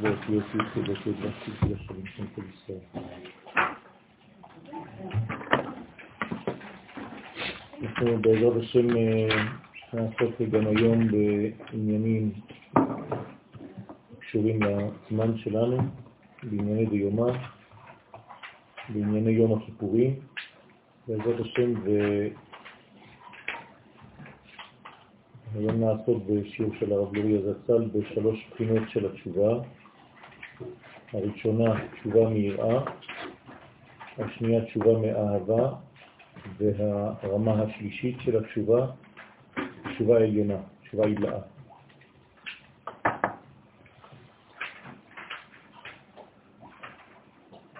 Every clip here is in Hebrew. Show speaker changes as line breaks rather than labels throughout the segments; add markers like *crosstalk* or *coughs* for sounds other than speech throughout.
ברוך יוסי חילקת להציג לשלים שם כל. אנחנו בעזרת השם נעסוק גם היום בעניינים קשורים לזמן שלנו, בענייני דיומא, בענייני יום הכיפורים, בעזרת השם, היום נעסוק בשיעור של הרב לורי הזצ"ל בשלוש בחינות של התשובה. הראשונה, תשובה מיראה, השנייה, תשובה מאהבה, והרמה השלישית של התשובה, תשובה עליונה, תשובה עילאה.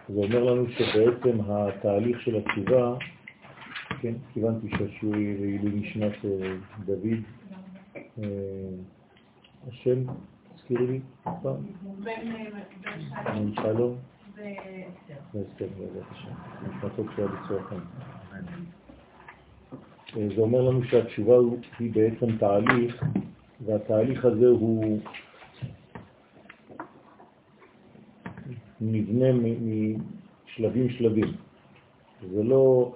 זה אומר לנו שבעצם התהליך של התשובה, כן, כיוונתי שהשיעור יהיה משנת אה, דוד, אה, השם, תזכירי לי. בן שלום. ואסתר, כשהיה בצורה חיים. אה, זה אומר לנו שהתשובה היא בעצם תהליך, והתהליך הזה הוא נבנה משלבים שלבים. זה לא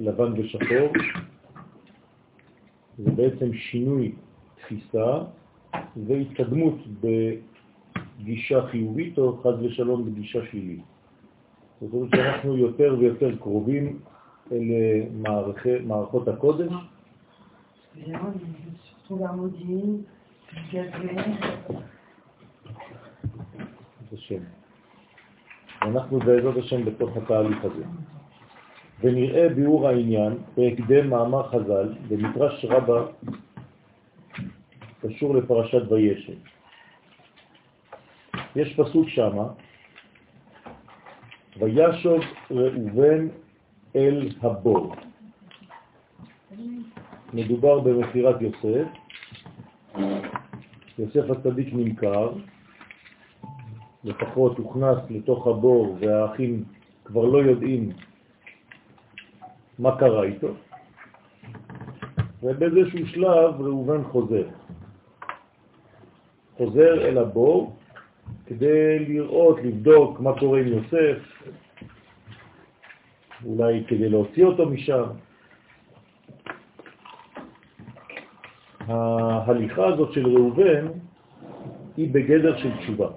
לבן ושחור, זה בעצם שינוי תפיסה והתקדמות בגישה חיובית או חז ושלום בגישה שלילית. זאת אומרת שאנחנו יותר ויותר קרובים למערכות הקודש. אנחנו בעזרת השם בתוך התהליך הזה. ונראה ביאור העניין בהקדם מאמר חז"ל במדרש רבה קשור לפרשת וישב. יש פסוק שמה, וישוב ראובן אל הבור. מדובר במחירת יוסף, יוסף הצדיק נמכר, לפחות הוכנס לתוך הבור והאחים כבר לא יודעים מה קרה איתו, ובאיזשהו שלב ראובן חוזר. חוזר אל הבור כדי לראות, לבדוק מה קורה עם יוסף, אולי כדי להוציא אותו משם. ההליכה הזאת של ראובן היא בגדר של תשובה.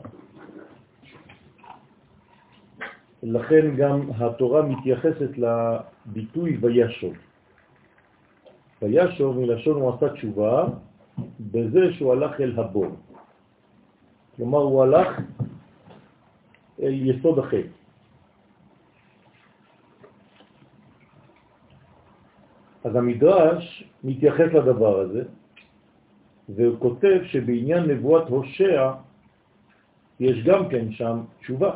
לכן גם התורה מתייחסת לביטוי וישוב. וישוב מלשון הוא עשה תשובה בזה שהוא הלך אל הבור. כלומר הוא הלך אל יסוד אחר. אז המדרש מתייחס לדבר הזה, והוא כותב שבעניין נבואת הושע יש גם כן שם תשובה.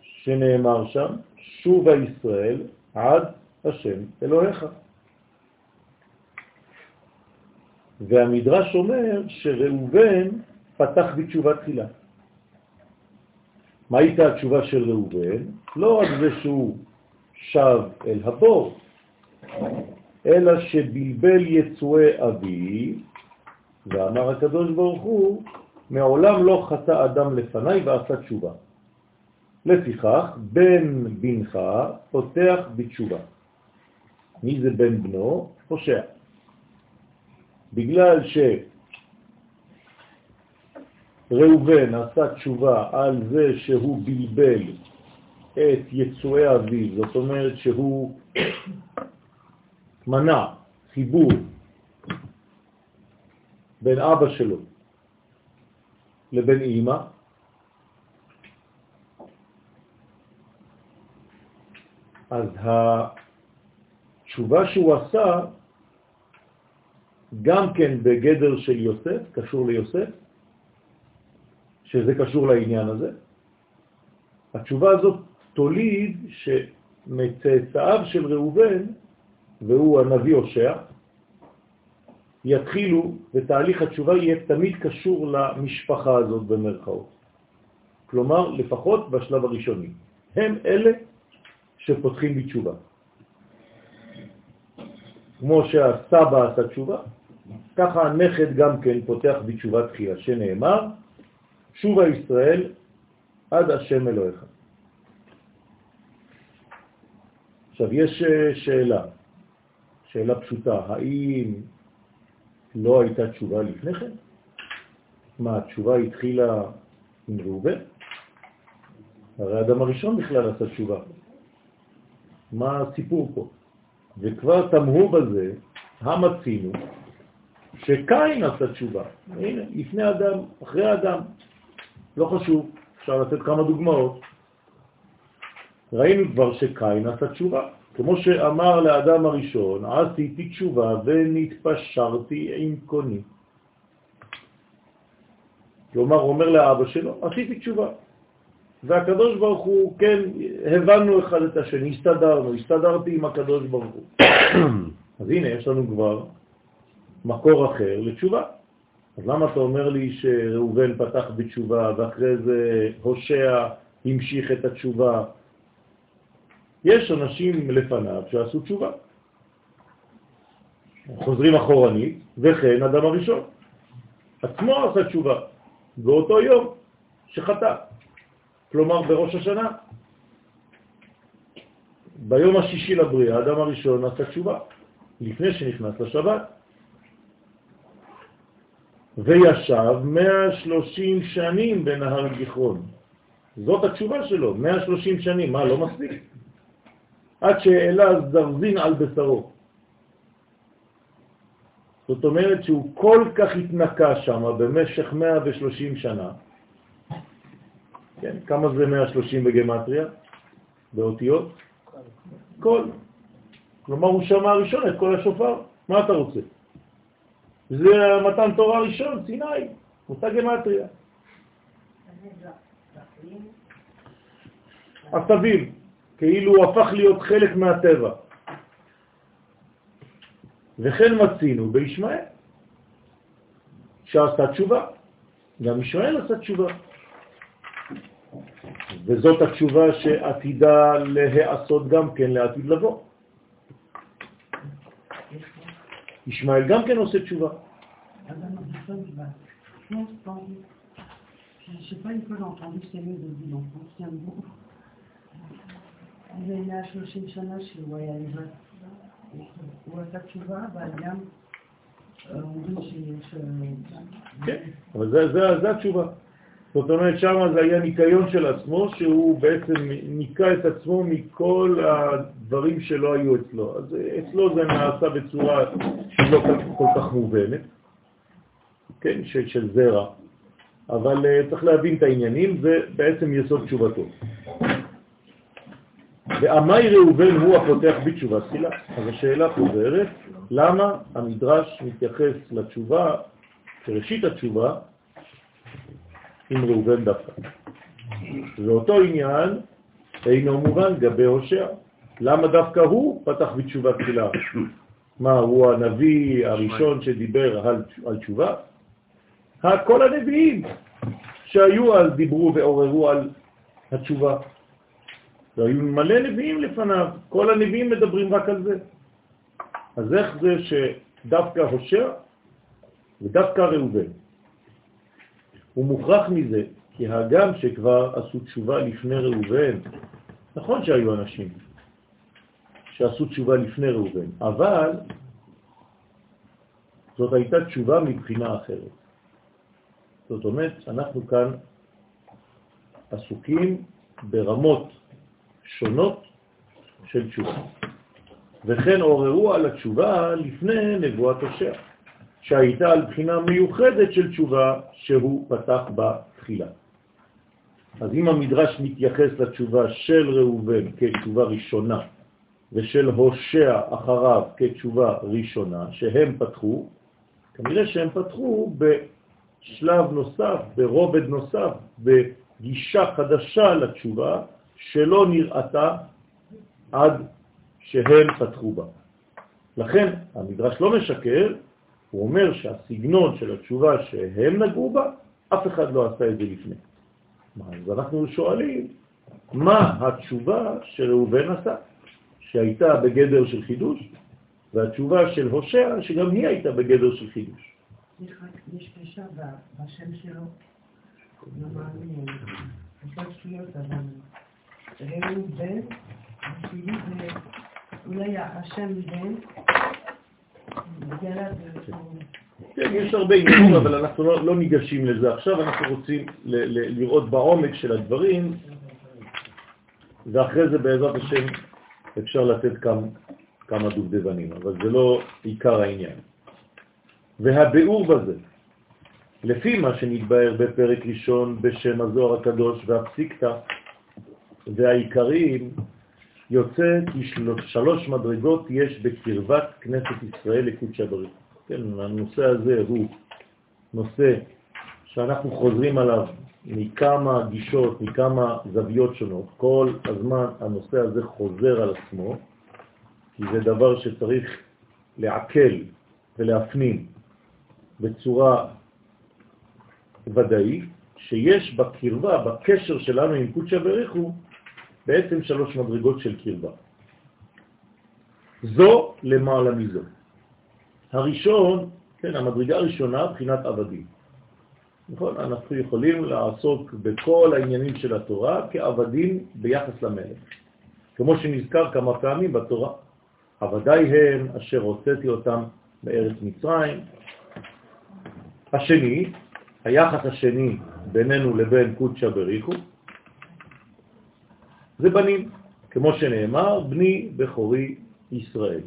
שנאמר שם, שובה ישראל עד השם אלוהיך. והמדרש אומר שראובן פתח בתשובה תחילה. מה הייתה התשובה של ראובן? לא רק זה שהוא שב אל הבור, אלא שבלבל יצואי אבי, ואמר הקדוש ברוך הוא, מעולם לא חטא אדם לפניי ועשה תשובה. לפיכך, בן בנך פותח בתשובה. מי זה בן בנו? פושע. בגלל שראובן עשה תשובה על זה שהוא בלבל את יצואי אביו, זאת אומרת שהוא מנע חיבור בין אבא שלו לבין אימא, אז התשובה שהוא עשה גם כן בגדר של יוסף, קשור ליוסף, שזה קשור לעניין הזה. התשובה הזאת תוליד שמצאצאיו של ראובן, והוא הנביא הושע, יתחילו, ותהליך התשובה יהיה תמיד קשור למשפחה הזאת במרכאות. כלומר, לפחות בשלב הראשוני. הם אלה שפותחים בתשובה. כמו שהסבא עשה תשובה, ככה הנכד גם כן פותח בתשובה תחייה, שנאמר, שובה ישראל עד השם אלוהיך. עכשיו, יש אה, שאלה, שאלה פשוטה, האם לא הייתה תשובה לפני כן? מה, התשובה התחילה עם ראובן? הרי האדם הראשון בכלל עשה תשובה. מה הסיפור פה? וכבר תמהו בזה, המצינו, שקין עשה תשובה. הנה, לפני אדם, אחרי אדם, לא חשוב, אפשר לתת כמה דוגמאות. ראינו כבר שקין עשה תשובה. כמו שאמר לאדם הראשון, עשיתי תשובה ונתפשרתי עם קוני. כלומר, אומר לאבא שלו, עשיתי תשובה. והקדוש ברוך הוא, כן, הבנו אחד את השני, הסתדרנו, הסתדרתי עם הקדוש ברוך הוא. *clears throat* אז הנה, יש לנו כבר מקור אחר לתשובה. אז למה אתה אומר לי שראובן פתח בתשובה ואחרי זה הושע המשיך את התשובה? יש אנשים לפניו שעשו תשובה. חוזרים אחורנית, וכן אדם הראשון. עצמו עשה תשובה באותו יום שחטא. כלומר בראש השנה. ביום השישי לבריאה, האדם הראשון עשה תשובה, לפני שנכנס לשבת. וישב 130 שנים בנהר גיחון. זאת התשובה שלו, 130 שנים, מה, לא מספיק? עד שהעלה זרזין על בשרו. זאת אומרת שהוא כל כך התנקה שם במשך 130 שנה, כן? כמה זה 130 בגמטריה? באותיות? כל. כלומר, הוא שמע ראשון את כל השופר. מה אתה רוצה? זה מתן תורה ראשון, סיני, אותה גמטריה. עשבים, כאילו הוא הפך להיות חלק מהטבע. וכן מצינו בישמעאל, שעשה תשובה. גם ישמעאל עשה תשובה. וזאת התשובה שעתידה להיעשות גם כן לעתיד לבוא. ישמעאל גם כן עושה תשובה. Je sais pas, une fois j'ai entendu ces mots de vie d'enfant, c'est un mot. זה 130 שנה שהוא היה לבד. הוא עשה תשובה, אבל גם אומרים שיש... כן, אבל זה התשובה. זאת אומרת, שם זה היה ניקיון של עצמו, שהוא בעצם ניקה את עצמו מכל הדברים שלא היו אצלו. אז אצלו זה נעשה בצורה שלא כל כך מובנת, כן, של, של זרע. אבל uh, צריך להבין את העניינים, זה בעצם יסוד תשובתו. ועמי ראובן הוא הפותח בתשובה תחילה. אז השאלה חוזרת, למה המדרש מתייחס לתשובה, כראשית התשובה, עם ראובן דווקא. ואותו עניין אינו מובן גבי הושע. למה דווקא הוא פתח בתשובה תחילה? מה, הוא הנביא הראשון שדיבר על, על תשובה? כל הנביאים שהיו אז דיברו ועוררו על התשובה. והיו מלא נביאים לפניו, כל הנביאים מדברים רק על זה. אז איך זה שדווקא הושע ודווקא ראובן הוא מוכרח מזה, כי הגם שכבר עשו תשובה לפני ראובן, נכון שהיו אנשים שעשו תשובה לפני ראובן, אבל זאת הייתה תשובה מבחינה אחרת. זאת אומרת, אנחנו כאן עסוקים ברמות שונות של תשובה. וכן עוררו על התשובה לפני נבואת הושע. שהייתה על בחינה מיוחדת של תשובה שהוא פתח בתחילה. אז אם המדרש מתייחס לתשובה של ראובן כתשובה ראשונה ושל הושע אחריו כתשובה ראשונה שהם פתחו, כנראה שהם פתחו בשלב נוסף, ברובד נוסף, בגישה חדשה לתשובה שלא נראתה עד שהם פתחו בה. לכן המדרש לא משקר, הוא אומר שהסגנון של התשובה שהם נגעו בה, אף אחד לא עשה את זה לפני. אז אנחנו שואלים, מה התשובה שראובן עשה, שהייתה בגדר של חידוש, והתשובה של הושע, שגם היא הייתה בגדר של חידוש.
יש קשר בשם שלו. לא מאמין. יש שטויות, אבל ראו בן, אולי השם בן,
כן, יש הרבה עניינים, אבל אנחנו לא, לא ניגשים לזה עכשיו, אנחנו רוצים לראות בעומק של הדברים, ואחרי זה בעזרת השם אפשר לתת כמה, כמה דובדבנים, אבל זה לא עיקר העניין. והביאור בזה, לפי מה שנתבהר בפרק ראשון בשם הזוהר הקדוש והפסיקתא והעיקריים, יוצא כי שלוש מדרגות יש בקרבת כנסת ישראל לקודשא בריך. כן, הנושא הזה הוא נושא שאנחנו חוזרים עליו מכמה גישות, מכמה זוויות שונות. כל הזמן הנושא הזה חוזר על עצמו, כי זה דבר שצריך לעכל ולהפנים בצורה ודאית, שיש בקרבה, בקשר שלנו עם קודשא בריחו, בעצם שלוש מדרגות של קרבה. זו למעלה מזו. הראשון, כן, המדרגה הראשונה, בחינת עבדים. נכון? אנחנו יכולים לעסוק בכל העניינים של התורה כעבדים ביחס למלך. כמו שנזכר כמה פעמים בתורה, עבדי הם אשר הוצאתי אותם בארץ מצרים. השני, היחס השני בינינו לבין קודשא בריחו, זה בנים, כמו שנאמר, בני בכורי ישראל.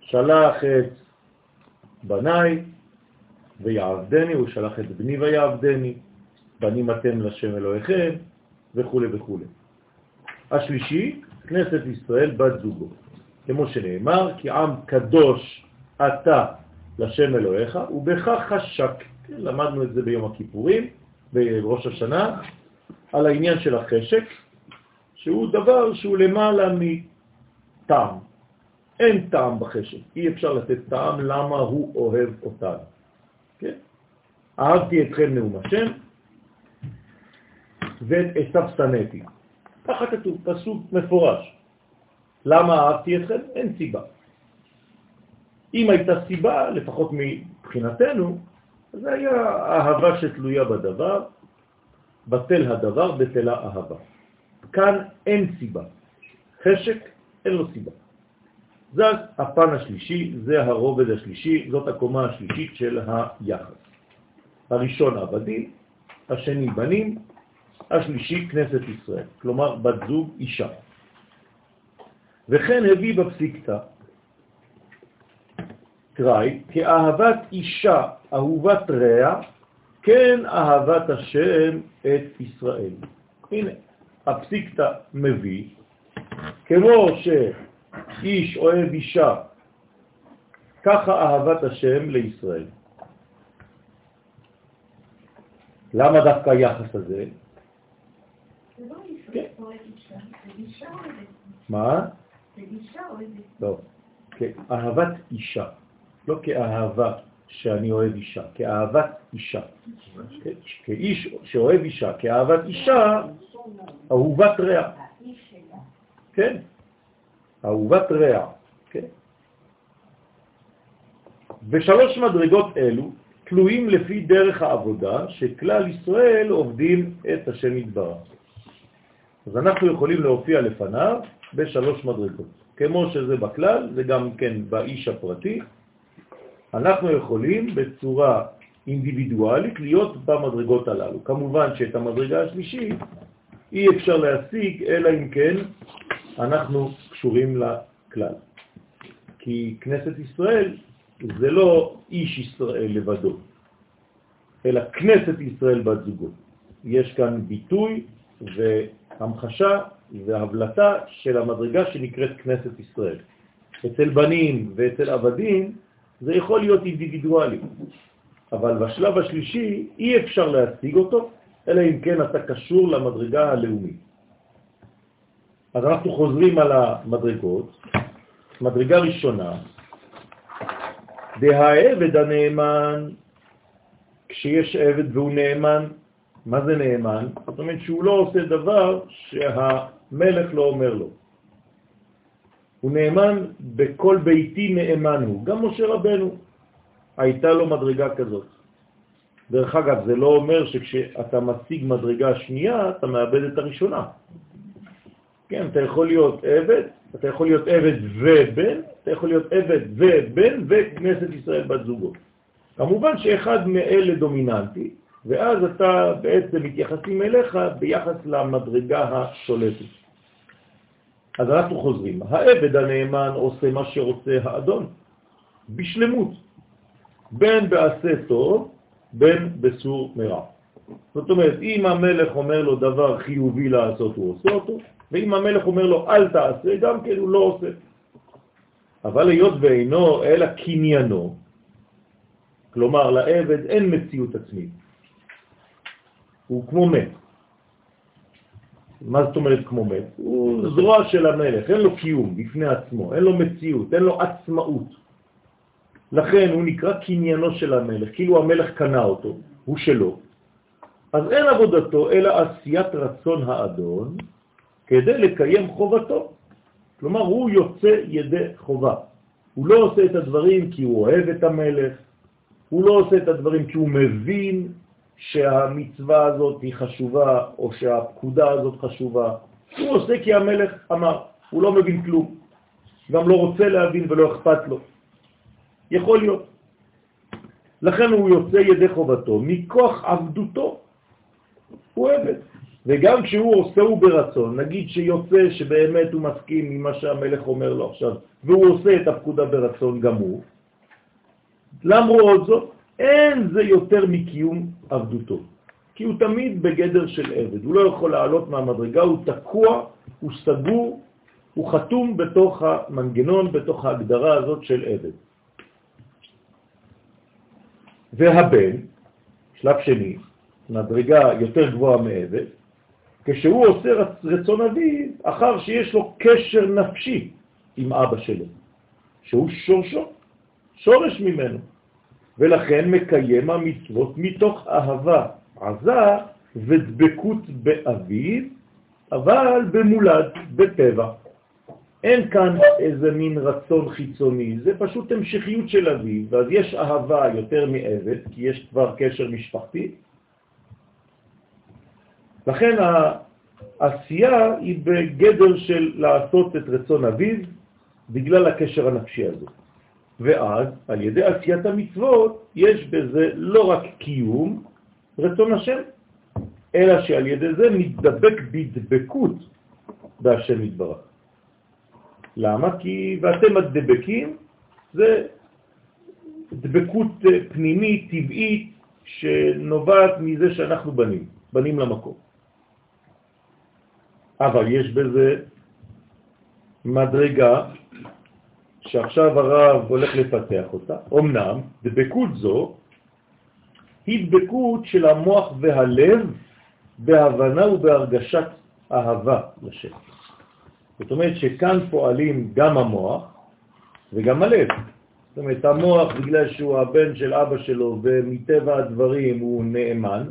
שלח את בניי ויעבדני, הוא שלח את בני ויעבדני, בנים אתם לשם אלוהיכם, וכו' וכו'. השלישי, כנסת ישראל בת זוגו, כמו שנאמר, כי עם קדוש אתה לשם אלוהיך, ובכך חשק, למדנו את זה ביום הכיפורים, בראש השנה, על העניין של החשק, שהוא דבר שהוא למעלה מטעם. אין טעם בחשק, אי אפשר לתת טעם למה הוא אוהב אותנו. כן? אהבתי אתכם נאום השם, ואת עשיו שנאתי. ככה כתוב, פסוק מפורש. למה אהבתי אתכם? אין סיבה. אם הייתה סיבה, לפחות מבחינתנו, זה היה אהבה שתלויה בדבר, בטל הדבר, בטלה אהבה. כאן אין סיבה. חשק, אין לו סיבה. זה הפן השלישי, זה הרובד השלישי, זאת הקומה השלישית של היחס. הראשון עבדים, השני בנים, השלישי כנסת ישראל, כלומר בת זוג אישה. וכן הביא בפסיקתא, קראי, כאהבת אישה אהובת רע, כן אהבת השם את ישראל. הנה, הפסיקתא מביא, כמו שאיש אוהב אישה, ככה אהבת השם לישראל. למה דווקא היחס הזה? כן. מה? לא, כאהבת אישה, לא כאהבה שאני אוהב אישה, כאהבת אישה. כאיש שאוהב אישה, כאהבת אישה, אהובת רע. כן, אהובת רע. כן. ושלוש מדרגות אלו תלויים לפי דרך העבודה שכלל ישראל עובדים את השם יתברך. אז אנחנו יכולים להופיע לפניו בשלוש מדרגות. כמו שזה בכלל, זה גם כן באיש הפרטי, אנחנו יכולים בצורה אינדיבידואלית להיות במדרגות הללו. כמובן שאת המדרגה השלישית אי אפשר להשיג, אלא אם כן אנחנו קשורים לכלל. כי כנסת ישראל זה לא איש ישראל לבדו, אלא כנסת ישראל בת זוגו. יש כאן ביטוי והמחשה והבלטה של המדרגה שנקראת כנסת ישראל. אצל בנים ואצל עבדים זה יכול להיות אינדיבידואלי, אבל בשלב השלישי אי אפשר להשיג אותו, אלא אם כן אתה קשור למדרגה הלאומית. אז אנחנו חוזרים על המדרגות. מדרגה ראשונה, דהעבד הנאמן, כשיש עבד והוא נאמן, מה זה נאמן? זאת אומרת שהוא לא עושה דבר שהמלך לא אומר לו. הוא נאמן בכל ביתי נאמן הוא. גם משה רבנו הייתה לו מדרגה כזאת. דרך אגב, זה לא אומר שכשאתה משיג מדרגה שנייה, אתה מאבד את הראשונה. כן, אתה יכול להיות עבד, אתה יכול להיות עבד ובן, אתה יכול להיות עבד ובן וכנסת ישראל בת זוגו. כמובן שאחד מאלה דומיננטי, ואז אתה בעצם מתייחסים אליך ביחס למדרגה השולטת. אז אנחנו חוזרים. העבד הנאמן עושה מה שרוצה האדון, בשלמות, בין בעשה טוב, בין בסור מרע. זאת אומרת, אם המלך אומר לו דבר חיובי לעשות, הוא עושה אותו, ואם המלך אומר לו אל תעשה, גם כן הוא לא עושה. אבל היות ואינו אלא קניינו, כלומר לעבד אין מציאות עצמית, הוא כמו מת. מה זאת אומרת כמו מת? הוא זרוע של המלך, אין לו קיום בפני עצמו, אין לו מציאות, אין לו עצמאות. לכן הוא נקרא קניינו של המלך, כאילו המלך קנה אותו, הוא שלו. אז אין עבודתו אלא עשיית רצון האדון כדי לקיים חובתו. כלומר, הוא יוצא ידי חובה. הוא לא עושה את הדברים כי הוא אוהב את המלך, הוא לא עושה את הדברים כי הוא מבין שהמצווה הזאת היא חשובה או שהפקודה הזאת חשובה. הוא עושה כי המלך אמר, הוא לא מבין כלום, גם לא רוצה להבין ולא אכפת לו. יכול להיות. לכן הוא יוצא ידי חובתו, מכוח עבדותו. הוא עבד. וגם כשהוא עושה הוא ברצון, נגיד שיוצא שבאמת הוא מסכים עם מה שהמלך אומר לו עכשיו, והוא עושה את הפקודה ברצון הוא, למרות זאת, אין זה יותר מקיום עבדותו. כי הוא תמיד בגדר של עבד, הוא לא יכול לעלות מהמדרגה, הוא תקוע, הוא סגור, הוא חתום בתוך המנגנון, בתוך ההגדרה הזאת של עבד. והבן, שלב שני, מדרגה יותר גבוהה מעבד, כשהוא עושה רצון אביו, אחר שיש לו קשר נפשי עם אבא שלו, שהוא שורשו, שורש ממנו, ולכן מקיים המצוות מתוך אהבה עזה ודבקות באביו, אבל במולד, בטבע. אין כאן איזה מין רצון חיצוני, זה פשוט המשכיות של אביו, ואז יש אהבה יותר מעבד, כי יש כבר קשר משפחתי. לכן העשייה היא בגדר של לעשות את רצון אביו, בגלל הקשר הנפשי הזה. ואז, על ידי עשיית המצוות, יש בזה לא רק קיום רצון השם, אלא שעל ידי זה מתדבק בדבקות בהשם יתברך. למה? כי ואתם הדבקים זה דבקות פנימית, טבעית, שנובעת מזה שאנחנו בנים, בנים למקום. אבל יש בזה מדרגה שעכשיו הרב הולך לפתח אותה. אמנם, דבקות זו היא דבקות של המוח והלב בהבנה ובהרגשת אהבה לשם. זאת אומרת שכאן פועלים גם המוח וגם הלב. זאת אומרת, המוח, בגלל שהוא הבן של אבא שלו ומטבע הדברים הוא נאמן,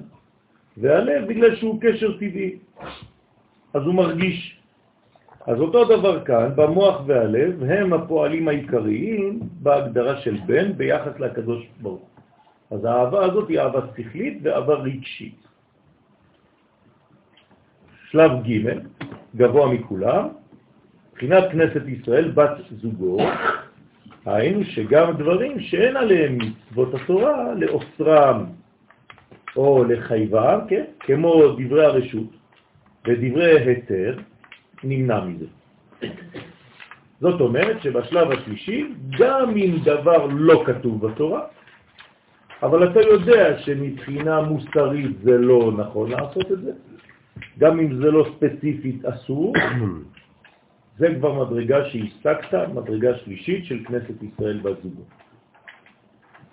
והלב בגלל שהוא קשר טבעי, אז הוא מרגיש. אז אותו דבר כאן, במוח והלב, הם הפועלים העיקריים בהגדרה של בן ביחס לקדוש ברוך. אז האהבה הזאת היא אהבה שכלית ואהבה רגשית. שלב ג', גבוה מכולם, מבחינת כנסת ישראל, בת זוגו, היינו שגם דברים שאין עליהם מצוות התורה, לאוסרם או לחייבם, כן? כמו דברי הרשות ודברי היתר, נמנע מזה. זאת אומרת שבשלב השלישי, גם אם דבר לא כתוב בתורה, אבל אתה יודע שמבחינה מוסרית זה לא נכון לעשות את זה, גם אם זה לא ספציפית אסור, *coughs* זה כבר מדרגה שהסתקת, מדרגה שלישית של כנסת ישראל בזוגו.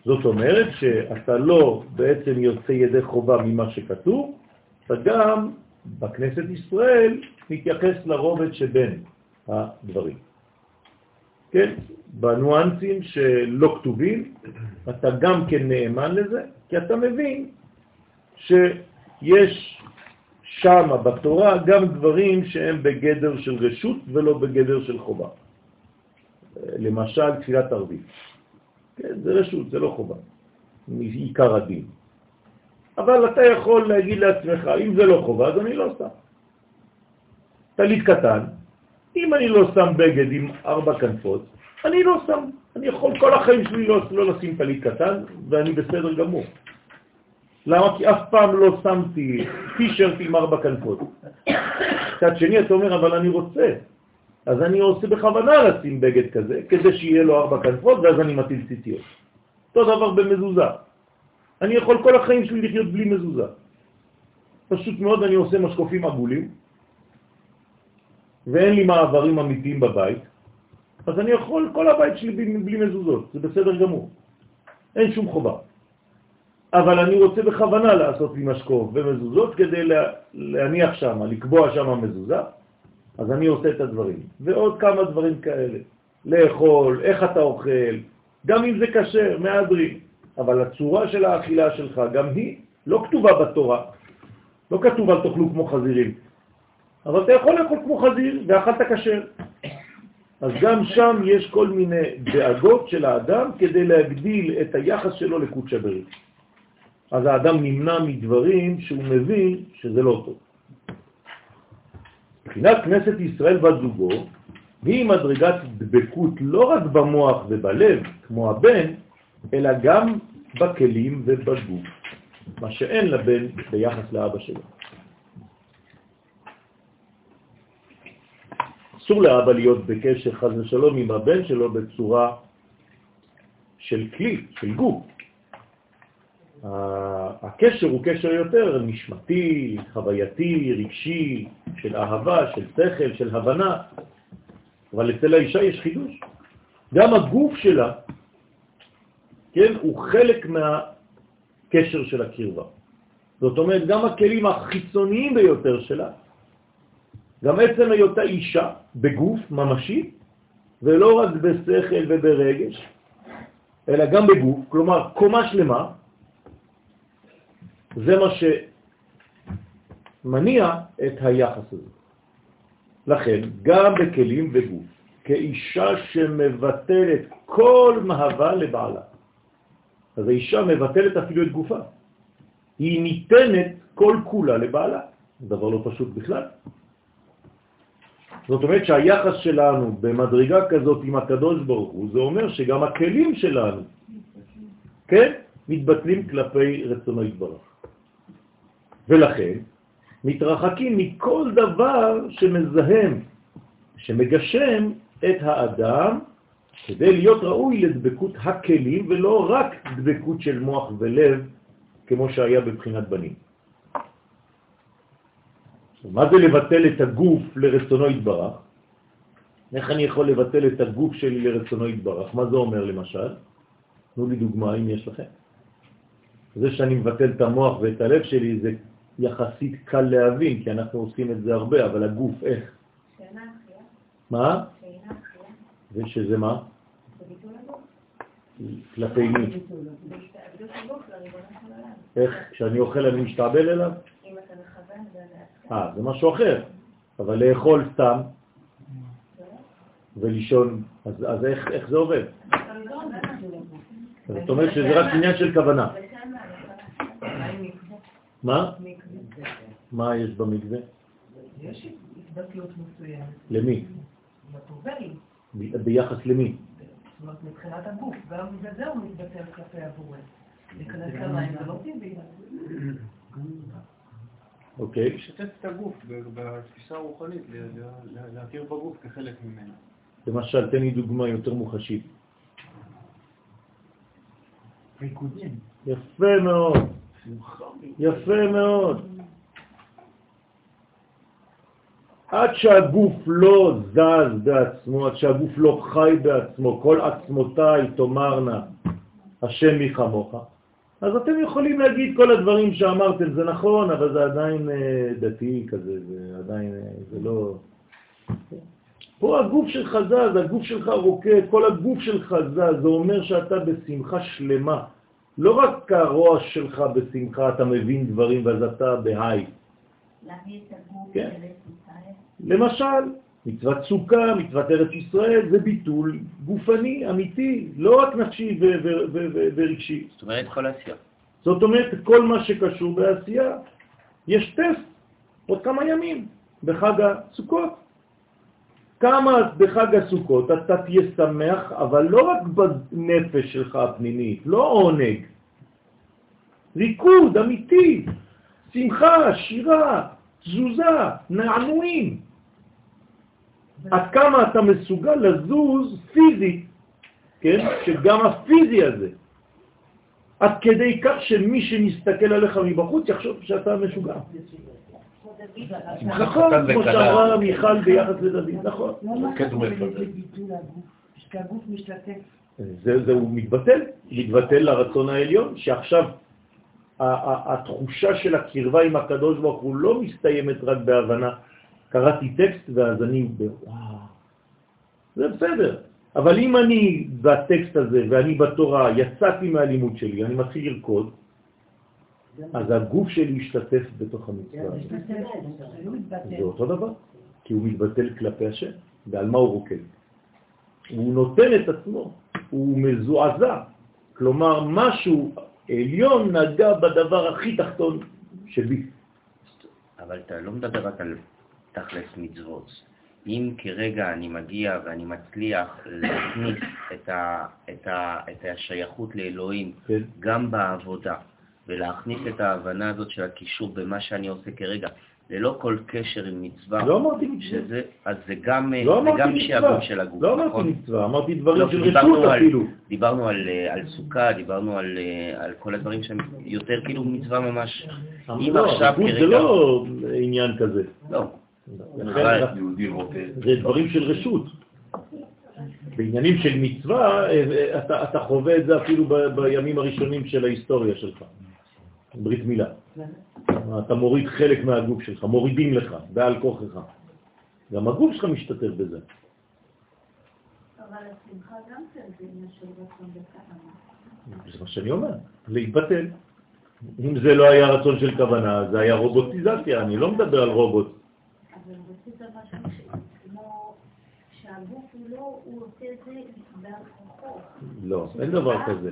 זאת אומרת שאתה לא בעצם יוצא ידי חובה ממה שכתוב, אתה גם בכנסת ישראל מתייחס לרובד שבין הדברים. כן? בנואנסים שלא כתובים, אתה גם כן נאמן לזה, כי אתה מבין שיש שם בתורה גם דברים שהם בגדר של רשות ולא בגדר של חובה. למשל, תפילת ערבית. כן, זה רשות, זה לא חובה, מעיקר הדין. אבל אתה יכול להגיד לעצמך, אם זה לא חובה, אז אני לא שם. טלית קטן, אם אני לא שם בגד עם ארבע כנפות, אני לא שם. אני יכול כל החיים שלי לא, לא לשים טלית קטן, ואני בסדר גמור. למה? כי אף פעם לא שמתי טישרט עם ארבע כנפות. מצד שני אתה אומר, אבל אני רוצה. אז אני עושה בכוונה לשים בגד כזה, כדי שיהיה לו ארבע כנפות, ואז אני מטיל ציציות. אותו דבר במזוזה. אני יכול כל החיים שלי לחיות בלי מזוזה. פשוט מאוד אני עושה משקופים עגולים, ואין לי מעברים אמיתיים בבית, אז אני יכול כל הבית שלי בלי, בלי מזוזות, זה בסדר גמור. אין שום חובה. אבל אני רוצה בכוונה לעשות לי משקוף ומזוזות כדי להניח שם, לקבוע שם מזוזה, אז אני עושה את הדברים. ועוד כמה דברים כאלה. לאכול, איך אתה אוכל, גם אם זה קשה, מהדרים. אבל הצורה של האכילה שלך, גם היא לא כתובה בתורה. לא כתוב על תאכלו כמו חזירים. אבל אתה יכול לאכול כמו חזיר ואכלת כשר. אז גם שם יש כל מיני דאגות של האדם כדי להגדיל את היחס שלו לקודש הברית. אז האדם נמנע מדברים שהוא מבין שזה לא טוב. מבחינת כנסת ישראל בת היא מדרגת דבקות לא רק במוח ובלב, כמו הבן, אלא גם בכלים ובגוף, מה שאין לבן ביחס לאבא שלו. אסור לאבא להיות בקשר חז ושלום עם הבן שלו בצורה של כלי, של גוף. הקשר הוא קשר יותר נשמתי, חווייתי, רגשי, של אהבה, של שכל, של הבנה, אבל אצל האישה יש חידוש. גם הגוף שלה, כן, הוא חלק מהקשר של הקרבה. זאת אומרת, גם הכלים החיצוניים ביותר שלה, גם עצם היותה אישה בגוף ממשי, ולא רק בשכל וברגש, אלא גם בגוף, כלומר קומה שלמה, זה מה שמניע את היחס הזה. לכן, גם בכלים וגוף, כאישה שמבטלת כל מהווה לבעלה. אז האישה מבטלת אפילו את גופה. היא ניתנת כל כולה לבעלה. דבר לא פשוט בכלל. זאת אומרת שהיחס שלנו במדרגה כזאת עם הקדוש ברוך הוא, זה אומר שגם הכלים שלנו, כן, מתבטלים כלפי רצונו יתברך. ולכן מתרחקים מכל דבר שמזהם, שמגשם את האדם כדי להיות ראוי לדבקות הכלים ולא רק דבקות של מוח ולב כמו שהיה בבחינת בנים. מה זה לבטל את הגוף לרצונו יתברך? איך אני יכול לבטל את הגוף שלי לרצונו יתברך? מה זה אומר למשל? תנו לי דוגמה אם יש לכם. זה שאני מבטל את המוח ואת הלב שלי זה יחסית קל להבין, כי אנחנו עושים את זה הרבה, אבל הגוף איך? אחייה. מה? אחייה. ושזה מה? כלפי מי? איך? כשאני אוכל אני משתעבל אליו? אם אתה מכוון זה... אה, זה משהו אחר. אבל לאכול סתם ולישון, אז, אז איך, איך זה עובד? זאת אומרת שזה רק עניין של כוונה. מה? מה יש במקווה?
יש התבטלות מסוימת.
למי? ביחס למי?
זאת אומרת, מבחינת הגוף, גם בזה הוא מתבטל כלפי הבורא. להיכנס למים זה לא טבעי.
אוקיי.
לשתף את הגוף בתפיסה הרוחנית, להכיר בגוף כחלק ממנו.
למשל, תן לי דוגמה יותר מוחשית.
ריקודים.
יפה מאוד. יפה מאוד. עד שהגוף לא זז בעצמו, עד שהגוף לא חי בעצמו, כל עצמותיי תאמרנה, השם מי כמוך, אז אתם יכולים להגיד כל הדברים שאמרתם, זה נכון, אבל זה עדיין אה, דתי כזה, זה עדיין, אה, זה לא... פה הגוף שלך זז, הגוף שלך רוקד, כל הגוף שלך זז, זה אומר שאתה בשמחה שלמה. לא רק הראש שלך בשמחה, אתה מבין דברים ואז אתה בהיי. להביא את הגוף כן. למשל, מצוות סוכה, מצוות ארץ ישראל, זה ביטול גופני, אמיתי, לא רק נפשי ורגשי.
זאת אומרת כל עשייה.
זאת אומרת, כל מה שקשור בעשייה, יש טסט עוד כמה ימים, בחג הסוכות. כמה בחג הסוכות אתה תהיה שמח, אבל לא רק בנפש שלך הפנימית, לא עונג, ריקוד אמיתי, שמחה, שירה, תזוזה, נענועים. עד כמה אתה מסוגל לזוז פיזית, כן? שגם הפיזי הזה, עד כדי כך שמי שמסתכל עליך מבחוץ יחשוב שאתה משוגע. נכון, כמו שאמרה מיכל ביחס לדוד, נכון. זה הוא מתבטל, מתבטל לרצון העליון, שעכשיו התחושה של הקרבה עם הקדוש ברוך הוא לא מסתיימת רק בהבנה. קראתי טקסט ואז אני, וואו, זה בסדר. אבל אם אני בטקסט הזה ואני בתורה יצאתי מהלימוד שלי, אני מתחיל לרקוד, אז הגוף שלי ישתתף בתוך המצווה. זה אותו דבר, כי הוא מתבטל כלפי השם. ועל מה הוא רוקד? הוא נותן את עצמו, הוא מזועזע. כלומר, משהו עליון נגע בדבר הכי תחתון שבי.
אבל אתה לא מדבר רק על תכלס מצוות. אם כרגע אני מגיע ואני מצליח להכניס את, ה, את, ה, את השייכות לאלוהים כן. גם בעבודה, ולהכניס את ההבנה הזאת של הקישור במה שאני עושה כרגע, ללא כל קשר עם מצווה.
לא אמרתי מצווה.
אז זה גם,
לא
זה גם שעבוד של הגוף,
לא
נכון?
אמרתי מצווה, אמרתי דברים לא, של רשות אפילו.
דיברנו על, אה, על סוכה, דיברנו על, אה, על כל הדברים שהם יותר כאילו מצווה ממש.
אם לא, עכשיו כרגע... זה לא עניין כזה.
לא.
זה דברים של רשות. בעניינים של מצווה, אה, אתה, אתה חווה את זה אפילו ב, בימים הראשונים של ההיסטוריה שלך. ברית מילה. אתה מוריד חלק מהגוף שלך, מורידים לך, בעל כוחך. גם הגוף שלך משתתף בזה.
אבל השמחה גם כן זה עניין של רצון וכוונה.
זה מה שאני אומר, להתבטל. אם זה לא היה רצון של כוונה, זה היה רובוטיזציה, אני לא מדבר על רובוט.
אבל רצית משהו כמו שהגוף הוא לא, הוא עושה את זה בעל כוחו.
לא, אין דבר כזה.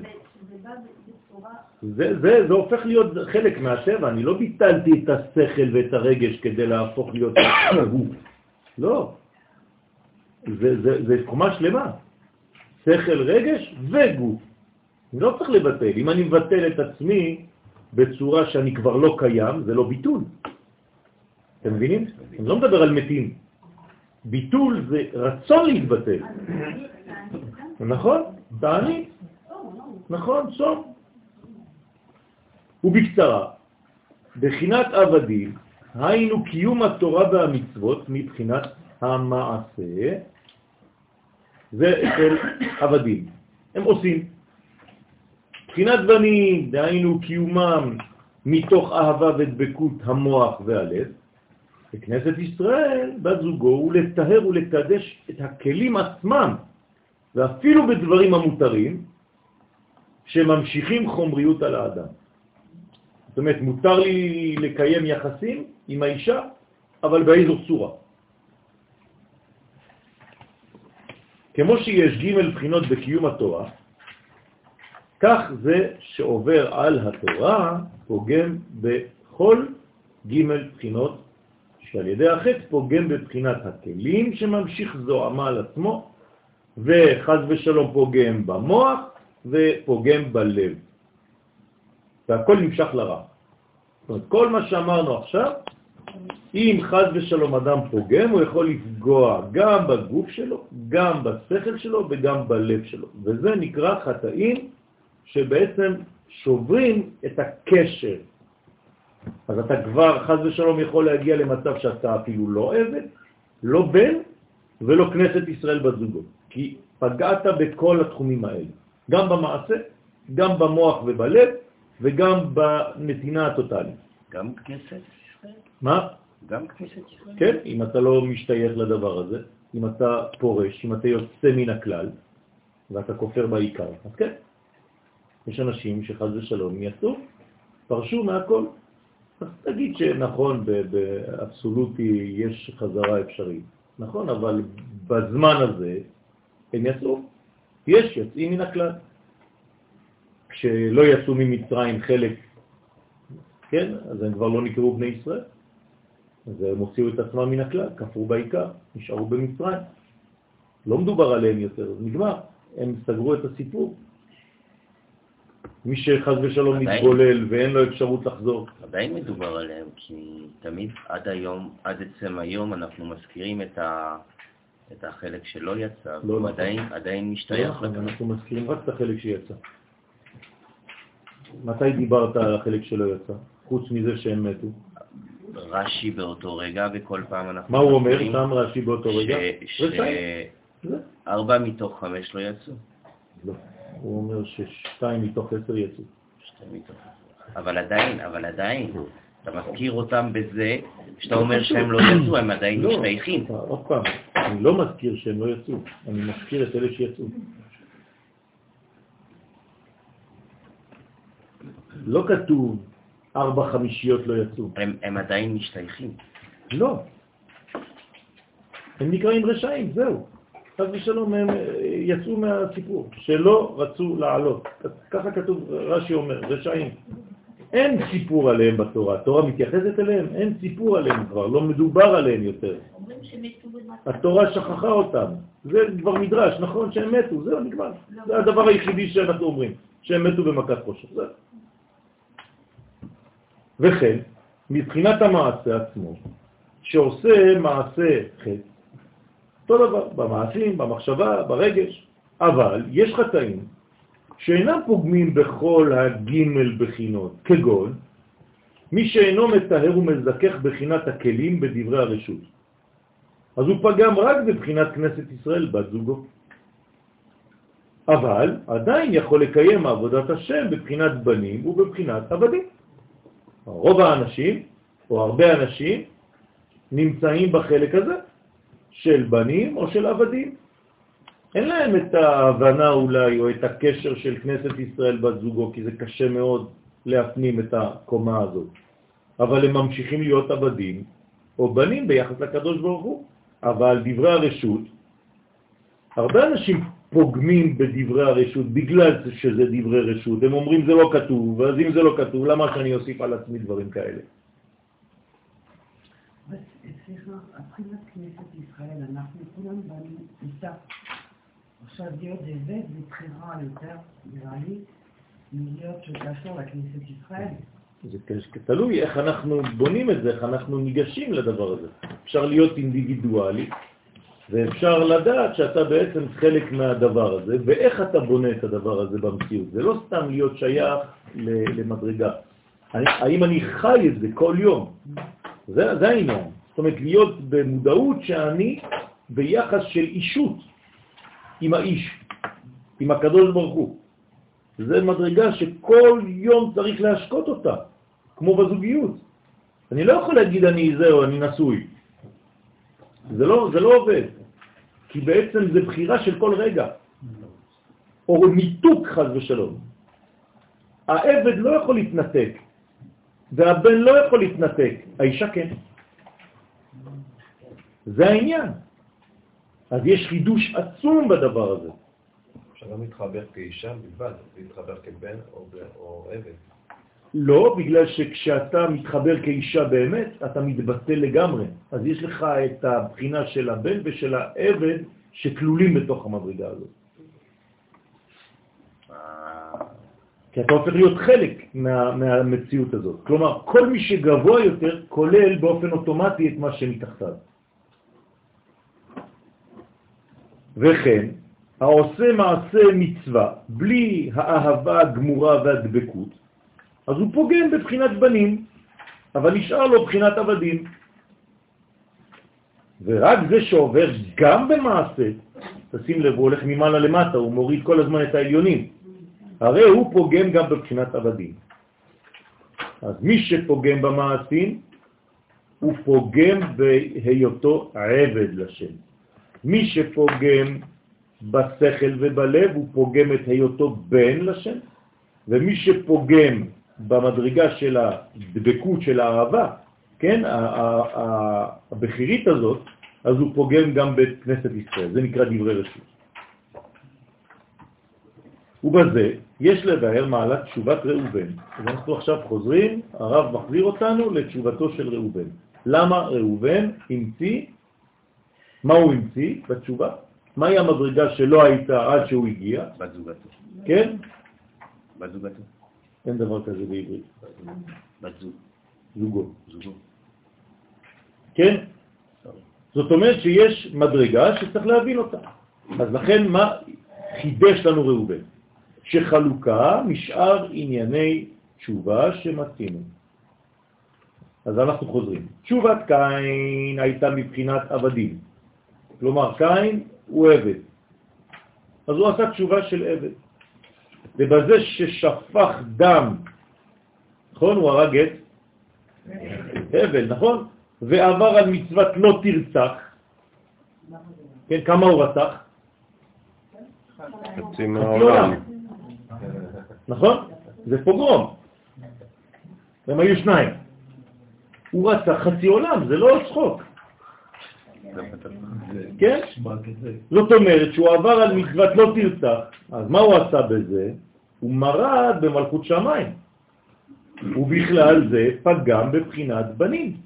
זה זה, זה, הופך להיות חלק מהטבע, אני לא ביטלתי את השכל ואת הרגש כדי להפוך להיות הגוף. לא. זה, זה, זה תחומה שלמה. שכל, רגש וגוף. אני לא צריך לבטל. אם אני מבטל את עצמי בצורה שאני כבר לא קיים, זה לא ביטול. אתם מבינים? אני לא מדבר על מתים. ביטול זה רצון להתבטל. נכון? תעני. נכון, צום. ובקצרה, בחינת עבדים, היינו קיום התורה והמצוות מבחינת המעשה, זה של עבדים. הם עושים. בחינת בנים, דהיינו קיומם מתוך אהבה ודבקות המוח והלב, בכנסת ישראל, בת זוגו, הוא לטהר ולקדש את הכלים עצמם, ואפילו בדברים המותרים, שממשיכים חומריות על האדם. זאת אומרת, מותר לי לקיים יחסים עם האישה, אבל באיזו צורה. כמו שיש ג' בחינות בקיום התורה, כך זה שעובר על התורה פוגם בכל ג' בחינות שעל ידי החטא פוגם בבחינת הכלים שממשיך זוהמה על עצמו, וחז ושלום פוגם במוח ופוגם בלב. והכל נמשך לרע. זאת אומרת, כל מה שאמרנו עכשיו, אם חז ושלום אדם פוגם, הוא יכול לפגוע גם בגוף שלו, גם בשכל שלו וגם בלב שלו. וזה נקרא חטאים שבעצם שוברים את הקשר. אז אתה כבר, חז ושלום, יכול להגיע למצב שאתה אפילו לא עבד, לא בן ולא כנסת ישראל בזוגות. כי פגעת בכל התחומים האלה, גם במעשה, גם במוח ובלב, וגם בנתינה הטוטלית.
גם כנסת ישראל?
מה?
גם כנסת ישראל?
כן, אם אתה לא משתייך לדבר הזה, אם אתה פורש, אם אתה יוצא מן הכלל, ואתה כופר בעיקר, אז כן. יש אנשים שחז ושלום יצאו, פרשו מהכל. תגיד שנכון, באבסולוטי יש חזרה אפשרית. נכון, אבל בזמן הזה הם יצאו. יש יוצאים מן הכלל. כשלא יצאו ממצרים חלק, כן, אז הם כבר לא נקראו בני ישראל. אז הם הוציאו את עצמם מן הכלל, כפרו בעיקר, נשארו במצרים. לא מדובר עליהם יותר, נגמר. הם סגרו את הסיפור. מי שחז ושלום. מתבולל ואין לו אפשרות לחזור.
עדיין מדובר עליהם, כי תמיד עד היום, עד עצם היום, אנחנו מזכירים את, ה, את החלק שלא יצא,
לא
והוא
נכון.
עדיין, עדיין
לא
משתייך
נכון,
לכאן.
אנחנו מזכירים רק את החלק שיצא. מתי דיברת על החלק שלא יצא? חוץ מזה שהם מתו.
רש"י באותו רגע, וכל פעם אנחנו
מה הוא אומר שם רש"י באותו רגע?
שארבע מתוך חמש לא יצאו.
לא. הוא אומר ששתיים מתוך עשר יצאו.
שתיים מתוך אבל עדיין, אבל עדיין, אתה מזכיר אותם בזה, שאתה אומר שהם לא יצאו, הם עדיין
לא,
משתייכים.
עוד פעם, אני לא מזכיר שהם לא יצאו, אני מזכיר את אלה שיצאו. לא כתוב ארבע חמישיות לא יצאו.
הם, הם עדיין משתייכים.
לא. הם נקראים רשעים, זהו. חס ושלום, הם אה, יצאו מהסיפור, שלא רצו לעלות. ככה כתוב, רש"י אומר, רשעים. אין סיפור עליהם בתורה, התורה מתייחסת אליהם, אין סיפור עליהם כבר, לא מדובר עליהם יותר. התורה שכחה אותם. זה כבר מדרש, נכון שהם מתו, זהו, נגמר. זה הדבר היחידי שאנחנו אומרים, שהם מתו במכת חושך. זהו. וכן, מבחינת המעשה עצמו, שעושה מעשה חטא, אותו דבר, במעשים, במחשבה, ברגש, אבל יש חטאים שאינם פוגמים בכל הגימל בחינות, כגון מי שאינו מתאר ומזכך בחינת הכלים בדברי הרשות. אז הוא פגם רק בבחינת כנסת ישראל, בת זוגו. אבל עדיין יכול לקיים עבודת השם בבחינת בנים ובבחינת עבדים. רוב האנשים, או הרבה אנשים, נמצאים בחלק הזה, של בנים או של עבדים. אין להם את ההבנה אולי, או את הקשר של כנסת ישראל בת זוגו, כי זה קשה מאוד להפנים את הקומה הזאת. אבל הם ממשיכים להיות עבדים, או בנים ביחס לקדוש ברוך הוא. אבל דברי הרשות, הרבה אנשים פוגמים בדברי הרשות בגלל שזה דברי רשות. הם אומרים זה לא כתוב, אז אם זה לא כתוב, למה שאני אוסיף על עצמי דברים כאלה?
סליחה, מבחינת כנסת ישראל, אנחנו כולם באנו איתה. עכשיו להיות עבד זה בחירה יותר, נראה לי, מלהיות שותפו לכנסת ישראל.
זה תלוי איך אנחנו בונים את זה, איך אנחנו ניגשים לדבר הזה. אפשר להיות אינדיבידואלי, ואפשר לדעת שאתה בעצם חלק מהדבר הזה, ואיך אתה בונה את הדבר הזה במציאות. זה לא סתם להיות שייך למדרגה. האם אני חי את זה כל יום? זה, זה העניין. זאת אומרת, להיות במודעות שאני ביחס של אישות עם האיש, עם הקדוש ברוך הוא. זה מדרגה שכל יום צריך להשקות אותה, כמו בזוגיות. אני לא יכול להגיד אני זהו, אני נשוי. זה לא, זה לא עובד, כי בעצם זה בחירה של כל רגע, או ניתוק חז ושלום. העבד לא יכול להתנתק, והבן לא יכול להתנתק, האישה כן. זה העניין. אז יש חידוש עצום בדבר הזה.
אפשר גם להתחבר כאישה בלבד, להתחבר כבן או או עבד.
לא, בגלל שכשאתה מתחבר כאישה באמת, אתה מתבטל לגמרי. אז יש לך את הבחינה של הבן ושל העבד שכלולים בתוך המדרגה הזאת. כי אתה הופך להיות חלק מה, מהמציאות הזאת. כלומר, כל מי שגבוה יותר כולל באופן אוטומטי את מה שמתחתיו. וכן, העושה מעשה מצווה בלי האהבה הגמורה והדבקות, אז הוא פוגם בבחינת בנים, אבל נשאר לו בחינת עבדים. ורק זה שעובר גם במעשה, תשים לב, הוא הולך ממעלה למטה, הוא מוריד כל הזמן את העליונים. הרי הוא פוגם גם בבחינת עבדים. אז מי שפוגם במעשים, הוא פוגם בהיותו עבד לשם. מי שפוגם בשכל ובלב, הוא פוגם את היותו בן לשם, ומי שפוגם במדרגה של הדבקות של האהבה, כן, ה- ה- ה- הבחירית הזאת, אז הוא פוגם גם בכנסת ישראל. זה נקרא דברי רשות. ובזה יש לבאר מעלת תשובת ראובן. אז אנחנו עכשיו חוזרים, הרב מחזיר אותנו לתשובתו של ראובן. למה ראובן המציא, מה הוא המציא בתשובה? מהי המדרגה שלא הייתה עד שהוא הגיע?
בת זוגתו.
כן?
בת זוגתו.
אין דבר כזה בעברית.
בת זוג.
זוגו.
זוגו.
כן? זאת אומרת שיש מדרגה שצריך להבין אותה. אז לכן מה חידש לנו ראובן? שחלוקה משאר ענייני תשובה שמצינו. אז אנחנו חוזרים. תשובת קין הייתה מבחינת עבדים. כלומר, קין הוא עבד. אז הוא עשה תשובה של עבד. ובזה ששפך דם, נכון? הוא הרג את הבל, נכון? ועבר על מצוות לא תרצח. כן, כמה הוא רצח?
חצי מהעולם.
נכון? זה פוגרום. הם היו שניים. הוא רצח חצי עולם, זה לא צחוק. כן? זאת אומרת שהוא עבר על מצוות לא תרצח, אז מה הוא עשה בזה? הוא מרד במלכות שמיים. ובכלל זה פגם בבחינת בנים.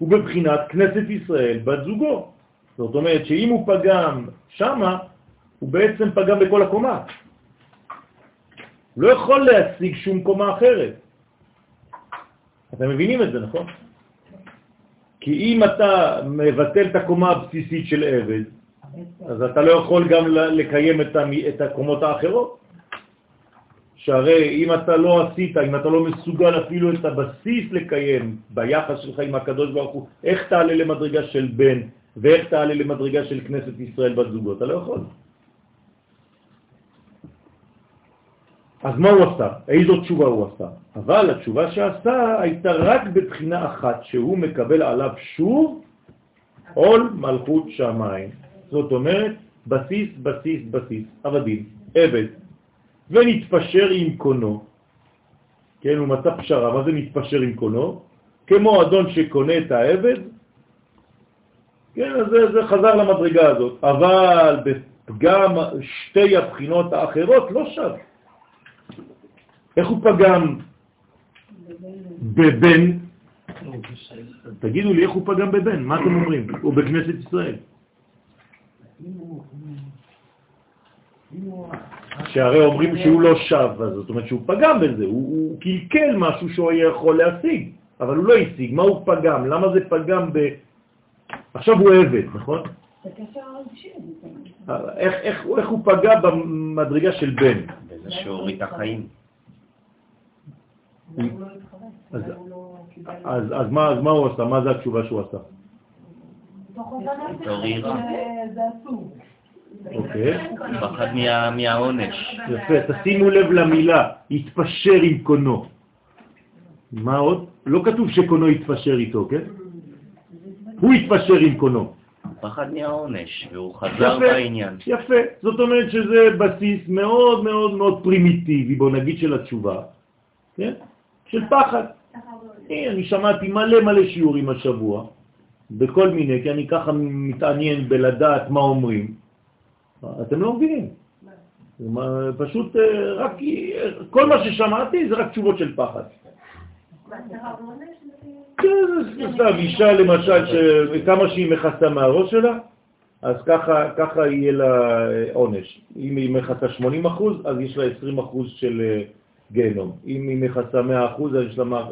ובבחינת כנסת ישראל בת זוגו. זאת אומרת שאם הוא פגם שמה, הוא בעצם פגם בכל הקומה. לא יכול להשיג שום קומה אחרת. אתם מבינים את זה, נכון? כי אם אתה מבטל את הקומה הבסיסית של עבד, אז אתה לא יכול גם לקיים את הקומות האחרות. שהרי אם אתה לא עשית, אם אתה לא מסוגל אפילו את הבסיס לקיים ביחס שלך עם הקדוש ברוך הוא, איך תעלה למדרגה של בן ואיך תעלה למדרגה של כנסת ישראל בת זוגות? אתה לא יכול. אז מה הוא עשה? איזו תשובה הוא עשה? אבל התשובה שעשה הייתה רק בבחינה אחת, שהוא מקבל עליו שוב עול מלכות שמיים. זאת אומרת, בסיס, בסיס, בסיס, עבדים, עבד, ונתפשר עם קונו. כן, הוא מצא פשרה, מה זה נתפשר עם קונו? כמו אדון שקונה את העבד, כן, אז זה, זה חזר למדרגה הזאת, אבל בפגם שתי הבחינות האחרות לא שב. איך הוא פגם בבן? תגידו לי, איך הוא פגם בבן? מה אתם אומרים? הוא בכנסת ישראל. שהרי אומרים שהוא לא שב, אז זאת אומרת שהוא פגם בזה, הוא, הוא קלקל משהו שהוא היה יכול להשיג, אבל הוא לא השיג. מה הוא פגם? למה זה פגם ב... עכשיו הוא עבד, נכון? איך, איך, איך הוא פגע במדרגה של בן?
בזה שהוריד את החיים.
אז, אז, אז, מה, אז מה הוא עשה? מה זה התשובה שהוא עשה?
אסור.
אוקיי.
פחד מהעונש.
יפה, תשימו לב למילה, התפשר עם קונו. מה עוד? לא כתוב שקונו התפשר איתו, כן? הוא התפשר עם קונו.
פחד מהעונש, והוא חזר
יפה,
בעניין.
יפה, זאת אומרת שזה בסיס מאוד מאוד מאוד פרימיטיבי, בוא נגיד של התשובה, כן? של פחד. אה, אני שמעתי מלא מלא שיעורים השבוע, בכל מיני, כי אני ככה מתעניין בלדעת מה אומרים. אתם לא מבינים. פשוט אה, רק, כל מה ששמעתי זה רק תשובות של פחד. כן, סתם, אישה למשל, כמה שהיא מכסה מהראש שלה, אז ככה, ככה יהיה לה עונש. אם היא מכסה 80 אחוז, אז יש לה 20 אחוז של אה, גיהנום. אם היא מכסה 100 אחוז, אז יש לה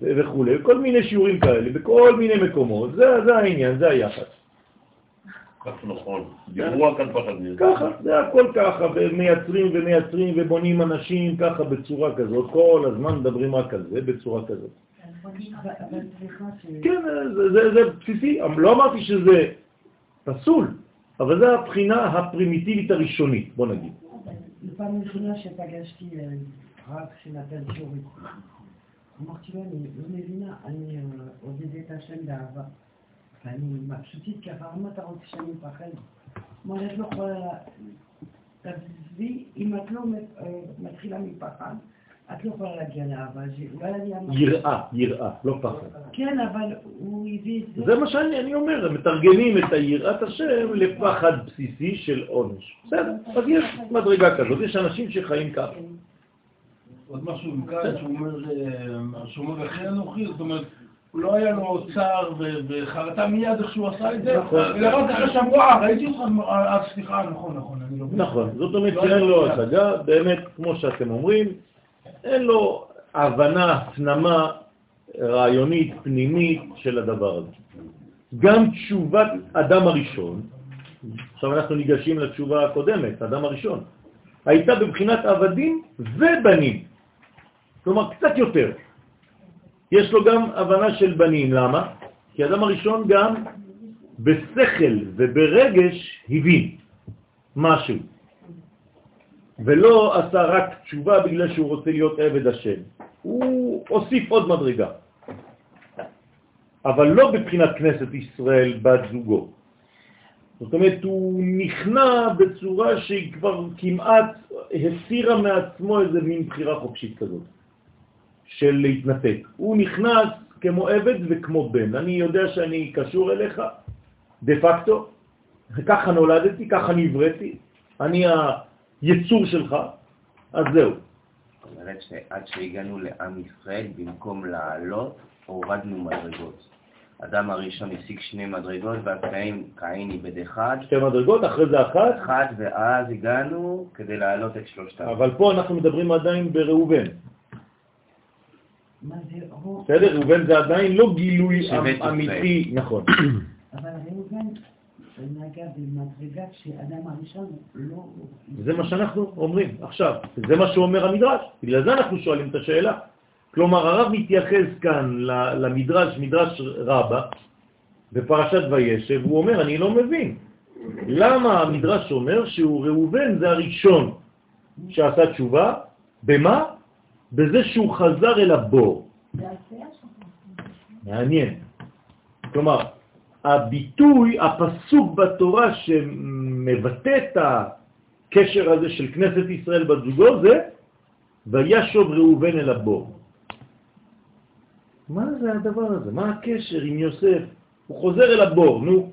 וכו'. כל מיני שיעורים כאלה, בכל מיני מקומות. זה, זה העניין, זה היחס.
כך נכון. דיברו רק על פחד מזה.
ככה, זה הכל ככה, ומייצרים ומייצרים ובונים אנשים ככה בצורה כזאת, כל הזמן מדברים רק על זה בצורה כזאת. כן, זה, זה, זה בסיסי, לא אמרתי שזה פסול, אבל זה הבחינה הפרימיטיבית הראשונית, בוא נגיד.
זו פעם ראשונה שפגשתי רב שנתן שיעורים. אמרתי לו, אני לא מבינה, אני עובדת את השם באהבה. ואני מבסוטית, כי אחר מה אתה רוצה שאני מפחד? את לא יכולה... תעזבי, אם את לא מתחילה מפחד, את לא יכולה להגיע ש- אולי אני אמרתי.
יראה, יראה, לא פחד.
כן, אבל הוא הביא את זה.
זה מה שאני אני אומר, מתרגמים את היראת השם לפחד בסיסי של עונש. בסדר, אז יש מדרגה כזאת, יש אנשים שחיים ככה.
עוד משהו מכאן, שהוא אומר, אה, שהוא אומר, אחרי אנוכי, זאת אומרת, לא היה לו ו- וחרטה מיד איך שהוא עשה את זה,
נכון.
אלא רק אחרי שאמרו, אה, ראיתי אותך, אה, אה, סליחה, נכון, נכון, אני לא...
נכון, זאת אומרת שאין לו השגה, באמת, כמו שאתם אומרים, אין לו הבנה, הפנמה רעיונית, פנימית של הדבר הזה. גם תשובת אדם הראשון, עכשיו אנחנו ניגשים לתשובה הקודמת, אדם הראשון, הייתה בבחינת עבדים ובנים. כלומר, קצת יותר. יש לו גם הבנה של בנים, למה? כי אדם הראשון גם בשכל וברגש הבין משהו, ולא עשה רק תשובה בגלל שהוא רוצה להיות עבד השם. הוא הוסיף עוד מדרגה, אבל לא בבחינת כנסת ישראל בת זוגו. זאת אומרת, הוא נכנע בצורה שהיא כבר כמעט הסירה מעצמו איזה מין בחירה חופשית כזאת, של להתנתק. הוא נכנס כמו עבד וכמו בן. אני יודע שאני קשור אליך, דה פקטו, ככה נולדתי, ככה נבראתי, אני היצור שלך, אז זהו.
זאת אומרת שעד שהגענו לעם ישראל, במקום לעלות, הורדנו מדרגות. אדם הראשון השיג שני מדרגות, והקין קין איבד אחד,
שתי מדרגות, אחרי זה אחת,
אחד, ואז הגענו כדי להעלות את שלושתם.
אבל פה אנחנו מדברים עדיין בראובן. בסדר? ראובן זה עדיין לא גילוי. אמיתי, נכון. *coughs*
אבל ראובן נגע במדרגה שאדם הראשון לא...
זה מה שאנחנו אומרים עכשיו, זה מה שאומר המדרש, בגלל זה אנחנו שואלים את השאלה. כלומר, הרב מתייחס כאן ל- למדרש, מדרש רבה, בפרשת וישב, הוא אומר, אני לא מבין. למה המדרש אומר שהוא ראובן זה הראשון שעשה תשובה? במה? בזה שהוא חזר אל הבור. מעניין. כלומר, הביטוי, הפסוק בתורה שמבטא את הקשר הזה של כנסת ישראל בת זוגו זה וישוב ראובן אל הבור. מה זה הדבר הזה? מה הקשר עם יוסף? הוא חוזר אל הבור, נו.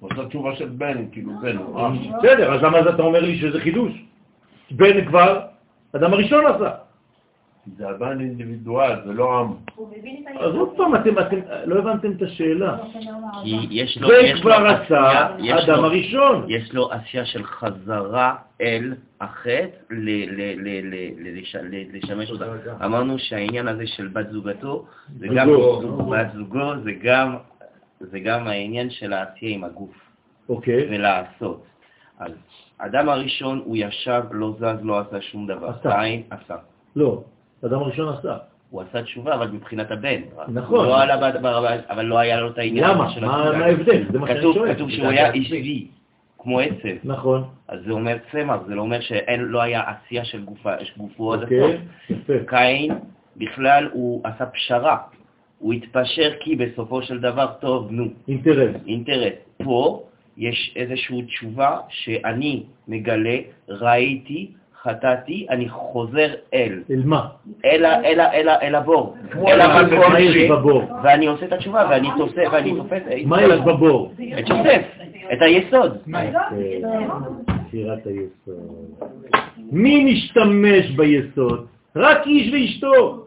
הוא עושה תשובה של בן, כאילו בן.
בסדר, אז למה אתה אומר לי שזה חידוש? בן כבר, אדם הראשון עשה.
זה עדיין אינדיבידואל, זה לא עם.
הוא מבין את
אז עוד פעם, אתם, לא הבנתם את השאלה.
כי יש לו,
זה
יש לו
כבר עשה אדם הראשון.
יש לו עשייה של חזרה אל החטא, ל- ל- ל- ל- ל- לש- ל- לשמש אותה. אמרנו שהעניין הזה של בת זוגתו, זה גם
זוגו.
בת זוגו, זה גם, זה גם העניין של העשייה עם הגוף,
אוקיי.
ולעשות. אז אדם הראשון, הוא ישב, לא זז, לא עשה שום דבר.
עשה.
עשה.
לא, אדם הראשון עשה.
הוא עשה תשובה, אבל מבחינת הבן.
נכון.
לא עלה, ב- ב- אבל לא היה לו את העניין
למה?
של
מה
התשובה.
מה ההבדל? זה מה שאני שואל.
כתוב שהוא היה איש וי, כמו עצב.
נכון,
אז זה אומר צמח, זה לא אומר שלא היה עשייה של גופו עד הסוף.
אוקיי, יפה.
קין, בכלל הוא עשה פשרה. הוא התפשר כי בסופו של דבר, טוב, נו,
אינטרס.
אינטרס. פה יש איזושהי תשובה שאני מגלה, ראיתי, חטאתי, אני חוזר אל,
אל מה?
אל, אל, אל, אל הבור, אל המקום
יש
ש...
בבור?
ואני עושה את התשובה, ואני תופס, ואני תופס
מה יש בבור?
את יוסף, את היסוד.
שירת היסוד. מי משתמש ביסוד? רק איש ואשתו.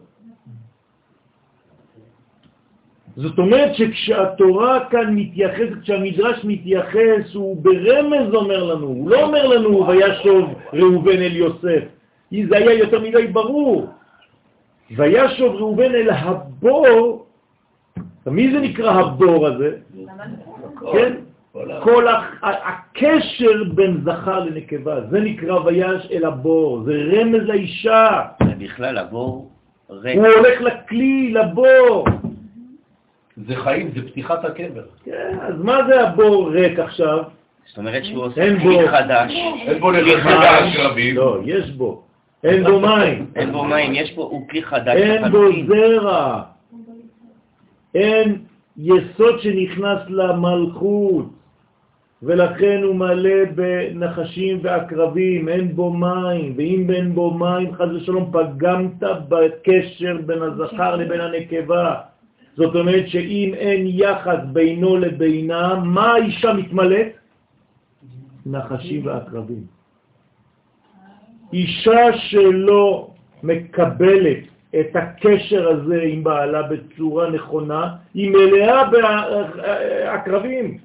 זאת אומרת שכשהתורה כאן מתייחסת, כשהמדרש מתייחס, הוא ברמז אומר לנו, הוא לא אומר לנו וישוב ראובן אל יוסף, זה היה יותר מדי ברור. וישוב ראובן אל הבור, מי זה נקרא הבור הזה? כן?
כל
הקשר בין זכר לנקבה, זה נקרא ויש אל הבור, זה רמז לאישה.
בכלל, הבור ריק.
הוא הולך לכלי, לבור.
זה חיים, זה פתיחת הקבר.
כן, אז מה זה הבור ריק עכשיו?
זאת אומרת שהוא עושה
אין
כלי
בור.
חדש,
אין בו לחימה הקרבים.
לא, יש בו. אין בו מים,
אין בו מים, יש פה, הוא כלי חדש
אין בו. זרע, אין יסוד שנכנס למלכות. ולכן הוא מלא בנחשים ועקרבים, אין בו מים, ואם אין בו מים, חז ושלום, פגמת בקשר בין הזכר לבין הנקבה. זאת אומרת שאם אין יחד בינו לבינה, מה האישה מתמלאת? נחשים ועקרבים. אישה שלא מקבלת את הקשר הזה עם בעלה בצורה נכונה, היא מלאה בעקרבים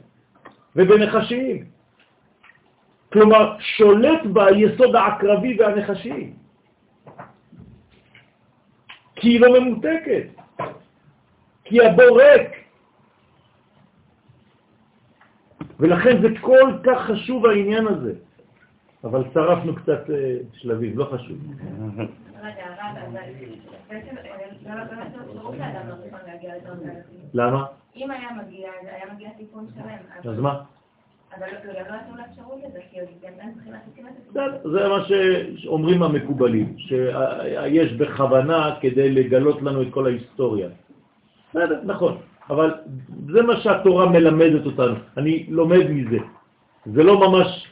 ובנחשים. כלומר, שולט ביסוד העקרבי והנחשי. כי היא לא ממותקת, כי הבור ריק. ולכן זה כל כך חשוב העניין הזה. אבל שרפנו קצת אה, שלבים, לא חשוב.
למה לא?
למה?
אם היה מגיע, היה מגיע תיקון שלם.
אז מה?
אבל לא גם לא נתנו לה אפשרות לזה, כי עוד מבחינת
בסדר, זה מה שאומרים המקובלים, שיש בכוונה כדי לגלות לנו את כל ההיסטוריה. בסדר, נכון, אבל זה מה שהתורה מלמדת אותנו, אני לומד מזה. זה לא ממש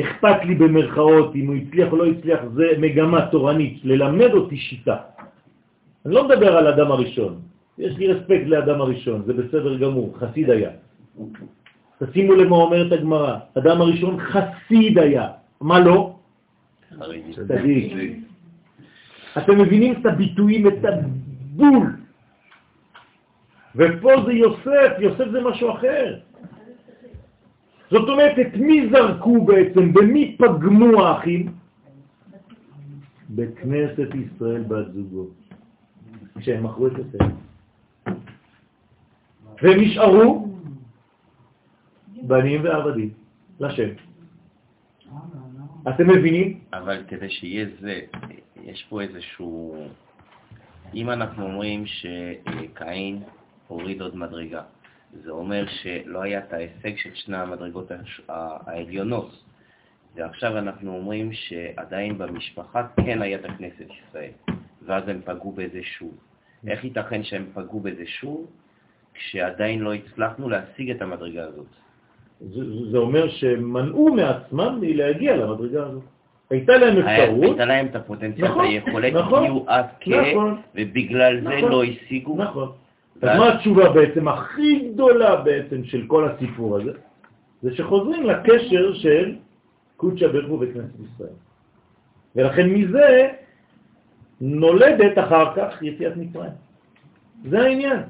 אכפת לי במרכאות אם הוא הצליח או לא הצליח, זה מגמה תורנית, ללמד אותי שיטה. אני לא מדבר על אדם הראשון, יש לי רספקט לאדם הראשון, זה בסדר גמור, חסיד היה. תשימו לב מה אומרת הגמרא, אדם הראשון חסיד היה, מה לא? צדיק. אתם מבינים את הביטויים, את הבול. ופה זה יוסף, יוסף זה משהו אחר. זאת אומרת, את מי זרקו בעצם, במי פגמו האחים? בכנסת ישראל בת זוגו, כשהם מכרו את הספר. והם נשארו בנים ועבדים לשם. אתם מבינים?
אבל כדי שיהיה זה, יש פה איזשהו... אם אנחנו אומרים שקין הוריד עוד מדרגה, זה אומר שלא היה את ההישג של שני המדרגות העליונות. ועכשיו אנחנו אומרים שעדיין במשפחה כן היה את הכנסת ישראל, ואז הם פגעו בזה שוב. איך ייתכן שהם פגעו בזה שוב, כשעדיין לא הצלחנו להשיג את המדרגה הזאת?
זה, זה אומר שמנעו מעצמם מלהגיע למדרגה הזאת. הייתה להם אפשרות.
הייתה להם את הפוטנציאל, נכון, היכולת, נכון, הגיעו עד. נכון, ובגלל זה נכון, לא השיגו.
נכון. אז מה התשובה בעצם הכי גדולה בעצם של כל הסיפור הזה? זה שחוזרים לקשר של קודשא ברכו בכנסת ישראל. ולכן מזה נולדת אחר כך יציאת מצרים. זה העניין.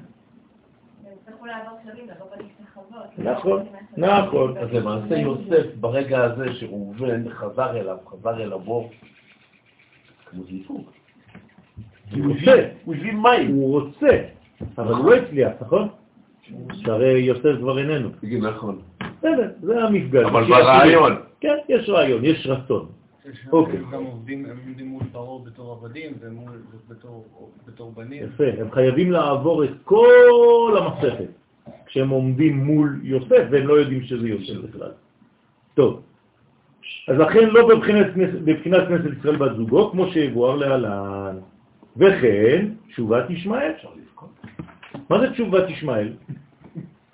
נכון, נכון.
אז למעשה יוסף ברגע הזה שראובן חזר אליו, חזר אל הבור, כמו זיפוק.
הוא
הביא מים.
הוא רוצה. אבל הוא לא הצליח, נכון? שהרי יוסף כבר איננו.
נכון.
בסדר, זה המפגש.
אבל ברעיון.
כן, יש רעיון, יש רצון. אוקיי.
הם גם עובדים, הם עומדים מול פרעה בתור עבדים ובתור בנים.
יפה, הם חייבים לעבור את כל המסכת כשהם עומדים מול יוסף והם לא יודעים שזה יוסף בכלל. טוב, אז לכן לא בבחינת כנסת ישראל בת זוגו, כמו שיבואר להלן. וכן, תשובת ישמעאל. מה זה תשובת ישמעאל?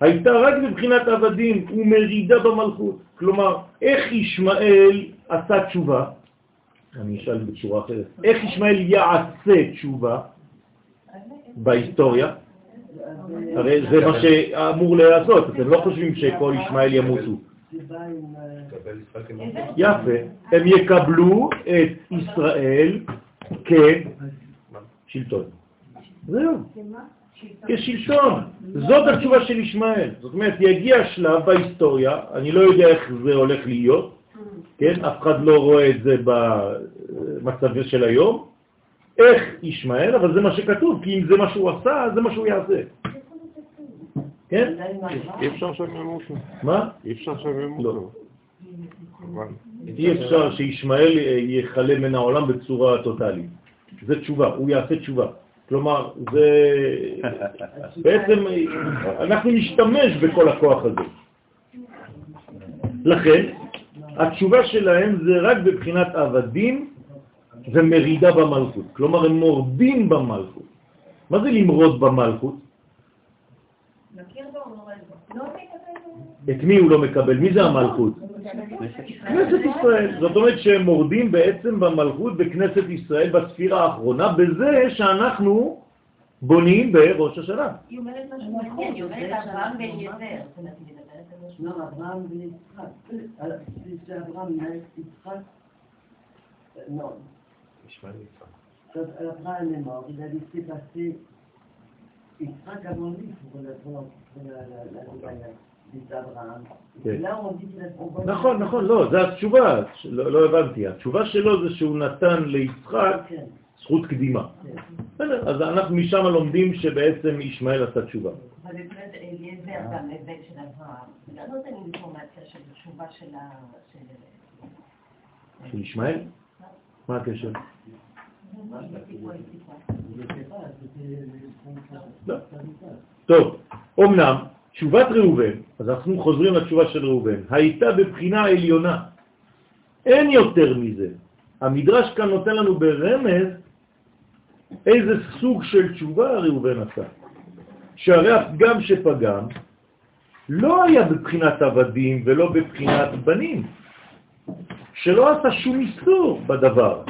הייתה רק בבחינת עבדים ומרידה במלכות. כלומר, איך ישמעאל עשה תשובה? אני אשאל בצורה אחרת. איך ישמעאל יעשה תשובה בהיסטוריה? הרי זה מה שאמור לעשות, אתם לא חושבים שכל ישמעאל ימותו. יפה, הם יקבלו את ישראל כשלטון. זהו. כשלטון. זאת התשובה של ישמעאל. זאת אומרת, יגיע שלב בהיסטוריה, אני לא יודע איך זה הולך להיות, כן? אף אחד לא רואה את זה במצב של היום, איך ישמעאל, אבל זה מה שכתוב, כי אם זה מה שהוא עשה, זה מה שהוא יעשה. כן?
אי אפשר שהם ימותו.
מה?
אי אפשר שהם ימותו.
לא. אי אפשר שישמעאל יחלה מן העולם בצורה טוטלית. זה תשובה, הוא יעשה תשובה. כלומר, זה... בעצם אנחנו נשתמש בכל הכוח הזה. לכן, התשובה שלהם זה רק בבחינת עבדים ומרידה במלכות. כלומר, הם מורדים במלכות. מה זה למרוד במלכות?
בו? לא
את מי הוא לא מקבל? מי זה המלכות? כנסת ישראל. זאת אומרת שהם מורדים בעצם במלכות בכנסת ישראל בספירה האחרונה, בזה שאנחנו בונים בראש השנה.
היא אומרת משהו מעניין, היא אומרת אברהם היא מדברת על משהו.
Non, Abraham est mort, il a laissé passer Yitzhak avant lui pour la, pour la, la, la, la, on voit-
נכון, נכון, לא, זה התשובה, לא לא הבנתי. התשובה שלו זה שהוא נתן ליצחק
כן,
זכות קדימה.
כן.
אז אנחנו משם לומדים שבעצם ישמעאל עשה תשובה.
אבל באמת אליעזר גם הבן של אברהם. לא נותן אינפורמציה של תשובה של ה... של-
ישמעאל? מה הקשר?
C'était...
לא. טוב, אמנם תשובת ראובן, אז אנחנו חוזרים לתשובה של ראובן, הייתה בבחינה עליונה. אין יותר מזה. המדרש כאן נותן לנו ברמז איזה סוג של תשובה ראובן עשה. שהרי הפגם שפגם לא היה בבחינת עבדים ולא בבחינת בנים, שלא עשה שום איסור בדבר.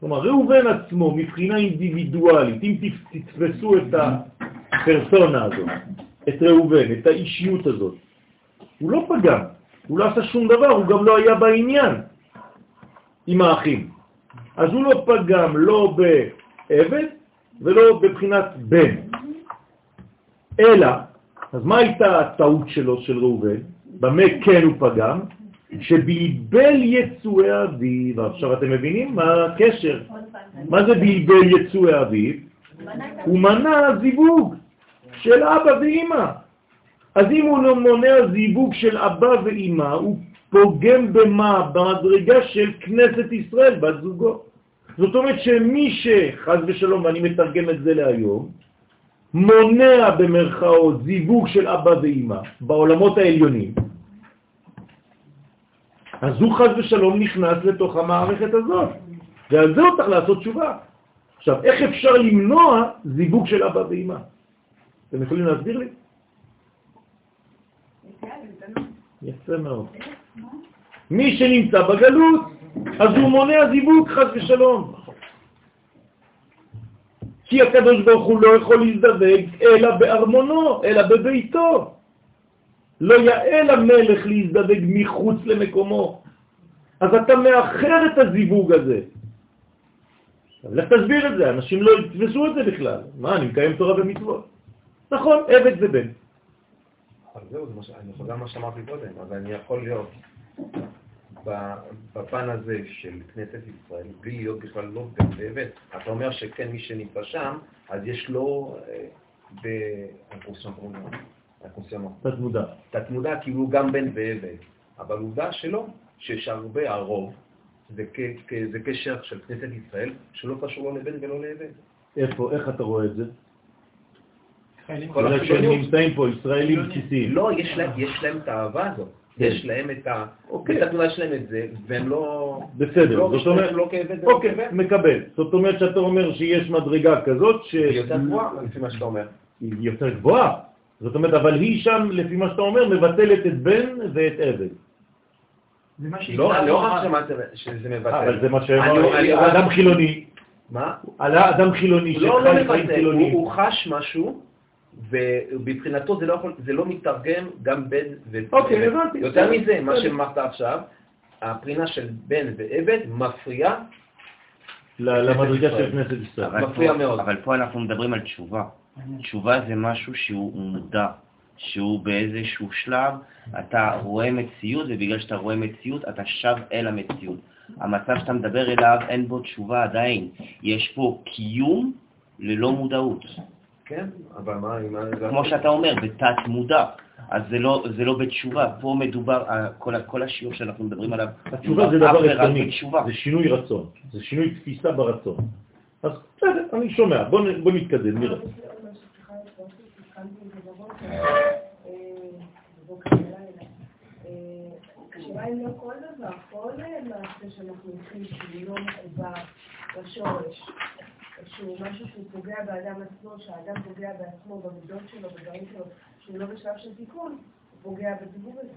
כלומר, ראובן עצמו מבחינה אינדיבידואלית, אם תפ- תתפסו את הפרסונה הזאת, את ראובן, את האישיות הזאת, הוא לא פגם, הוא לא עשה שום דבר, הוא גם לא היה בעניין עם האחים. אז הוא לא פגם לא בעבד ולא בבחינת בן. אלא, אז מה הייתה הטעות שלו, של ראובן? במה כן הוא פגם? שבלבל יצואי אביו. עכשיו אתם מבינים מה הקשר? מה זה בלבל יצואי אביו? הוא מנע זיווג של אבא ואמא. אז אם הוא לא מונע זיווג של אבא ואמא, הוא פוגם במה? במדרגה של כנסת ישראל, בת זוגו. זאת אומרת שמי שחז ושלום, ואני מתרגם את זה להיום, מונע במרכאות זיווג של אבא ואמא בעולמות העליונים, אז הוא חז ושלום נכנס לתוך המערכת הזאת, ועל זה הוא צריך לעשות תשובה. עכשיו, איך אפשר למנוע זיווג של אבא ואמא? אתם יכולים להסביר לי? יפה מאוד. מי שנמצא בגלות, אז הוא מונע זיווג חס ושלום. כי הקדוש ברוך הוא לא יכול להזדווג אלא בארמונו, אלא בביתו. לא יאה למלך להזדווג מחוץ למקומו. אז אתה מאחר את הזיווג הזה. לך תסביר את זה, אנשים לא יתפסו את זה בכלל. מה, אני מקיים תורה ומצוות. נכון, עבד זה בן.
אבל זהו, זה מה ש- אני חוזר מה שאמרתי קודם, אז אני יכול להיות ב- בפן הזה של כנסת ישראל, בלי להיות בכלל לא בן ועבד. אתה אומר שכן, מי שנמצא שם, אז יש לו אה, באקוסיומו,
תת מודע.
תת-מודע כאילו גם בן ועבד, אבל עובדה שלא, שיש הרבה, הרוב, זה קשר של כנסת ישראל, שלא קשור לא לבן ולא לעבד.
איפה, איך אתה רואה את זה?
כל
שהם. נמצאים פה, ישראלים בסיסיים.
לא, יש להם, יש להם את האהבה הזאת.
כן.
יש להם את ה...
אוקיי.
בתת-מודע שלהם את זה, והם לא...
בסדר,
לא
זאת אומרת,
לא ולא
אוקיי. מקבל. זאת אומרת שאתה אומר שיש מדרגה כזאת ש...
היא יותר גבוהה, לפי מה שאתה אומר.
היא יותר גבוהה. זאת אומרת, אבל היא שם, לפי מה שאתה אומר, מבטלת את בן ואת עבד.
זה מה
לא, לא. רק שמעת שזה מבטל.
אבל זה מה שאמר, אדם חילוני,
מה?
על האדם חילוני
לא, לא
שחי חיים חילוניים.
הוא חש משהו, ובבחינתו זה לא יכול, זה לא מתרגם גם בן ו...
אוקיי, הבנתי.
יותר מזה, מה. שאמרת עכשיו, הפרינה של בן ועבד מפריעה,
למדרגה. של כנסת ישראל.
מפריע מאוד.
אבל פה אנחנו מדברים על תשובה. תשובה זה משהו שהוא מודע, שהוא באיזשהו שלב, אתה רואה מציאות, ובגלל שאתה רואה מציאות, אתה שב אל המציאות. המצב שאתה מדבר אליו, אין בו תשובה עדיין. יש פה קיום ללא מודעות.
כן? אבל מה, מה...
כמו שאתה אומר, בתת מודע. אז זה לא, זה לא בתשובה. פה מדובר, אה, כל, כל השיעור שאנחנו מדברים עליו,
התשובה זה דבר רצוני,
בתשובה.
זה שינוי רצון, זה שינוי תפיסה ברצון. אז בסדר, אני שומע, בוא נתקדם, נראה.
השאלה אם לא כל דבר, כל מעשה שאנחנו עושים שהוא לא מחובר לשורש, שהוא משהו שהוא פוגע באדם עצמו, שהאדם פוגע בעצמו, במידות שלו, בדברים שלו, שהוא לא בשלב של תיקון, פוגע בדיבור הזה.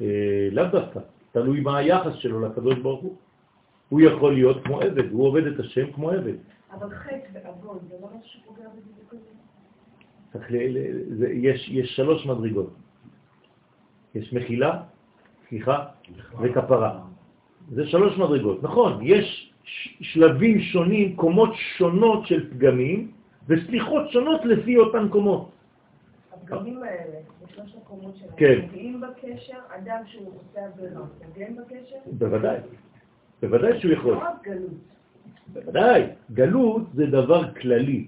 אה, לאו דווקא, תלוי מה היחס שלו לקדוש ברוך הוא. הוא יכול להיות כמו עבד, הוא עובד את השם כמו עבד.
אבל חטא ועוון, זה לא משהו שפוגע בדיבור הזה.
יש, יש שלוש מדרגות. יש מחילה, סליחה, וכפרה. זה שלוש מדרגות. נכון, יש שלבים שונים, קומות שונות של פגמים, וסליחות שונות לפי אותן קומות.
הפגמים האלה, בשלוש הקומות שלהם,
כן.
פוגעים בקשר, אדם שהוא עושה עבירה, פוגם בקשר,
בוודאי. בוודאי שהוא יכול.
לא רק גלות.
בוודאי. גלות זה דבר כללי,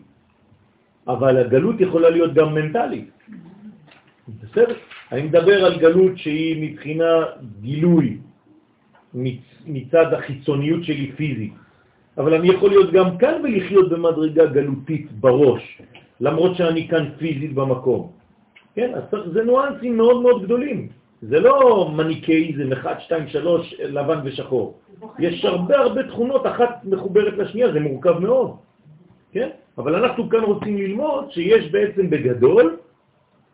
אבל הגלות יכולה להיות גם מנטלית. בסדר? אני מדבר על גלות שהיא מבחינה גילוי מצ- מצד החיצוניות שלי פיזית, אבל אני יכול להיות גם כאן ולחיות במדרגה גלותית בראש, למרות שאני כאן פיזית במקום. כן, אז זה ניואנסים מאוד מאוד גדולים. זה לא מניקאיזם, 1, 2, 3, לבן ושחור. יש הרבה הרבה תכונות, אחת מחוברת לשנייה, זה מורכב מאוד, כן? אבל אנחנו כאן רוצים ללמוד שיש בעצם בגדול,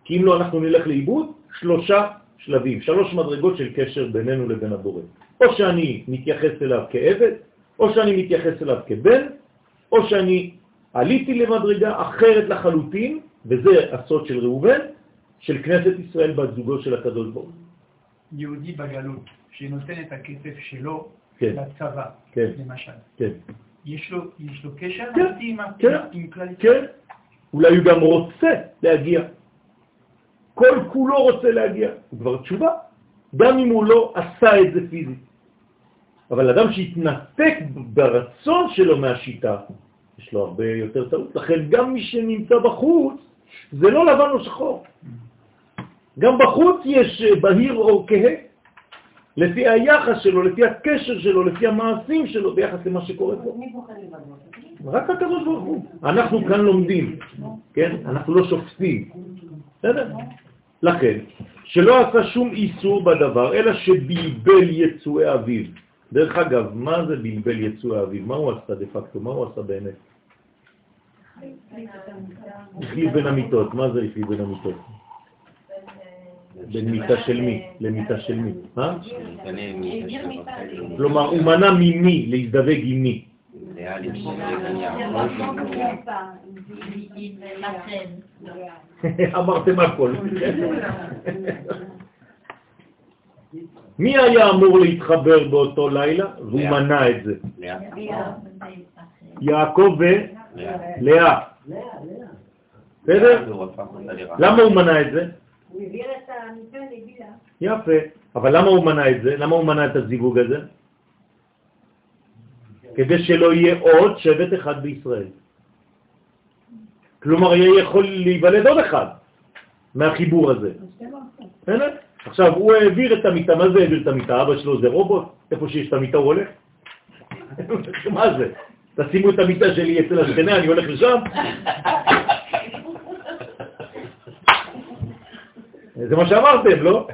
כי אם לא אנחנו נלך לאיבוד, שלושה שלבים, שלוש מדרגות של קשר בינינו לבין הבורא. או שאני מתייחס אליו כעבד, או שאני מתייחס אליו כבן, או שאני עליתי למדרגה אחרת לחלוטין, וזה הסוד של ראובן, של כנסת ישראל בת זוגו של הקדוש ברוך.
יהודי בגלות, שנותן את הכסף שלו
כן,
לצבא,
כן,
למשל,
כן.
יש לו, יש לו קשר
כן,
עם
כן,
עם כלל ישראל?
כן. אולי הוא גם רוצה להגיע. כל כולו רוצה להגיע. הוא כבר תשובה. גם אם הוא לא עשה את זה פיזית. אבל אדם שהתנתק ברצון שלו מהשיטה, יש לו הרבה יותר טעות. לכן גם מי שנמצא בחוץ, זה לא לבן או שחור. גם בחוץ יש אה, בהיר או כהה. לפי היחס שלו, לפי הקשר שלו, לפי המעשים שלו, ביחס למה שקורה פה. רק הקדוש ברוך הוא. אנחנו כאן לומדים, כן? אנחנו לא שופטים. בסדר? לכן, שלא עשה שום איסור בדבר, אלא שבלבל יצואי אביו. דרך אגב, מה זה בלבל יצואי אביו? מה הוא עשה דה פקטו? מה הוא עשה באמת? החליף בין המיטות. מה זה החליף בין המיטות? בין מיטה של מי? למיטה של מי?
מיטה של רחל,
כלומר, הוא מנע ממי להזדווג עם מי?
לאה לבשל *laughs*
אמרתם הכל. מי היה אמור להתחבר באותו לילה והוא. מנע את זה? יעקב ולאה.
לאה.
בסדר? למה הוא מנע את זה?
הוא העביר את המיטה לגילה.
יפה. אבל למה הוא מנע את זה? למה הוא מנע את הזיווג הזה? כדי שלא יהיה עוד שבט אחד בישראל. כלומר, יהיה יכול להיוולד עוד אחד מהחיבור הזה. עכשיו, הוא העביר את המיטה, מה זה העביר את המיטה? אבא שלו זה רובוט? איפה שיש את המיטה הוא הולך? *laughs* מה זה? תשימו את המיטה שלי אצל השכנה, אני הולך לשם? *laughs* זה מה שאמרתם, לא?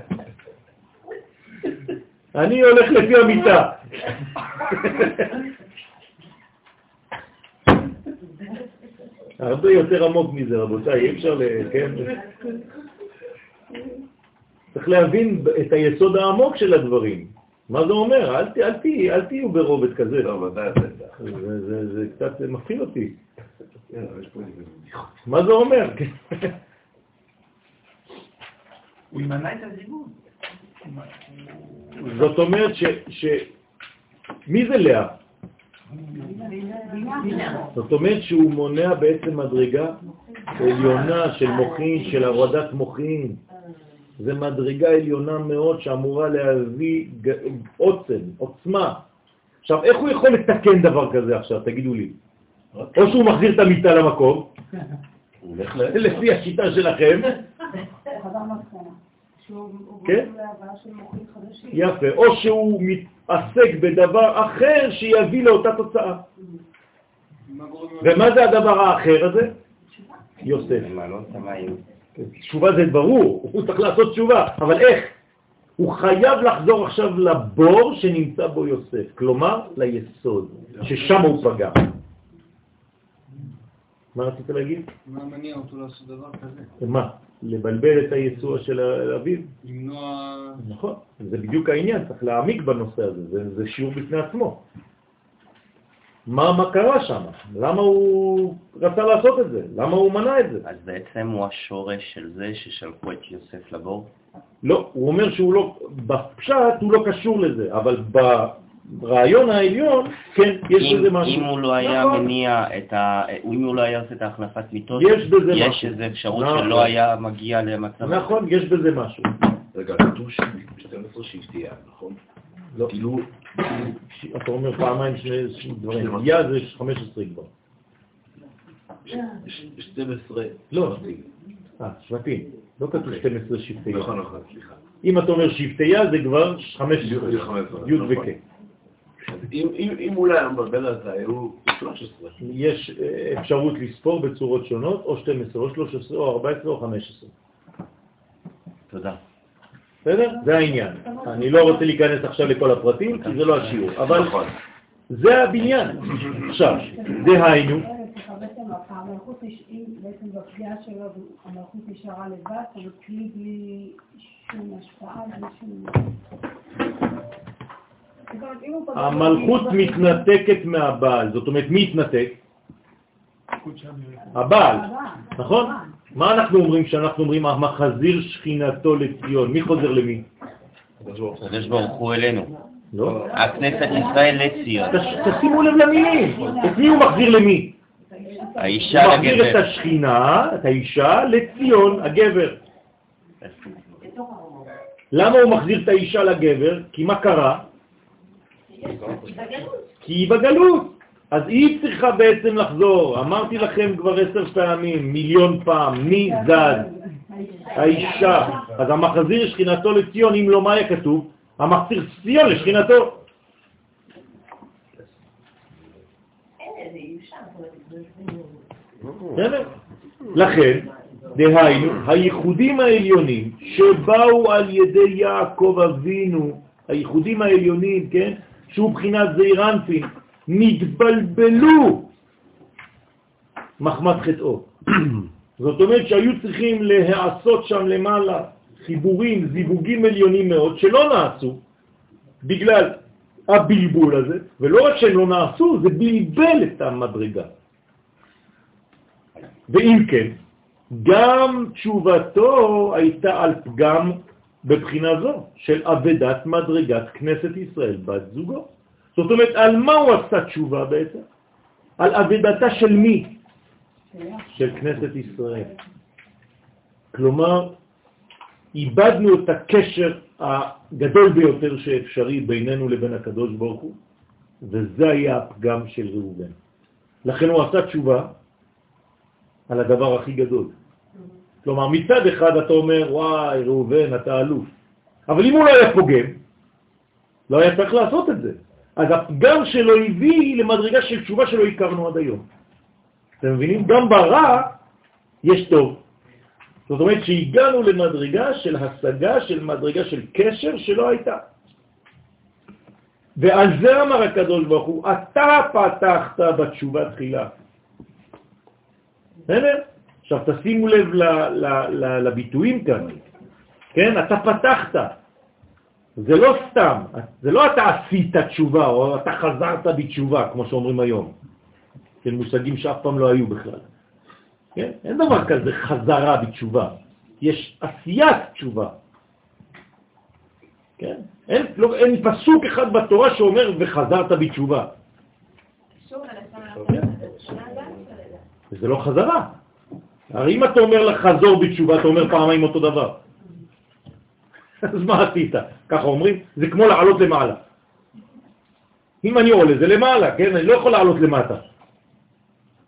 *laughs* אני הולך לפי המיטה. הרבה יותר עמוק מזה, רבותיי, אי אפשר ל... כן? צריך להבין את היסוד העמוק של הדברים. מה זה אומר? אל, תהיו ברובד כזה.
לא.
זה, זה, זה קצת מפחיד אותי.
כן.
מה זה אומר? *laughs*
הוא ימנע את הזיווג.
זאת אומרת ש... ש... מי זה לאה? זאת אומרת שהוא מונע בעצם מדרגה עליונה של מוחין, של הורדת מוחין. זה מדרגה עליונה מאוד שאמורה להביא עוצם, עוצמה. עכשיו, איך הוא יכול לתקן דבר כזה עכשיו, תגידו לי? או שהוא מחזיר את המיטה למקום,
ל...
לפי השיטה שלכם, כן. יפה, או שהוא מתעסק בדבר אחר שיביא לאותה תוצאה. ומה זה הדבר האחר הזה? יוסף.
המים.
תשובה זה ברור, הוא צריך לעשות תשובה, אבל איך? הוא חייב לחזור עכשיו לבור שנמצא בו יוסף, כלומר ליסוד, ששם הוא פגע. מה רצית להגיד?
מה מניע אותו לעשות דבר כזה?
מה? לבלבל את היצוע של אביו?
למנוע...
נכון, זה בדיוק העניין, צריך להעמיק בנושא הזה, זה, זה שיעור בפני עצמו. מה, מה קרה שם? למה הוא רצה לעשות את זה? למה הוא מנע את זה?
אז בעצם הוא השורש של זה ששלחו את יוסף לבור?
לא, הוא אומר שהוא לא, בפשט הוא לא קשור לזה, אבל ברעיון העליון, כן, יש
אם,
בזה משהו.
אם הוא לא היה
נכון.
מניע את ה... אם הוא לא היה עושה את ההחלפת מיטות,
יש בזה
יש
משהו.
איזו אפשרות
נכון.
שלא היה מגיע למצב...
נכון, יש בזה משהו.
רגע, כתוב ש- 12 שבטייה, נכון?
לא.
כאילו,
ש- אתה אומר פעמיים שני דברים.
12.
יא זה 15 כבר.
ש- ש- 12
לא.
שבטים.
אה, שבטים. לא כתוב 12 שבטי יא.
נכון, נכון, סליחה.
אם אתה אומר שבטי יא זה כבר 15.
י' 15,
י'
נכון.
וכ'.
אם- אם אם הוא לא היה מבלבל על זה, היו 13.
יש אה, אפשרות לספור בצורות שונות, או 12, או 13, או 14, או 15.
תודה.
בסדר? זה העניין. אני לא רוצה להיכנס עכשיו לכל הפרטים, כי זה לא השיעור, אבל
נכון.
זה הבניין. עכשיו, דהיינו,
בעצם המלכות,
מתנתקת מהבעל, זאת אומרת, מי התנתק? הבעל, נכון? מה אנחנו אומרים כשאנחנו אומרים המחזיר שכינתו לציון? מי חוזר למי?
הקדוש ברוך הוא אלינו.
לא?
הכנסת ישראל לציון.
תש- תשימו לב למילים, את מי הוא מחזיר למי?
האישה
הוא מחזיר את
לגבר.
השכינה, את האישה, לציון, הגבר. למה הוא מחזיר את האישה לגבר? כי מה קרה? כי היא בגלות. אז היא צריכה בעצם לחזור. אמרתי לכם כבר עשר פעמים, מיליון פעם, מי זז? האישה. אז המחזיר שכינתו לציון, אם לא, מה היה כתוב? המחזיר ציון לשכינתו. לכן, דהיינו, הייחודים העליונים שבאו על ידי יעקב אבינו, הייחודים העליונים, כן, שהוא בחינת זעיר אנפין, נתבלבלו מחמת חטאו. *clears throat* זאת אומרת שהיו צריכים להעשות שם למעלה חיבורים, זיווגים עליונים מאוד, שלא נעשו בגלל הבלבול הזה, ולא רק שהם לא נעשו, זה בלבל את המדרגה. ואם כן, גם תשובתו הייתה על פגם בבחינה זו של עבדת מדרגת כנסת ישראל, בת זוגו. זאת אומרת, על מה הוא עשה תשובה בעצם? על עבדתה של מי? של כנסת ישראל. כלומר, איבדנו את הקשר הגדול ביותר שאפשרי בינינו לבין הקדוש ברוך הוא, וזה היה הפגם של ראובן. לכן הוא עשה תשובה על הדבר הכי גדול. כלומר, מצד אחד אתה אומר, וואי, ראובן, אתה אלוף. אבל אם הוא לא היה פוגם, לא היה צריך לעשות את זה. אז הפגם שלו הביא למדרגה של תשובה שלא הכרנו עד היום. אתם מבינים? גם ברע יש טוב. זאת אומרת שהגענו למדרגה של השגה, של מדרגה של קשר שלא הייתה. ועל זה אמר הקדוש ברוך הוא, אתה פתחת בתשובה תחילה. בסדר? עכשיו תשימו לב לביטויים כאן. כן? אתה פתחת. זה לא סתם, זה לא אתה עשית תשובה או אתה חזרת בתשובה, כמו שאומרים היום. כן, מושגים שאף פעם לא היו בכלל. כן? אין דבר כזה חזרה בתשובה. יש עשיית תשובה. כן? אין, לא, אין פסוק אחד בתורה שאומר וחזרת בתשובה. וזה לא חזרה. הרי אם אתה אומר לחזור בתשובה, אתה אומר פעמיים אותו דבר. אז מה עשית? ככה אומרים? זה כמו לעלות למעלה. אם אני עולה זה למעלה, כן? אני לא יכול לעלות למטה.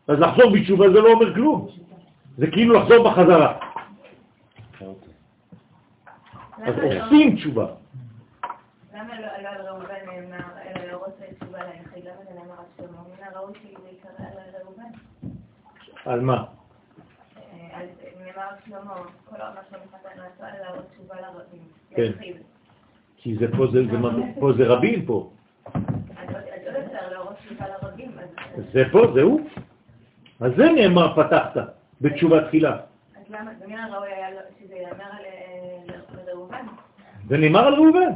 אז לחזור בתשובה זה לא אומר כלום. זה כאילו לחזור בחזרה. אז עושים תשובה.
למה לא לא על ראובן נאמר, אלא להורות תשובה ליחיד? למה זה נאמר על שלמה? מן הראוי שזה יקרא על ראובן.
על מה?
אה, אז נאמר על שלמה, כל העונה שלו מחתן רצה להראות תשובה לרבים.
כן. כי זה פה זה, זה, פה זה רבים פה.
אז אז. אז-
זה פה, זה הוא. אז זה נאמר פתחת בתשובה תחילה.
אז למה, ומן הראוי היה לו- שזה ייאמר על אה?
זה נאמר על ראובן.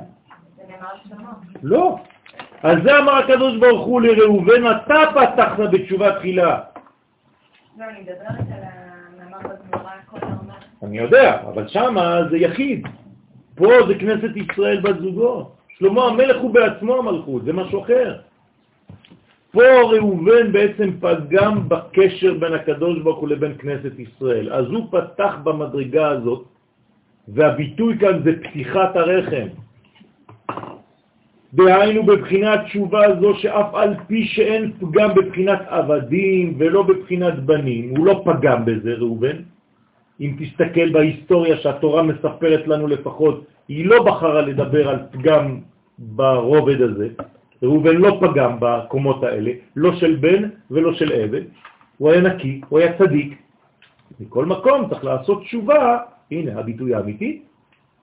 זה נאמר על שלמה.
לא. על זה אמר הקדוש ברוך הוא לראובן, אתה פתחת בתשובה תחילה.
לא, אני מדברת על המאמר בגמרא, כל האומה.
אני יודע, אבל שמה זה יחיד. פה זה כנסת ישראל בת זוגו. שלמה המלך הוא בעצמו המלכות, זה משהו אחר. פה ראובן בעצם פגם בקשר בין הקדוש ברוך הוא לבין כנסת ישראל. אז הוא פתח במדרגה הזאת, והביטוי כאן זה פתיחת הרחם. דהיינו בבחינת תשובה זו שאף על פי שאין פגם בבחינת עבדים ולא בבחינת בנים, הוא לא פגם בזה ראובן, אם תסתכל בהיסטוריה שהתורה מספרת לנו לפחות, היא לא בחרה לדבר על פגם ברובד הזה. ראובן לא פגם בקומות האלה, לא של בן ולא של עבד. הוא היה נקי, הוא היה צדיק. מכל מקום צריך לעשות תשובה, הנה הביטוי האמיתי,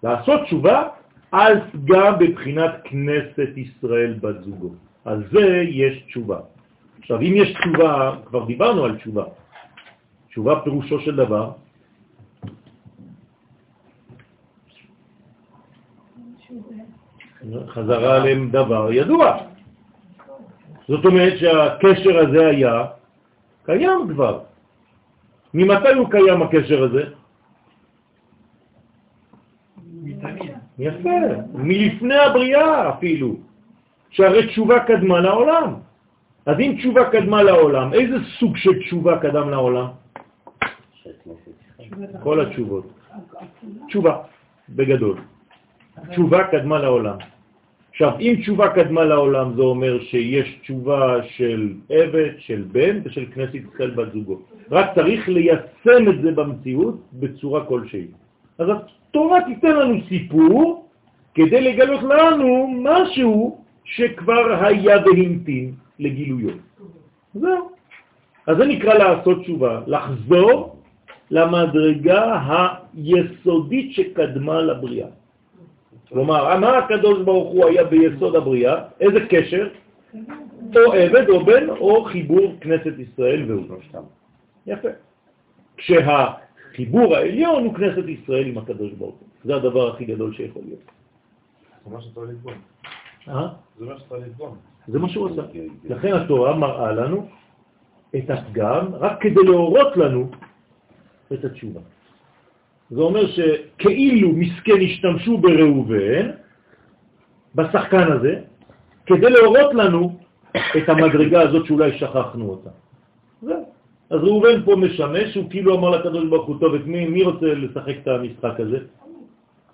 לעשות תשובה על פגם בבחינת כנסת ישראל בת זוגו. על זה יש תשובה. עכשיו, אם יש תשובה, כבר דיברנו על תשובה. תשובה פירושו של דבר, חזרה עליהם דבר ידוע. זאת אומרת שהקשר הזה היה קיים כבר. ממתי הוא קיים הקשר הזה? יפה, מלפני הבריאה אפילו, שהרי תשובה קדמה לעולם. אז אם תשובה קדמה לעולם, איזה סוג של תשובה קדם לעולם? כל התשובות. תשובה, בגדול. תשובה קדמה לעולם. עכשיו, אם תשובה קדמה לעולם, זה אומר שיש תשובה של עבד, של בן ושל כנסת ישראל בת זוגו. רק צריך ליישם את זה במציאות בצורה כלשהי. אז התורה תיתן לנו סיפור כדי לגלות לנו משהו שכבר היה והמתין לגילויו. זהו. אז זה נקרא לעשות תשובה, לחזור למדרגה היסודית שקדמה לבריאה. כלומר, מה הקדוש ברוך הוא היה ביסוד הבריאה? איזה קשר? או עבד או בן או חיבור כנסת ישראל והוא. יפה. כשהחיבור העליון הוא כנסת ישראל עם הקדוש ברוך הוא. זה הדבר הכי גדול שיכול להיות.
זה מה שאתה לסבון.
אה?
זה מה שאתה לסבון.
זה מה שהוא עשה. לכן התורה מראה לנו את הפגם רק כדי להורות לנו את התשובה. זה אומר שכאילו מסכן השתמשו בראובן, בשחקן הזה, כדי להורות לנו את המדרגה הזאת שאולי שכחנו אותה. זהו. אז ראובן פה משמש, הוא כאילו אמר לקדוש ברוך הוא, טוב, את מי, מי רוצה לשחק את המשחק הזה?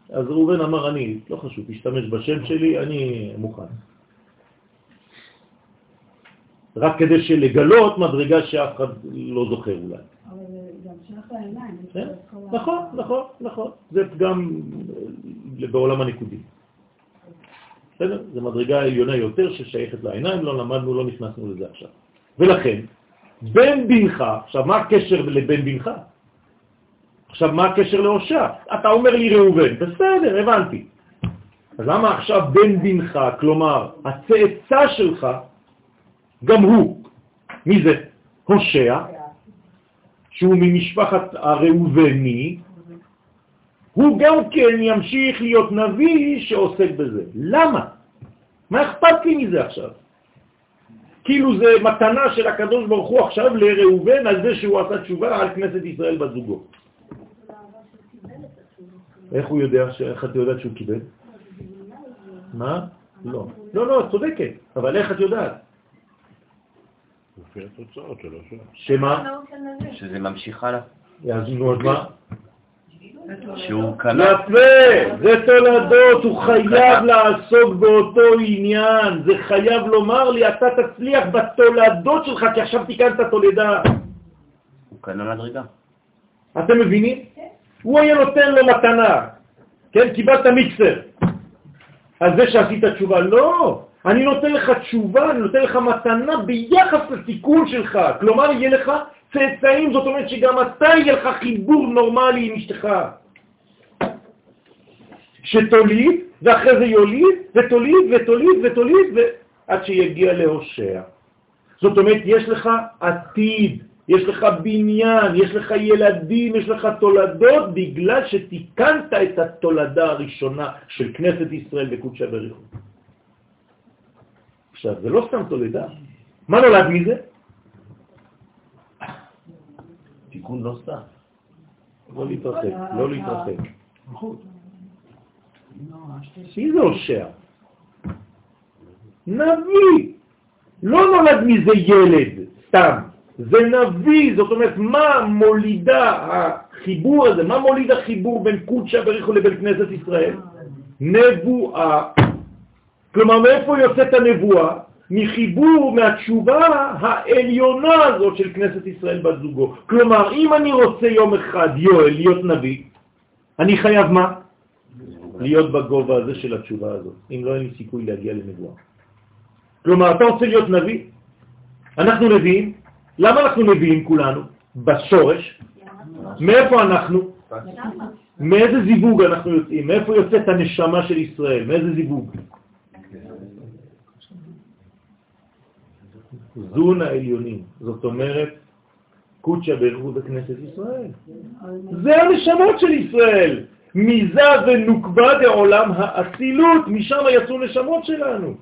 אז ראובן אמר, אני, לא חשוב, תשתמש בשם שלי, אני מוכן. רק כדי שלגלות מדרגה שאף אחד לא זוכר אולי. נכון, נכון, נכון. זה פגם אה, בעולם הנקודי. בסדר? זו מדרגה עליונה יותר ששייכת לעיניים, לא למדנו, לא נכנסנו לזה עכשיו. ולכן, בן בנך, עכשיו מה הקשר לבן בנך? עכשיו מה הקשר להושע? אתה אומר לי ראובן, בסדר, הבנתי. אז למה עכשיו בן בנך, כלומר הצאצא שלך, גם הוא, מי זה? הושע, שהוא ממשפחת הראובני, הוא גם כן ימשיך להיות נביא שעוסק בזה. למה? מה אכפת לי מזה עכשיו? כאילו זה מתנה של הקדוש ברוך הוא עכשיו לראובן על זה שהוא עשה תשובה על כנסת ישראל בת זוגו. איך הוא יודע, איך את יודעת שהוא קיבל? מה? לא. לא, לא, את צודקת, אבל איך את יודעת?
לפי התוצאות שלו.
שמה?
נאום של נביא.
שזה ממשיך הלאה.
אז נו, אז מה?
שהוא קנה,
יפה, זה תולדות, הוא חייב לעסוק באותו עניין, זה חייב לומר לי, אתה תצליח בתולדות שלך, כי עכשיו תיקנת תולדה.
הוא קנה מדרגה.
אתם מבינים? הוא היה נותן לו מתנה, כן? קיבלת מיקסר. על זה שעשית תשובה. לא, אני נותן לך תשובה, אני נותן לך מתנה ביחס לתיקון שלך. כלומר, יהיה לך צאצאים, זאת אומרת שגם אתה יהיה לך חיבור נורמלי עם אשתך. שתוליד, ואחרי זה יוליד, ותוליד, ותוליד, ותוליד, ועד שיגיע להושע. זאת אומרת, יש לך עתיד, יש לך בניין, יש לך ילדים, יש לך תולדות, בגלל שתיקנת את התולדה הראשונה של כנסת ישראל בקודשא בריחו. עכשיו, זה לא סתם תולדה. מה נולד מזה?
תיקון לא סתם.
לא להתרחק, לא להתרחק. מי זה הושע? נביא. לא נולד מזה ילד, סתם. זה נביא, זאת אומרת, מה מולידה החיבור הזה, מה מוליד החיבור בין קודשא בריחו לבין כנסת ישראל? נבואה. כלומר, מאיפה יוצאת הנבואה? מחיבור מהתשובה העליונה הזאת של כנסת ישראל בת זוגו. כלומר, אם אני רוצה יום אחד, יואל, להיות נביא, אני חייב מה? להיות בגובה הזה של התשובה הזאת. אם לא, אין לי סיכוי להגיע לנבואה. כלומר, אתה רוצה להיות נביא? אנחנו נביאים. למה אנחנו נביאים כולנו? בשורש. מאיפה אנחנו? מאיזה זיווג אנחנו יוצאים? מאיפה יוצאת הנשמה של ישראל? מאיזה זיווג? זון העליונים. זאת אומרת, קודשא ברכות בכנסת ישראל. זה הנשמות של ישראל. מזה ונוקבה דעולם האצילות, משם יצאו נשמות שלנו.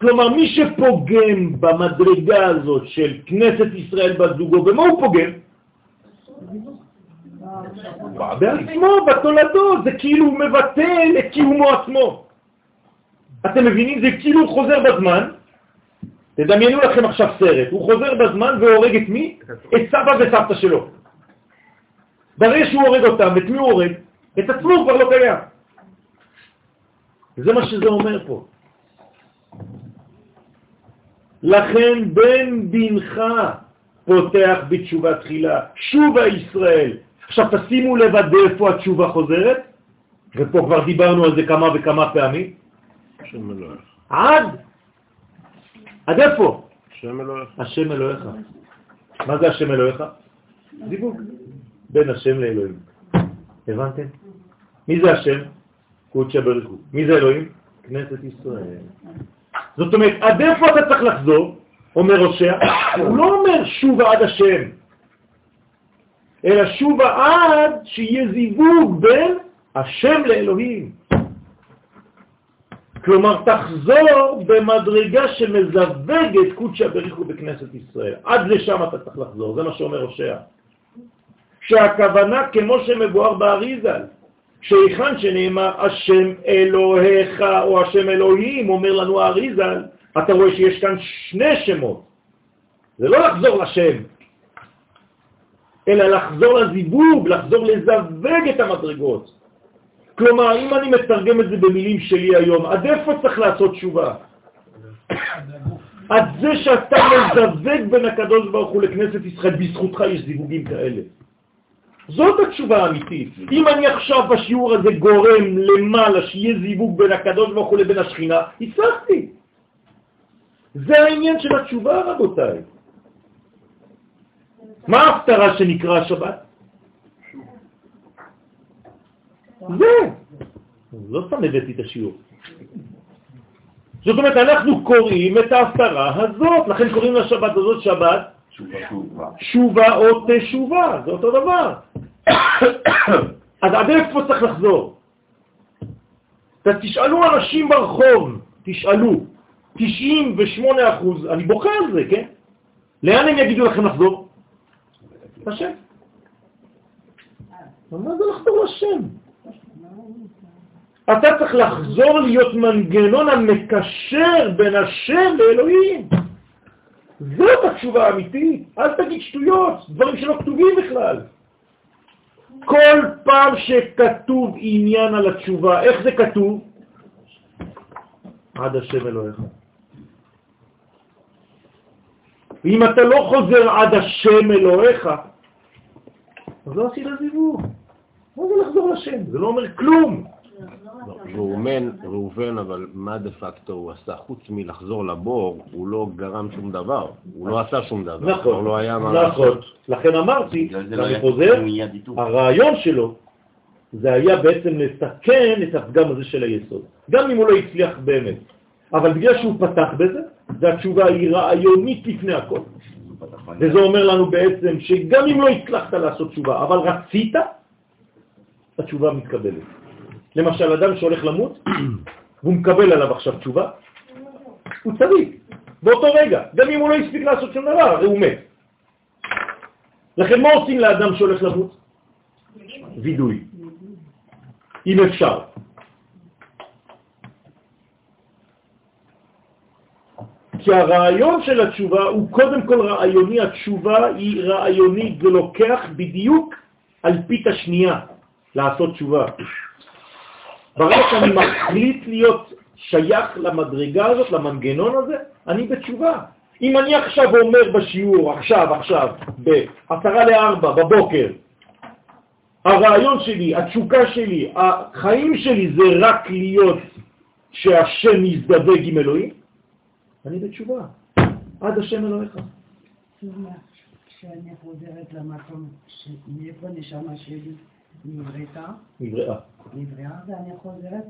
כלומר, מי שפוגם במדרגה הזאת של כנסת ישראל בת זוגו, במה הוא פוגם? בעצמו, בתולדות, זה כאילו הוא מבטל את קיומו עצמו. אתם מבינים? זה כאילו הוא חוזר בזמן, תדמיינו לכם עכשיו סרט, הוא חוזר בזמן והורג את מי? את סבא וסבתא שלו. ברגע שהוא הורג אותם, את מי הוא הורג? את עצמו כבר לא קיים. זה מה שזה אומר פה. לכן בן בנך פותח בתשובה תחילה, שובה ישראל. עכשיו תשימו לב עד איפה התשובה חוזרת, ופה כבר דיברנו על זה כמה וכמה פעמים.
השם אלוהיך.
עד? עד איפה?
השם אלוהיך.
השם אלוהיך. מה זה השם אלוהיך? זיווג בין השם לאלוהים. הבנתם? מי זה השם? קודשא בריחו. מי זה אלוהים? כנסת ישראל. זאת אומרת, עד איפה אתה צריך לחזור, אומר הושע? הוא לא אומר שובה עד השם, אלא שובה עד שיהיה זיווג בין השם לאלוהים. כלומר, תחזור במדרגה שמזווגת קודשא בריחו בכנסת ישראל. עד לשם אתה צריך לחזור, זה מה שאומר הושע. שהכוונה כמו שמבואר באריזל, שהיכן שנאמר השם אלוהיך או השם אלוהים, אומר לנו האריזל, אתה רואה שיש כאן שני שמות. זה לא לחזור לשם, אלא לחזור לזיווג, לחזור לזווג את המדרגות. כלומר, אם אני מתרגם את זה במילים שלי היום, עד איפה צריך לעשות תשובה? עד זה שאתה מזווג בין הקדוש ברוך הוא לכנסת ישראל, בזכותך יש זיווגים כאלה. זאת התשובה האמיתית. אם אני עכשיו בשיעור הזה גורם למעלה שיהיה זיווג בין הקדוש ברוך הוא לבין השכינה, הצלחתי. זה העניין של התשובה, רבותיי. מה ההפטרה שנקרא השבת? זה. לא סתם הבאתי את השיעור. זאת אומרת, אנחנו קוראים את ההפטרה הזאת, לכן קוראים לשבת הזאת שבת שובה או תשובה, זה אותו דבר. אז עד איפה צריך לחזור? תשאלו אנשים ברחוב, תשאלו, 98 אחוז, אני בוכה על זה, כן? לאן הם יגידו לכם לחזור? לשם. מה זה לחזור לשם? אתה צריך לחזור להיות מנגנון המקשר בין השם לאלוהים. זאת התשובה האמיתית. אל תגיד שטויות, דברים שלא כתובים בכלל. כל פעם שכתוב עניין על התשובה, איך זה כתוב? עד השם אלוהיך. ואם אתה לא חוזר עד השם אלוהיך, אז לא עשית זיווג. מה זה לחזור לשם? זה לא אומר כלום.
ראובן, ראובן, אבל מה דה פקטו הוא עשה? חוץ מלחזור לבור, הוא לא גרם שום דבר. הוא לא עשה שום דבר.
נכון,
לא היה מה
נכון. לכן אמרתי,
לא
ואני חוזר, הרעיון שלו זה היה בעצם לתקן את הפגם הזה של היסוד. גם אם הוא לא הצליח באמת. אבל בגלל שהוא פתח בזה, והתשובה היא רעיונית לפני הכל. וזה אומר לנו בעצם שגם אם לא הצלחת לעשות תשובה, אבל רצית, התשובה מתקבלת. למשל, אדם שהולך למות, *clears throat* והוא מקבל עליו עכשיו תשובה, הוא צדיק, באותו רגע, גם אם הוא לא הספיק לעשות שום דבר, הרי הוא מת. לכן מה עושים לאדם שהולך למות? וידוי, אם אפשר. כי הרעיון של התשובה הוא קודם כל רעיוני, התשובה היא רעיונית ולוקח בדיוק על פית השנייה לעשות תשובה. ברגע שאני מחליט להיות שייך למדרגה הזאת, למנגנון הזה, אני בתשובה. אם אני עכשיו אומר בשיעור, עכשיו, עכשיו, בעשרה לארבע בבוקר, הרעיון שלי, התשוקה שלי, החיים שלי זה רק להיות שהשם יזדווג עם אלוהים, אני בתשובה, עד השם אלוהיך.
כשאני חוזרת למקום מאיפה נשמה שלי נבראה,
נבראה.
נבראה, ואני חוזרת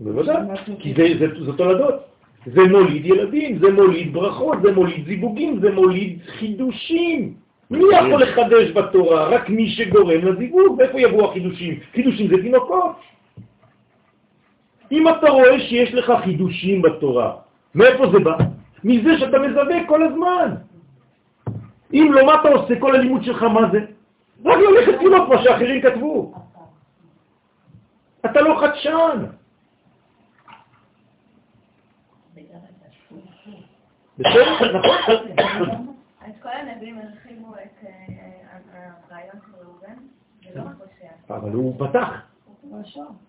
בוודאי, כי זה תולדות. זה מוליד ילדים, זה מוליד ברכות, זה מוליד זיווגים, זה מוליד חידושים. מי יכול לחדש בתורה? רק מי שגורם לזיווג. איפה יבואו החידושים? חידושים זה תינוקות. אם אתה רואה שיש לך חידושים בתורה, מאיפה זה בא? מזה שאתה מזווה כל הזמן. אם לא, מה אתה עושה? כל הלימוד שלך, מה זה? רק ללכת לראות מה שאחרים כתבו. אתה לא חדשן. בסדר, נכון.
אז כל הנביאים הרחיבו את אה, הרעיון של ראובן, ולא רק הושע.
אבל הוא פתח.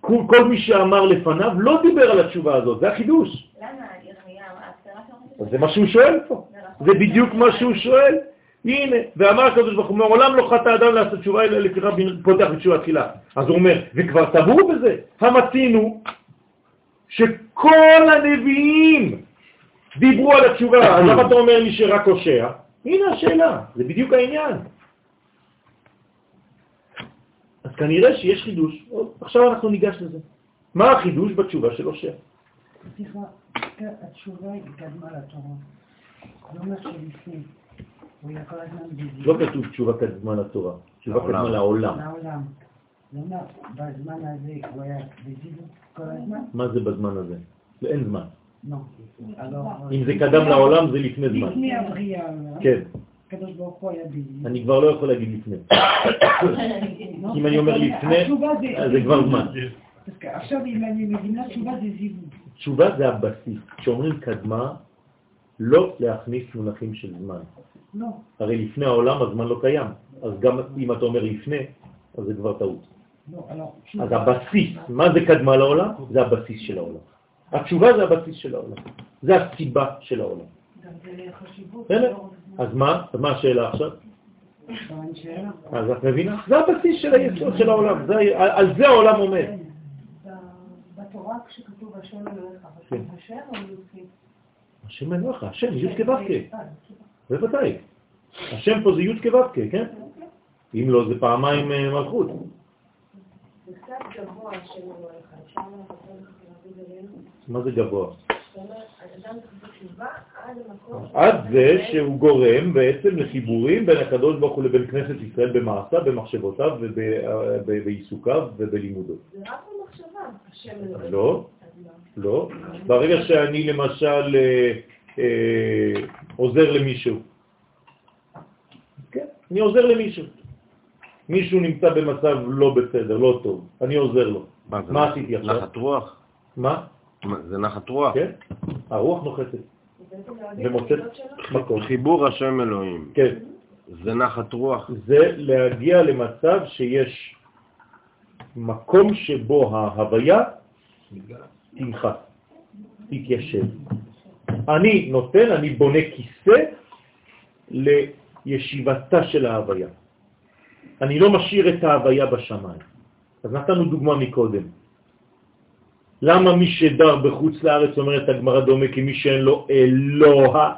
כל, מי שאמר לפניו לא דיבר על התשובה הזאת, זה החידוש.
למה ירמיהו, ההפטרה שלו?
זה מה שהוא שואל פה, זה בדיוק מה שהוא שואל. הנה, ואמר הקדוש ברוך הוא, מעולם לא חטא אדם לעשות תשובה אלא לפיכך פותח בתשובה תחילה. אז הוא אומר, וכבר טבעו בזה, המצינו שכל הנביאים דיברו על התשובה, אז למה אתה אומר לי שרק הושע? הנה השאלה, זה בדיוק העניין. אז כנראה שיש חידוש. עכשיו אנחנו ניגש לזה. מה החידוש בתשובה של הושע?
סליחה, התשובה היא קדמה לתורה. לא אומר שלפני.
לא כתוב תשובה קדמה לתורה, תשובה קדמה לעולם.
לעולם. לא אומר, בזמן הזה הוא היה בזיווג כל הזמן?
מה זה בזמן הזה? אין זמן.
לא.
אם זה קדם לעולם זה לפני זמן.
לפני הבריאה.
כן.
הקדוש ברוך הוא היה בזיווג.
אני כבר לא יכול להגיד לפני. *coughs* אם אני אומר לפני, זה כבר זמן.
עכשיו אם אני מבינה תשובה זה זיווג.
תשובה זה הבסיס. כשאומרים קדמה, לא להכניס מונחים של זמן.
לא.
הרי לפני העולם הזמן לא קיים, אז גם אם אתה אומר לפני, אז זה כבר טעות.
לא, לא.
אז הבסיס, מה זה קדמה לעולם? זה הבסיס של העולם. התשובה זה הבסיס של העולם. זה הסיבה של העולם. אז מה? מה השאלה עכשיו? אז את מבינה? זה הבסיס של היסוד של העולם, על זה העולם עומד.
בתורה כשכתוב השם אלוהיך,
כן.
השם או י"ק?
השם אלוהיך, השם, י' כו' בוודאי. השם פה זה י' כו' כן? אם לא, זה פעמיים אה, מלכות.
עלינו?
מה זה גבוה?
עד
זה שהוא גורם בעצם לחיבורים בין הקדוש ברוך הוא לבין כנסת ישראל במעשה, במחשבותיו ובעיסוקיו ובלימודו.
זה רק במחשבה, השם.
לא, לא. ברגע שאני למשל אה, עוזר למישהו, כן, אני עוזר למישהו. מישהו נמצא במצב לא בסדר, לא טוב, אני עוזר לו.
מה,
מה עשיתי עכשיו?
נחת רוח?
מה?
מה, זה נחת רוח?
כן, הרוח נוחתת ומוצאת מקום.
חיבור השם אלוהים.
כן,
זה נחת רוח.
זה להגיע למצב שיש מקום שבו ההוויה תנחת, תתיישב. אני נותן, אני בונה כיסא לישיבתה של ההוויה. אני לא משאיר את ההוויה בשמיים. אז נתנו דוגמה מקודם. למה מי שדר בחוץ לארץ אומרת הגמרא דומה כמי שאין לו אלוה?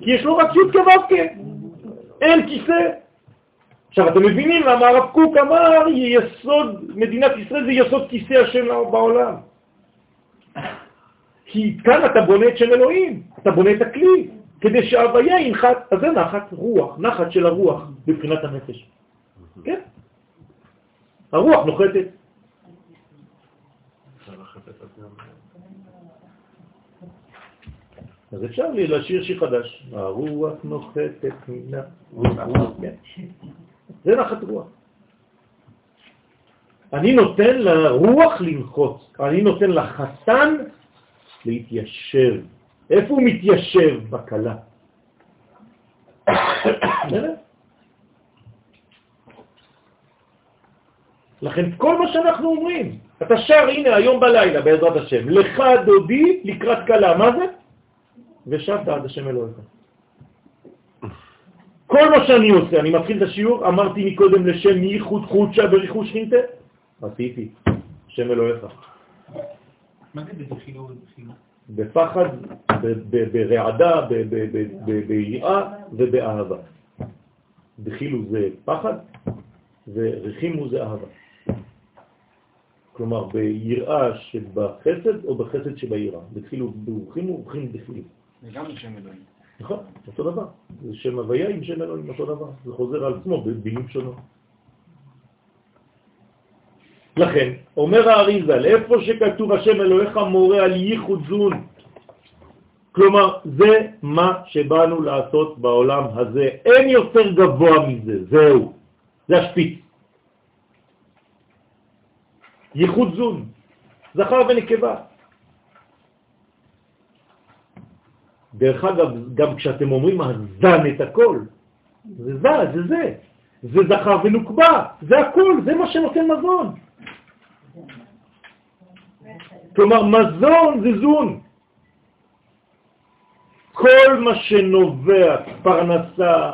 כי יש לו רק י' כו' אין כיסא. עכשיו, אתם מבינים למה הרב קוק אמר יסוד, מדינת ישראל זה יסוד כיסא השם בעולם. כי כאן אתה בונה את שם אלוהים, אתה בונה את הכלי, כדי שההוויה ינחת, אז זה נחת רוח, נחת של הרוח מבחינת הנפש. כן? הרוח נוחתת. אז אפשר לי לשיר שיר חדש. הרוח נוחתת הרוח. כן. זה נחת רוח. אני נותן לרוח לנחות, אני נותן לחתן להתיישב. איפה הוא מתיישב? בקלה. לכן כל מה שאנחנו אומרים, אתה שר, הנה, היום בלילה, בעזרת השם, לך דודי לקראת קלה, מה זה? ושבת עד השם אלוהיך. כל מה שאני עושה, אני מתחיל את השיעור, אמרתי מקודם לשם ייחוד חודשה וריחוש חינטה, עשיתי, השם אלוהיך.
מה זה בדחילו
בפחד, ברעדה, ביראה ובאהבה. דחילו זה פחד וריחימו זה אהבה. כלומר, ביראה שבחסד או בחסד שביראה. דחילו ברוכימו, ורחימו דחילו.
זה גם שם אלוהים.
נכון, אותו דבר. זה שם הוויה עם שם אלוהים, אותו דבר. זה חוזר על עצמו בבינים שונות. לכן, אומר האריזל, איפה שכתוב השם אלוהיך מורה על ייחוד זון, כלומר, זה מה שבאנו לעשות בעולם הזה. אין יותר גבוה מזה, זהו. זה השפיץ. ייחוד זון, זכר ונקבה. דרך אגב, גם כשאתם אומרים הזן את הכל, זה זה, זה זה. זה זכר ונוקבה, זה הכל, זה מה שנותן מזון. כלומר, מזון זה זון. כל מה שנובע, פרנסה,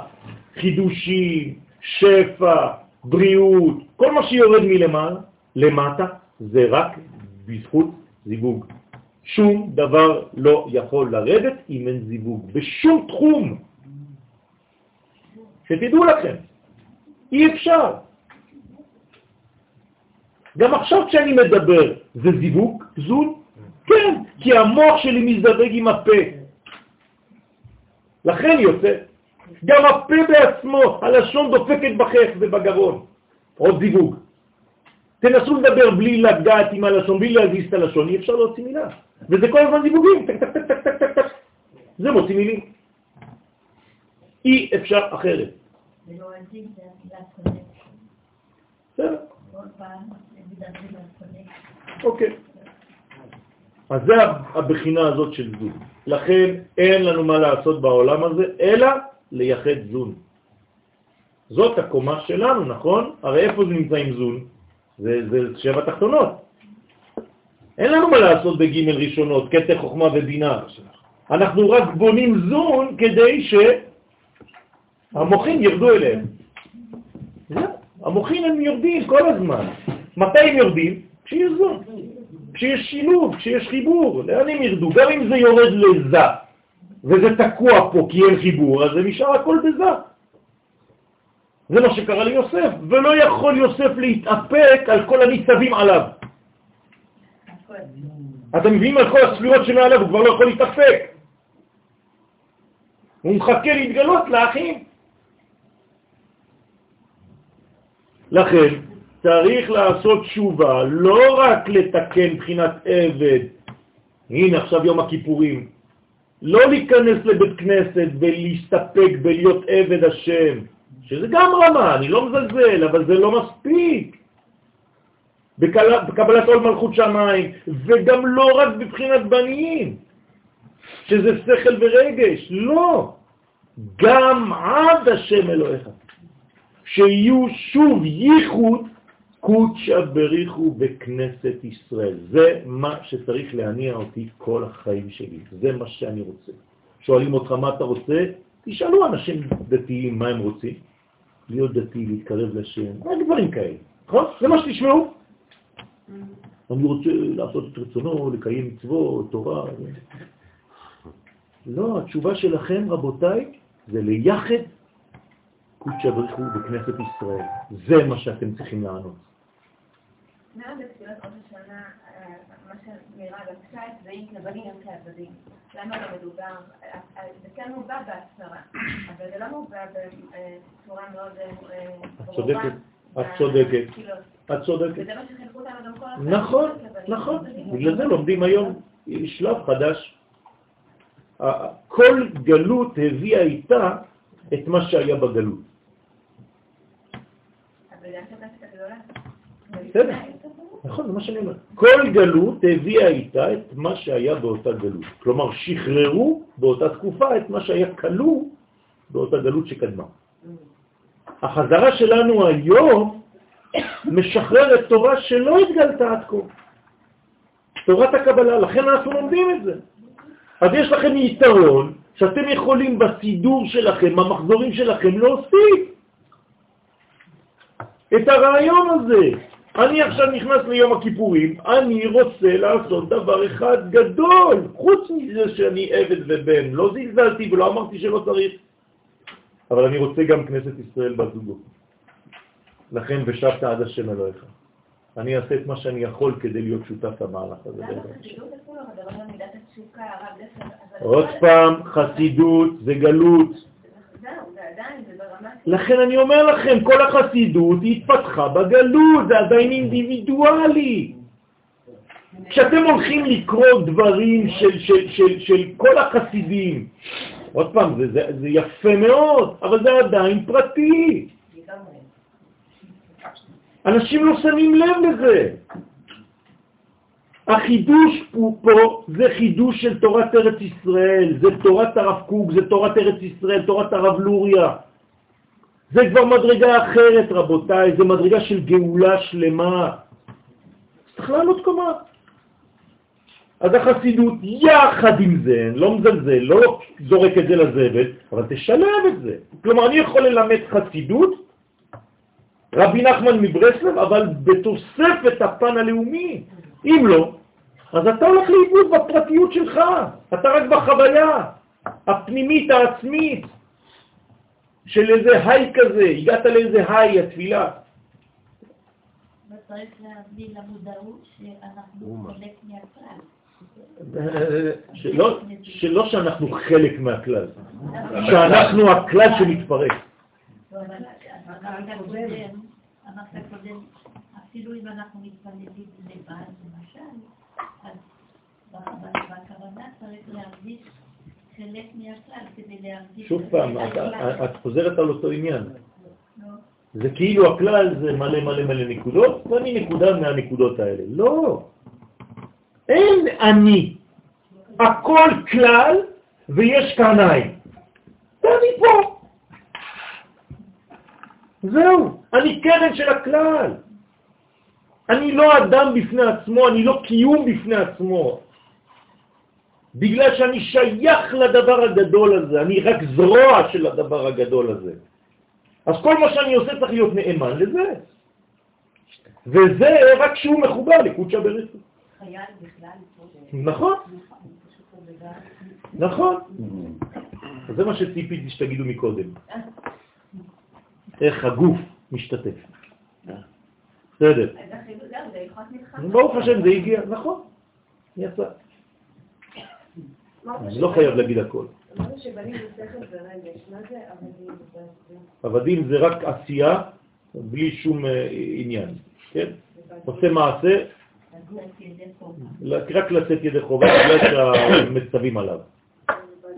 חידושים, שפע, בריאות, כל מה שיורד מלמעלה, למטה, זה רק בזכות זיווג. שום דבר לא יכול לרדת אם אין זיווג, בשום תחום. שתדעו לכם, אי אפשר. גם עכשיו כשאני מדבר, זה זיווג, זון? כן, כי המוח שלי מזדווג עם הפה. לכן יוצא. גם הפה בעצמו, הלשון דופקת בחך ובגרון. עוד זיווג. תנסו לדבר בלי לגעת עם הלשון, בלי להזיז את הלשון, אי אפשר להוציא מילה. וזה כל הזמן זיווגים, טק טק טק טק טק טק טק. זה מוציא מילים. אי אפשר אחרת. בסדר. אוקיי. אז זה הבחינה הזאת של זון. לכן אין לנו מה לעשות בעולם הזה, אלא לייחד זון. זאת הקומה שלנו, נכון? הרי איפה זה נמצא עם זון? זה, זה שבע תחתונות. אין לנו מה לעשות בג' ראשונות, קטע חוכמה ובינה. אנחנו רק בונים זון כדי שהמוחים ירדו אליהם. המוחים הם יורדים כל הזמן. מתי הם יורדים? כשיש זון. כשיש שילוב, כשיש חיבור, לאן הם ירדו? גם אם זה יורד לזה, וזה תקוע פה כי אין חיבור, אז זה נשאר הכל בזה. זה מה שקרה ליוסף, ולא יכול יוסף להתאפק על כל הניצבים עליו. אתם מבינים על כל הספירות שמעליו, הוא כבר לא יכול להתאפק. הוא מחכה להתגלות לאחים. לכן, צריך לעשות תשובה, לא רק לתקן בחינת עבד, הנה עכשיו יום הכיפורים, לא להיכנס לבית כנסת ולהסתפק בלהיות עבד השם, שזה גם רמה, אני לא מזלזל, אבל זה לא מספיק. בקבלת עול מלכות שמיים, וגם לא רק בבחינת בניים, שזה שכל ורגש, לא, גם עד השם אלוהיך, שיהיו שוב ייחוד קודשא בריחו בכנסת ישראל. זה מה שצריך להניע אותי כל החיים שלי. זה מה שאני רוצה. שואלים אותך מה אתה רוצה? תשאלו אנשים דתיים מה הם רוצים. להיות דתי, להתקרב לשם, דברים כאלה. נכון? זה מה שתשמעו. אני רוצה לעשות את רצונו, לקיים מצוות, תורה. לא, התשובה שלכם, רבותיי, זה ליחד קודשא בריחו בכנסת ישראל. זה מה שאתם צריכים לענות.
ראש השנה, אה, זה הם כעבדים? למה לא מדובר? אה, אה, זה כן מובא בהצהרה, אבל זה לא מובא בצורה מאוד
את צודקת, את צודקת, את צודקת.
וזה מה שחינכו אותנו גם כל הזמן.
נכון, נכון. בגלל זה לומדים היום שלב חדש. כל גלות הביאה איתה את מה שהיה בגלות. בסדר, נכון, זה מה שאני אומר. כל גלות הביאה איתה את מה שהיה באותה גלות. כלומר, שחררו באותה תקופה את מה שהיה כלוא באותה גלות שקדמה. החזרה שלנו היום משחררת תורה שלא התגלתה עד כה. תורת הקבלה, לכן אנחנו לומדים את זה. אז יש לכם יתרון שאתם יכולים בסידור שלכם, במחזורים שלכם, להוסיף את הרעיון הזה. אני עכשיו נכנס ליום הכיפורים, אני רוצה לעשות דבר אחד גדול, חוץ מזה שאני עבד ובן. לא זלזלתי ולא אמרתי שלא צריך, אבל אני רוצה גם כנסת ישראל בזוגו. לכן ושבת עד השם אלוהיך. אני אעשה את מה שאני יכול כדי להיות שותף למהלך הזה. עוד פעם, חסידות זה גלות. לכן אני אומר לכם, כל החסידות התפתחה בגלות, זה עדיין אינדיבידואלי. כשאתם הולכים לקרוא דברים של, של, של, של כל החסידים, עוד פעם, זה, זה, זה יפה מאוד, אבל זה עדיין פרטי. אנשים לא שמים לב לזה. החידוש פה זה חידוש של תורת ארץ ישראל, זה תורת הרב קוק, זה תורת ארץ ישראל, תורת הרב לוריה. זה כבר מדרגה אחרת, רבותיי, זה מדרגה של גאולה שלמה. צריך לעלות קומה. אז החסידות, יחד עם זה, לא מזלזל, לא זורק את זה לזבל, אבל תשלב את זה. כלומר, אני יכול ללמד חסידות, רבי נחמן מברסלב, אבל בתוספת הפן הלאומי. אם לא, אז אתה הולך לאיבוד בפרטיות שלך, אתה רק בחוויה הפנימית העצמית של איזה היי כזה, הגעת לאיזה היי, התפילה.
וצריך להביא למודעות שאנחנו חלק מהכלל.
שלא, שלא שאנחנו חלק מהכלל, שאנחנו הכלל שמתפרק.
אמרת קודם, אפילו אם אנחנו מתפללים לבד, למשל, אז בכוונה צריך להרגיש חלק מהכלל כדי להרגיש...
שוב פעם, את חוזרת על אותו עניין. זה כאילו הכלל זה מלא מלא מלא נקודות, ואני נקודה מהנקודות האלה. לא. אין אני. הכל כלל ויש קרניים. ואני פה. זהו, אני קרן של הכלל. אני לא אדם בפני עצמו, אני לא קיום בפני עצמו. בגלל שאני שייך לדבר הגדול הזה, אני רק זרוע של הדבר הגדול הזה. אז כל מה שאני עושה צריך להיות נאמן לזה. וזה רק כשהוא מחובר לקודשא בריחו. חייל בכלל. נכון. נכון. זה מה שציפיתי שתגידו מקודם. איך הגוף משתתף. בסדר. ברוך השם זה הגיע, נכון, יצא. אני לא חייב להגיד הכל. עבדים זה רק עשייה בלי שום אה, עניין, כן? עושה מעשה, רק לצאת ידי חובה בגלל שהמצבים עליו.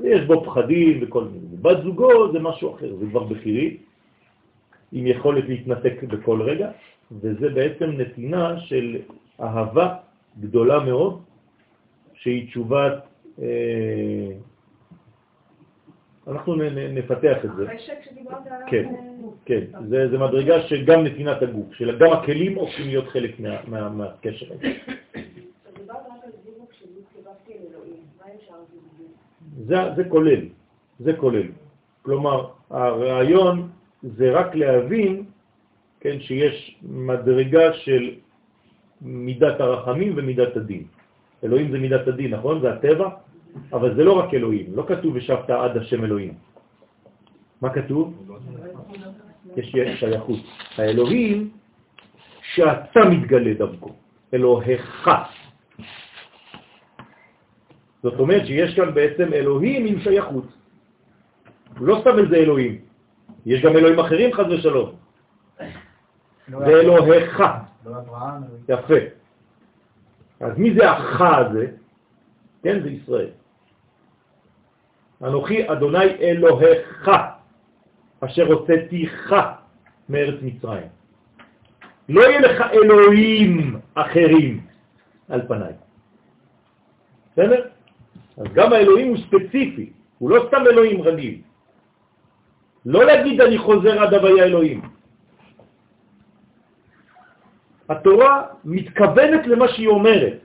יש בו פחדים וכל מיני. בת זוגו זה משהו אחר, זה כבר בחירי, עם יכולת להתנתק בכל רגע, וזה בעצם נתינה של אהבה גדולה מאוד, שהיא תשובת... אה, אנחנו נפתח את זה. כן, כן. זה, זה מדרגה שגם נתינת הגוף, שגם הכלים הופכים להיות חלק מה, מה, מהקשר הזה. זה, זה כולל, זה כולל. כלומר, הרעיון זה רק להבין כן, שיש מדרגה של מידת הרחמים ומידת הדין. אלוהים זה מידת הדין, נכון? זה הטבע, אבל זה לא רק אלוהים, לא כתוב ושבת עד השם אלוהים. מה כתוב? יש שייכות. האלוהים שאתה מתגלה דרכו, אלוהיך. זאת אומרת שיש כאן בעצם אלוהים עם שייכות. הוא לא סתם איזה אלוהים, יש גם אלוהים אחרים חד ושלום. זה אלוהיך.
לא
יפה. אז מי זה הח הזה? כן, זה ישראל. אנוכי אדוני אלוהיך, אשר הוצאתיך מארץ מצרים. לא יהיה לך אלוהים אחרים על פניי. בסדר? אז גם האלוהים הוא ספציפי, הוא לא סתם אלוהים רגיל. לא להגיד אני חוזר עד הוויה אלוהים. התורה מתכוונת למה שהיא אומרת.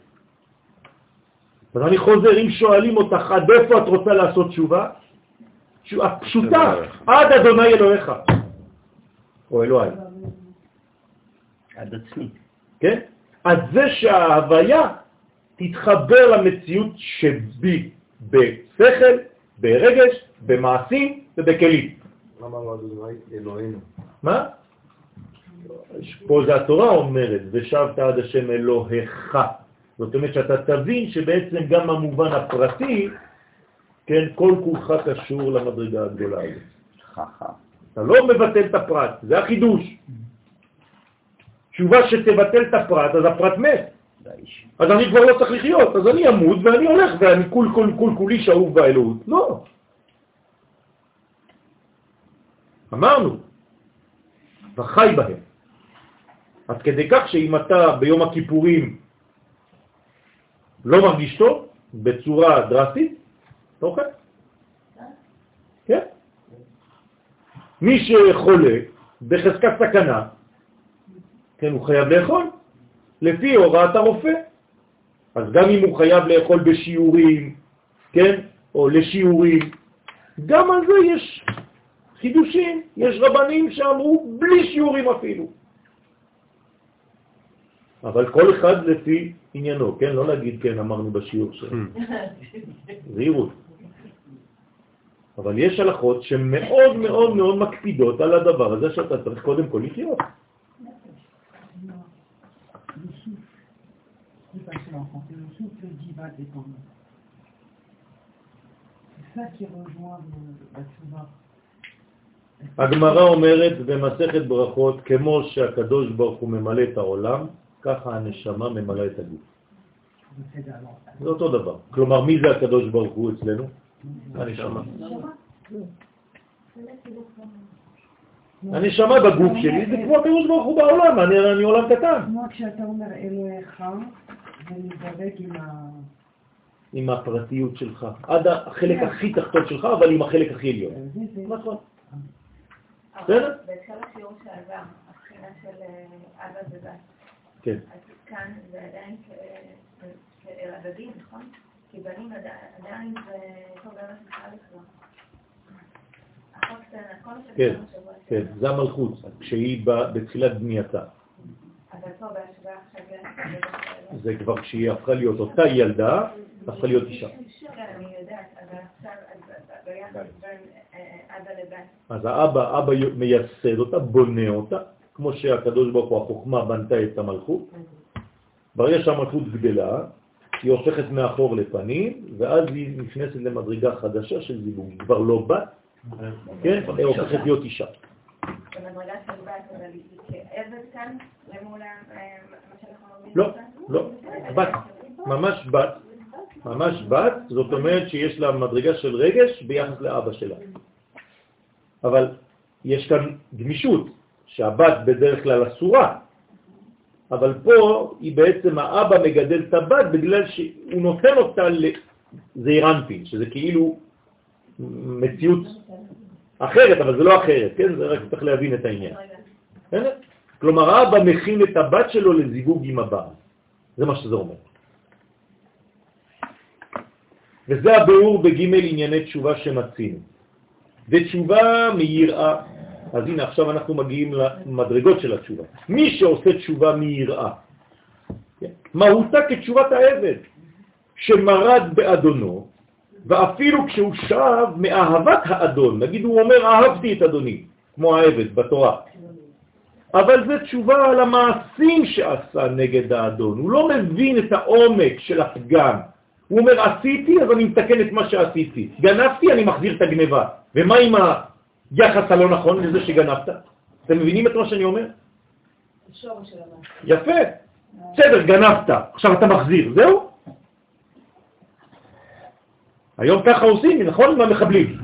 אז אני חוזר, אם שואלים אותך עד איפה את רוצה לעשות תשובה, פשוטה, עד אדוני אלוהיך, או אלוהי.
עד עצמי.
כן? עד זה שההוויה תתחבר למציאות שבי בשכל, ברגש, במעשים ובכלים.
למה לא אדוני אלוהינו?
מה? פה זה התורה אומרת, ושבת עד השם אלוהיך. זאת אומרת שאתה תבין שבעצם גם המובן הפרטי, כן, כל כולך קשור למדרגה הגדולה הזאת. אתה לא מבטל את הפרט, זה החידוש. תשובה שתבטל את הפרט, אז הפרט מת. אז אני כבר לא צריך לחיות, אז אני אמות ואני הולך ואני כול כול כול כולי שאוב באלוהות. לא. אמרנו, וחי בהם. עד כדי כך שאם אתה ביום הכיפורים לא מרגיש טוב, בצורה דרסטית, אתה אוכל. כן. מי שחולה בחזקת סכנה, כן, הוא חייב לאכול, לפי הוראת הרופא. אז גם אם הוא חייב לאכול בשיעורים, כן, או לשיעורים, גם על זה יש חידושים, יש רבנים שאמרו בלי שיעורים אפילו. אבל כל אחד לפי עניינו, כן? לא להגיד כן, אמרנו בשיעור שלנו. זהירות. אבל יש הלכות שמאוד מאוד מאוד מקפידות על הדבר הזה שאתה צריך קודם כל לחיות. הגמרא אומרת במסכת ברכות, כמו שהקדוש ברוך הוא ממלא את העולם, ככה הנשמה ממלא את הגוף. זה אותו דבר. כלומר, מי זה הקדוש ברוך הוא אצלנו? הנשמה. הנשמה בגוף שלי זה כמו הקדוש ברוך הוא בעולם, אני עולם קטן.
כמו כשאתה אומר אלוהיך, זה מתדבק עם ה...
עם הפרטיות שלך, עד החלק הכי תחתון שלך, אבל עם החלק הכי עליון. נכון. בסדר?
בהתחלה השיעור שעבר, הבחינה של אה, אבא ובת.
כן.
אז כאן זה עדיין הדדים, נכון? כי בנים עדיין זה טוב ארץ ישראל כבר.
כן, כן, זה המלכות, כשהיא בתחילת בנייתה. זה כבר כשהיא הפכה להיות אותה ילדה, הפכה להיות אישה. אז האבא, אבא מייסד אותה, בונה אותה, כמו שהקדוש ברוך הוא, החוכמה בנתה את המלכות. ברגע שהמלכות גדלה, היא הופכת מאחור לפנים, ואז היא נכנסת למדרגה חדשה של זיווג. היא כבר לא בת, כן? היא הופכת להיות אישה.
במדרגה של בת, אבל היא כעבד כאן, למול מה שאנחנו אומרים?
לא, לא, בת, ממש בת, ממש בת, זאת אומרת שיש לה מדרגה של רגש ביחס לאבא שלה. אבל יש כאן גמישות, שהבת בדרך כלל אסורה, אבל פה היא בעצם, האבא מגדל את הבת בגלל שהוא נותן אותה לזעירנפין, שזה כאילו מציאות אחרת, אבל זה לא אחרת, כן? זה רק צריך להבין את העניין. כלומר, האבא מכין את הבת שלו לזיווג עם הבעל. זה מה שזה אומר. וזה הביאור בג' ענייני תשובה שמצינו. ותשובה מיראה אז הנה, עכשיו אנחנו מגיעים למדרגות של התשובה. מי שעושה תשובה מיראה? מהותה כתשובת העבד, שמרד באדונו, ואפילו כשהוא שב מאהבת האדון, נגיד הוא אומר אהבתי את אדוני, כמו העבד בתורה, אבל זה תשובה על המעשים שעשה נגד האדון. הוא לא מבין את העומק של הפגם. הוא אומר, עשיתי, אז אני מתקן את מה שעשיתי. גנבתי, אני מחזיר את הגניבה. ומה עם היחס הלא נכון לזה שגנבת? אתם מבינים את מה שאני אומר? יפה. בסדר, גנבת, עכשיו אתה מחזיר, זהו? היום ככה עושים, נכון? עם המחבלים.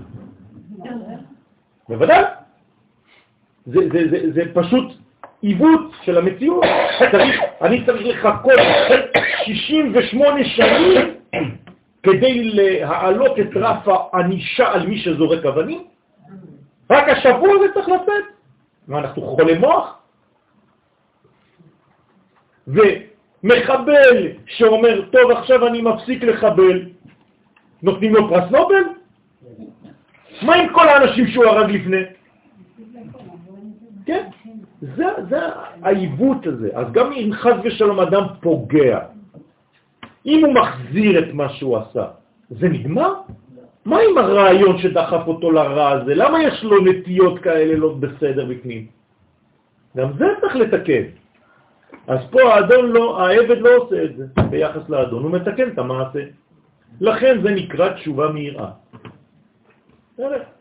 בוודאי. זה, זה, זה, זה פשוט עיוות של המציאות. צריך, אני צריך לחכות 68 שנים כדי להעלות את רף הענישה על מי שזורק אבנים? רק השבוע זה צריך לצאת. מה, אנחנו חולי מוח? ומחבל שאומר, טוב, עכשיו אני מפסיק לחבל, נותנים לו פרס נובל? מה עם כל האנשים שהוא הרג לפני? כן, זה, זה העיוות הזה. אז גם אם חז ושלום אדם פוגע, אם הוא מחזיר את מה שהוא עשה, זה נגמר? מה עם הרעיון שדחף אותו לרע הזה? למה יש לו נטיות כאלה לא בסדר בפנים? גם זה צריך לתקן. אז פה האדון לא, העבד לא עושה את זה ביחס לאדון, הוא מתקן את המעשה. לכן זה נקרא תשובה מהירה.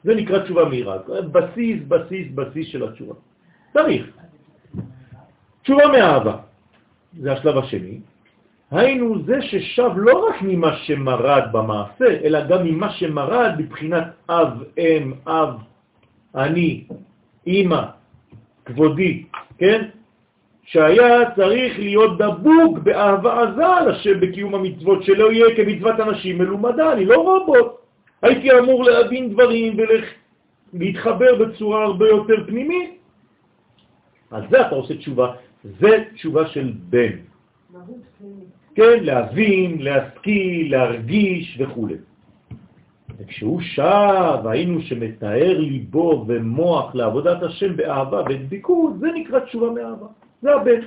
זה נקרא תשובה מהירה, בסיס, בסיס, בסיס של התשובה. צריך. תשובה מאהבה, זה השלב השני. היינו זה ששב לא רק ממה שמרד במעשה, אלא גם ממה שמרד מבחינת אב, אם, אב, אני, אמא, כבודי, כן? שהיה צריך להיות דבוק באהבה עזה לשם בקיום המצוות, שלא יהיה כמצוות אנשים מלומדה, אני לא רובוט. הייתי אמור להבין דברים ולהתחבר בצורה הרבה יותר פנימית. אז זה אתה עושה תשובה, זה תשובה של בן. כן, להבין, להשכיל, להרגיש וכו'. וכשהוא שב, היינו שמתאר ליבו ומוח לעבודת השם באהבה ודביקות, זה נקרא תשובה מאהבה. זה הבן.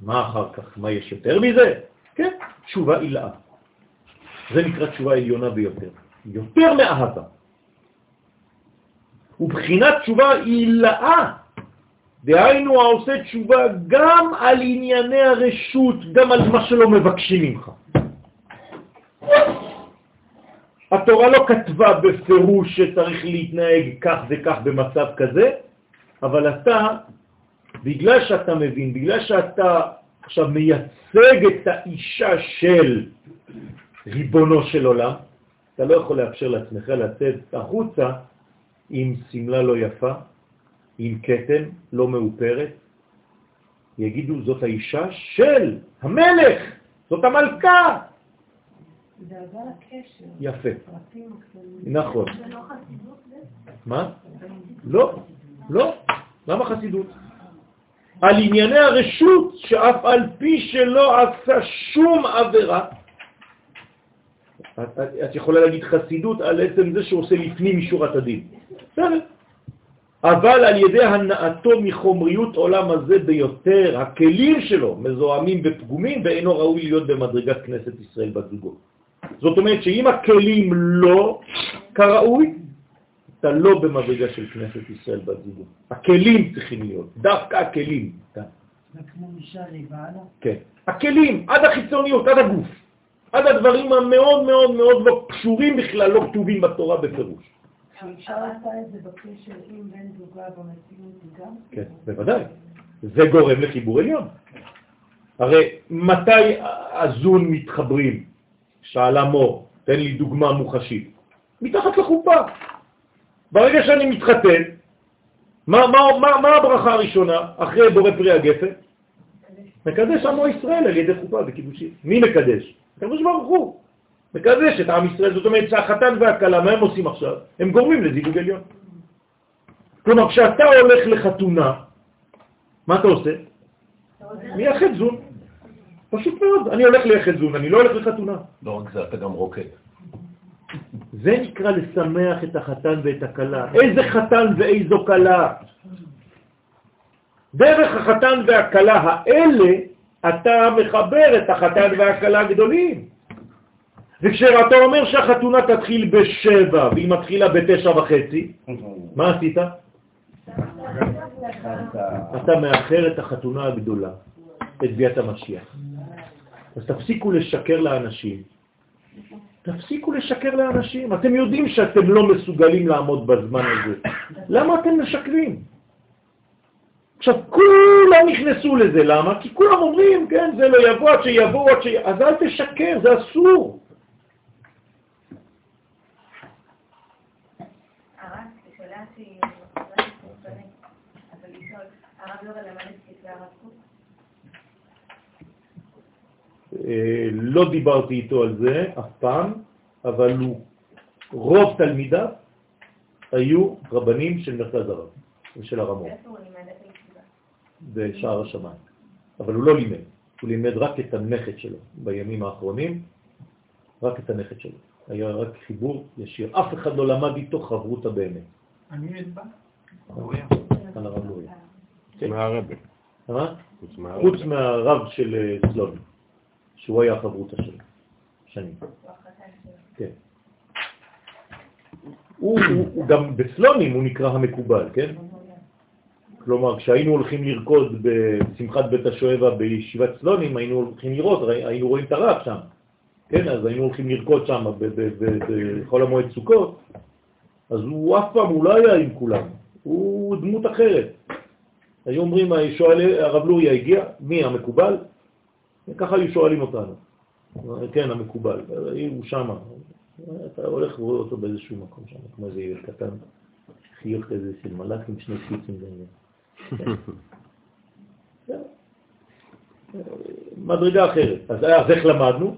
מה אחר כך? מה יש יותר מזה? כן, תשובה עילאה. זה נקרא תשובה עליונה ביותר. יותר מאהבה. ובחינת תשובה עילאה, דהיינו העושה תשובה גם על ענייני הרשות, גם על מה שלא מבקשים ממך. התורה לא כתבה בפירוש שצריך להתנהג כך וכך במצב כזה, אבל אתה בגלל שאתה מבין, בגלל שאתה עכשיו מייצג את האישה של ריבונו של עולם, אתה לא יכול לאפשר לעצמך לצאת החוצה עם סמלה לא יפה, עם קטן לא מאופרת. יגידו, זאת האישה של המלך, זאת המלכה. יפה. נכון.
זה לא חסידות?
מה? לא, לא. למה חסידות? על ענייני הרשות, שאף על פי שלא עשה שום עבירה, את, יכולה להגיד חסידות על עצם זה שהוא עושה לפנים משורת הדין. בסדר. אבל על ידי הנעתו מחומריות עולם הזה ביותר, הכלים שלו מזוהמים ופגומים ואינו ראוי להיות במדרגת כנסת ישראל בזוגות. זאת אומרת שאם הכלים לא כראוי, אתה לא במדרגה של כנסת ישראל בזוגות. הכלים צריכים להיות, דווקא הכלים.
זה כמו אישה לבעלה?
כן. הכלים, עד החיצוניות, עד הגוף. עד הדברים המאוד מאוד מאוד לא קשורים בכלל, לא כתובים בתורה בפירוש.
האישה עשתה את זה בקשר עם בן זוגה במציאות גם?
כן, בוודאי. זה גורם לחיבור עליון. הרי מתי הזון מתחברים? שאלה מור, תן לי דוגמה מוחשית. מתחת לחופה. ברגע שאני מתחתן, מה, מה, מה, מה הברכה הראשונה אחרי בורא פרי הגפן? מקדש עמו ישראל על ידי חופה וקידושים. מי מקדש? הקדוש ברוך הוא. מקדש את עם ישראל, זאת אומרת שהחתן והכלה, מה הם עושים עכשיו? הם גורמים לזיווג עליון. כלומר, כשאתה הולך לחתונה, מה אתה עושה? מייחד זון. פשוט מאוד. אני הולך לייחד זון, אני לא הולך לחתונה.
לא רק זה, אתה גם רוקד.
זה נקרא לשמח את החתן ואת הכלה. איזה חתן ואיזו כלה? דרך החתן והכלה האלה אתה מחבר את החתן והכלה הגדולים. וכשאתה אומר שהחתונה תתחיל בשבע והיא מתחילה בתשע וחצי, מה עשית? אתה מאחר את החתונה הגדולה, את ביאת המשיח. אז תפסיקו לשקר לאנשים. תפסיקו לשקר לאנשים. אתם יודעים שאתם לא מסוגלים לעמוד בזמן הזה. למה אתם משקרים? עכשיו, כולם נכנסו לזה, למה? כי כולם אומרים, כן, זה לא יבוא עד שיבוא עד שיבוא, אז אל תשקר, זה אסור. אה, לא דיברתי איתו על זה אף פעם, אבל הוא, רוב תלמידיו היו רבנים של מרכז הרב ושל הרמות. איפה הוא לימד את הישיבה? בשער השמיים. אבל הוא לא לימד, הוא לימד רק את הנכד שלו בימים האחרונים, רק את הנכד שלו. היה רק חיבור ישיר. אף אחד לא למד איתו חברותה באמת.
אני מתבע?
על הרב לוריה.
מהרבי.
מה? חוץ מהרב של אה, סלון, שהוא היה החברותה שלו, שנים. כן. הוא, הוא, הוא גם בסלונים הוא נקרא המקובל, כן? כלומר, כשהיינו הולכים לרקוד בשמחת בית השואבה בישיבת סלונים, היינו הולכים לראות, היינו רואים את הרב שם, כן? אז היינו הולכים לרקוד שם בחול המועד סוכות, אז הוא אף פעם, הוא לא היה עם כולם, הוא דמות אחרת. היו אומרים, שואל, הרב לוריה הגיע, מי המקובל? ככה היו שואלים אותנו. כן, המקובל, הוא שם, אתה הולך ורואה אותו באיזשהו מקום שם, כמו איזה ילד קטן, חיוך כזה של מלאק עם שני קיצים בעניין. מדרגה אחרת. אז, אז איך למדנו?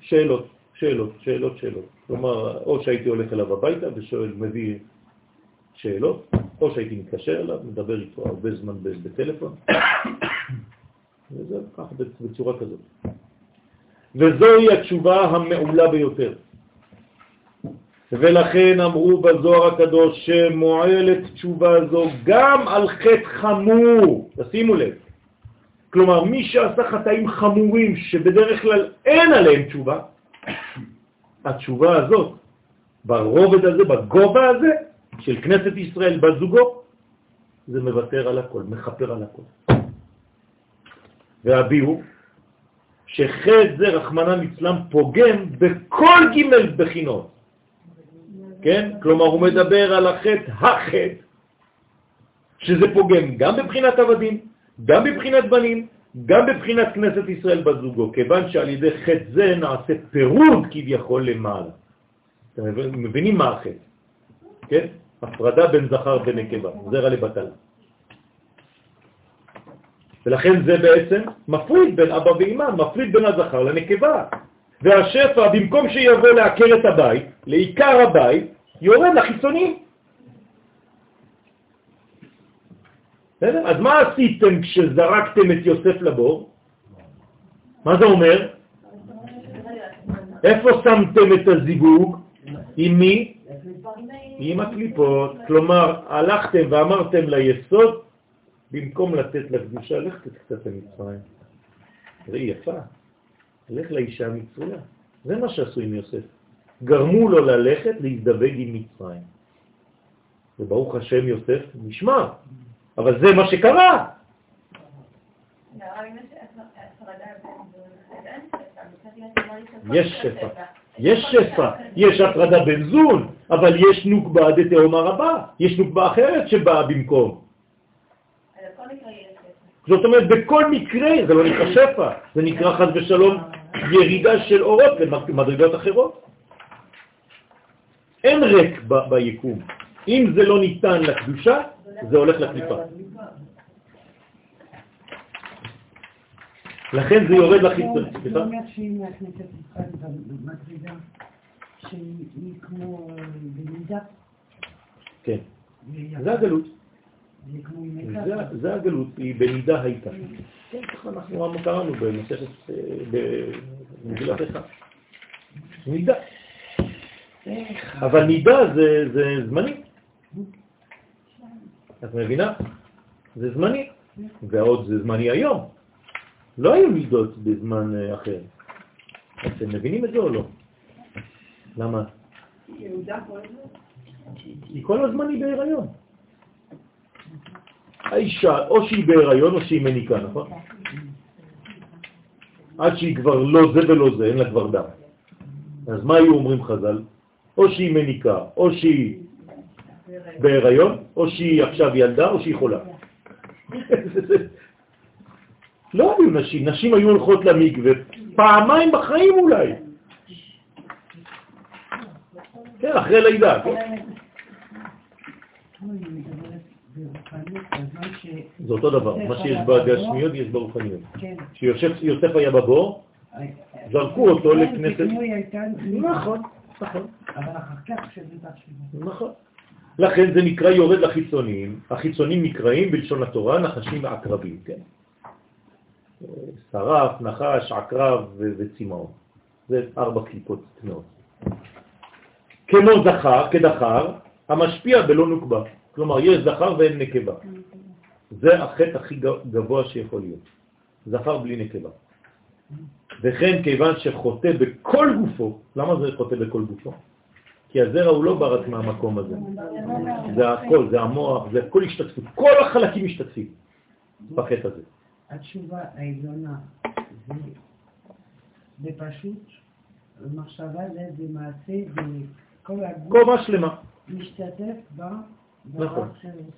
שאלות, שאלות, שאלות, שאלות. כלומר, או שהייתי הולך אליו הביתה ושואל, מביא שאלות, או שהייתי מתקשר אליו, מדבר איתו הרבה זמן בטלפון, *coughs* וזה ככה בצורה כזאת. וזוהי התשובה המעולה ביותר. ולכן אמרו בזוהר הקדוש שמועלת תשובה זו גם על חטא חמור, תשימו לב. כלומר, מי שעשה חטאים חמורים שבדרך כלל אין עליהם תשובה, *coughs* התשובה הזאת, ברובד הזה, בגובה הזה, של כנסת ישראל בזוגו, זה מוותר על הכל, מחפר על הכל. והביאו שחטא זה רחמנא מצלם פוגם בכל ג' בחינות. כן? כלומר, הוא מדבר על החטא, החטא, שזה פוגם גם בבחינת עבדים, גם בבחינת בנים, גם בבחינת כנסת ישראל בזוגו, כיוון שעל ידי חטא זה נעשה פירוד כביכול למעלה. אתם מבינים מה החטא, כן? הפרדה בין זכר ונקבה, זרע לבטל. ולכן זה בעצם מפריד בין אבא ואמא, מפריד בין הזכר לנקבה. והשפע, במקום שיבוא לעקר את הבית, לעיקר הבית, יורד לחיצונים. אז מה עשיתם כשזרקתם את יוסף לבור? מה זה אומר? איפה שמתם את הזיווג? עם מי? עם הקליפות. כלומר, הלכתם ואמרתם ליסוד, במקום לתת לקדושה, לך קצת למצרים. זה יפה. לך לאישה המצויה. זה מה שעשו עם יוסף. גרמו לו ללכת להזדווג עם מצרים. וברוך השם יוסף נשמע, אבל זה מה שקרה. יש שפע, יש שפע, יש הפרדה בן זון, אבל יש נוקבה דתאום הרבה, יש נוקבה אחרת שבאה במקום. זאת אומרת, בכל מקרה זה לא נקרא שפע, זה נקרא חז ושלום ירידה של אורות למדרגות אחרות. אין ריק ביקום. אם זה לא ניתן לקדושה, זה הולך לקליפה. לכן זה יורד לחיצון.
זה אומר שאם הכנסת ישראל במדרגה שהיא כמו אה, במידה,
כן, זה הגלות. זה הגלות, היא במידה הייתה. כן, ככה אנחנו קראנו במסכת, אה, במגילת איכה. מידה. אבל מידה זה, זה זמני. את מבינה? זה זמני. ועוד זה זמני היום. לא היו מידות בזמן אה, אחר. אתם מבינים את זה או לא? למה? כי כל הזמן היא בהיריון. האישה, או שהיא בהיריון או שהיא מניקה, נכון? עד שהיא כבר לא זה ולא זה, אין לה כבר דם. אז מה היו אומרים חז"ל? או שהיא מניקה, או שהיא בהיריון, או שהיא עכשיו ילדה, או שהיא חולה. *laughs* לא היו נשים, נשים היו הולכות למקווה פעמיים בחיים אולי. כן, אחרי לידה, כן. זה אותו דבר, מה שיש בגשמיות יש ברוחניות. כשיוסף היה בבור, זרקו אותו לכנסת. נכון, נכון. נכון. לכן זה נקרא יורד לחיצוניים. החיצונים נקראים בלשון התורה נחשים ועקרבים, כן? שרף, נחש, עקרב וצמאון. זה ארבע קליפות תנאות. כמו זכר, כדחר, המשפיע בלא נוקבה. כלומר, יש זכר ואין נקבה. זה החטא הכי גבוה שיכול להיות. זכר בלי נקבה. וכן כיוון שחוטא בכל גופו, למה זה חוטא בכל גופו? כי הזרע הוא לא בא רק מהמקום הזה. זה הכל, זה המוח, זה הכל השתתפות. כל החלקים משתתפים בחטא הזה.
התשובה העליונה זה פשוט מחשבה זה מעשה, כל הגוף
קומה שלמה.
משתתף בה.
נכון,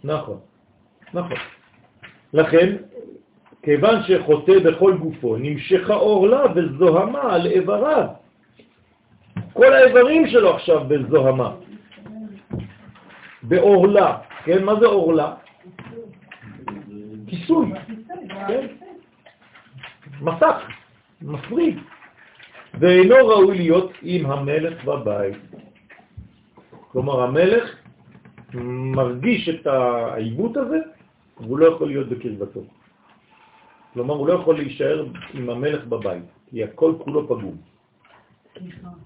נכון, נכון. לכן, כיוון שחוטא בכל גופו, נמשכה אורלה וזוהמה על איבריו. כל האיברים שלו עכשיו בזוהמה, באורלה. כן, מה זה אורלה? כיסוי, כן? מסך, מפריד. ואינו ראוי להיות עם המלך בבית. כלומר, המלך מרגיש את העיוות הזה, והוא לא יכול להיות בקרבתו. כלומר, הוא לא יכול להישאר עם המלך בבית, כי הכל כולו פגום.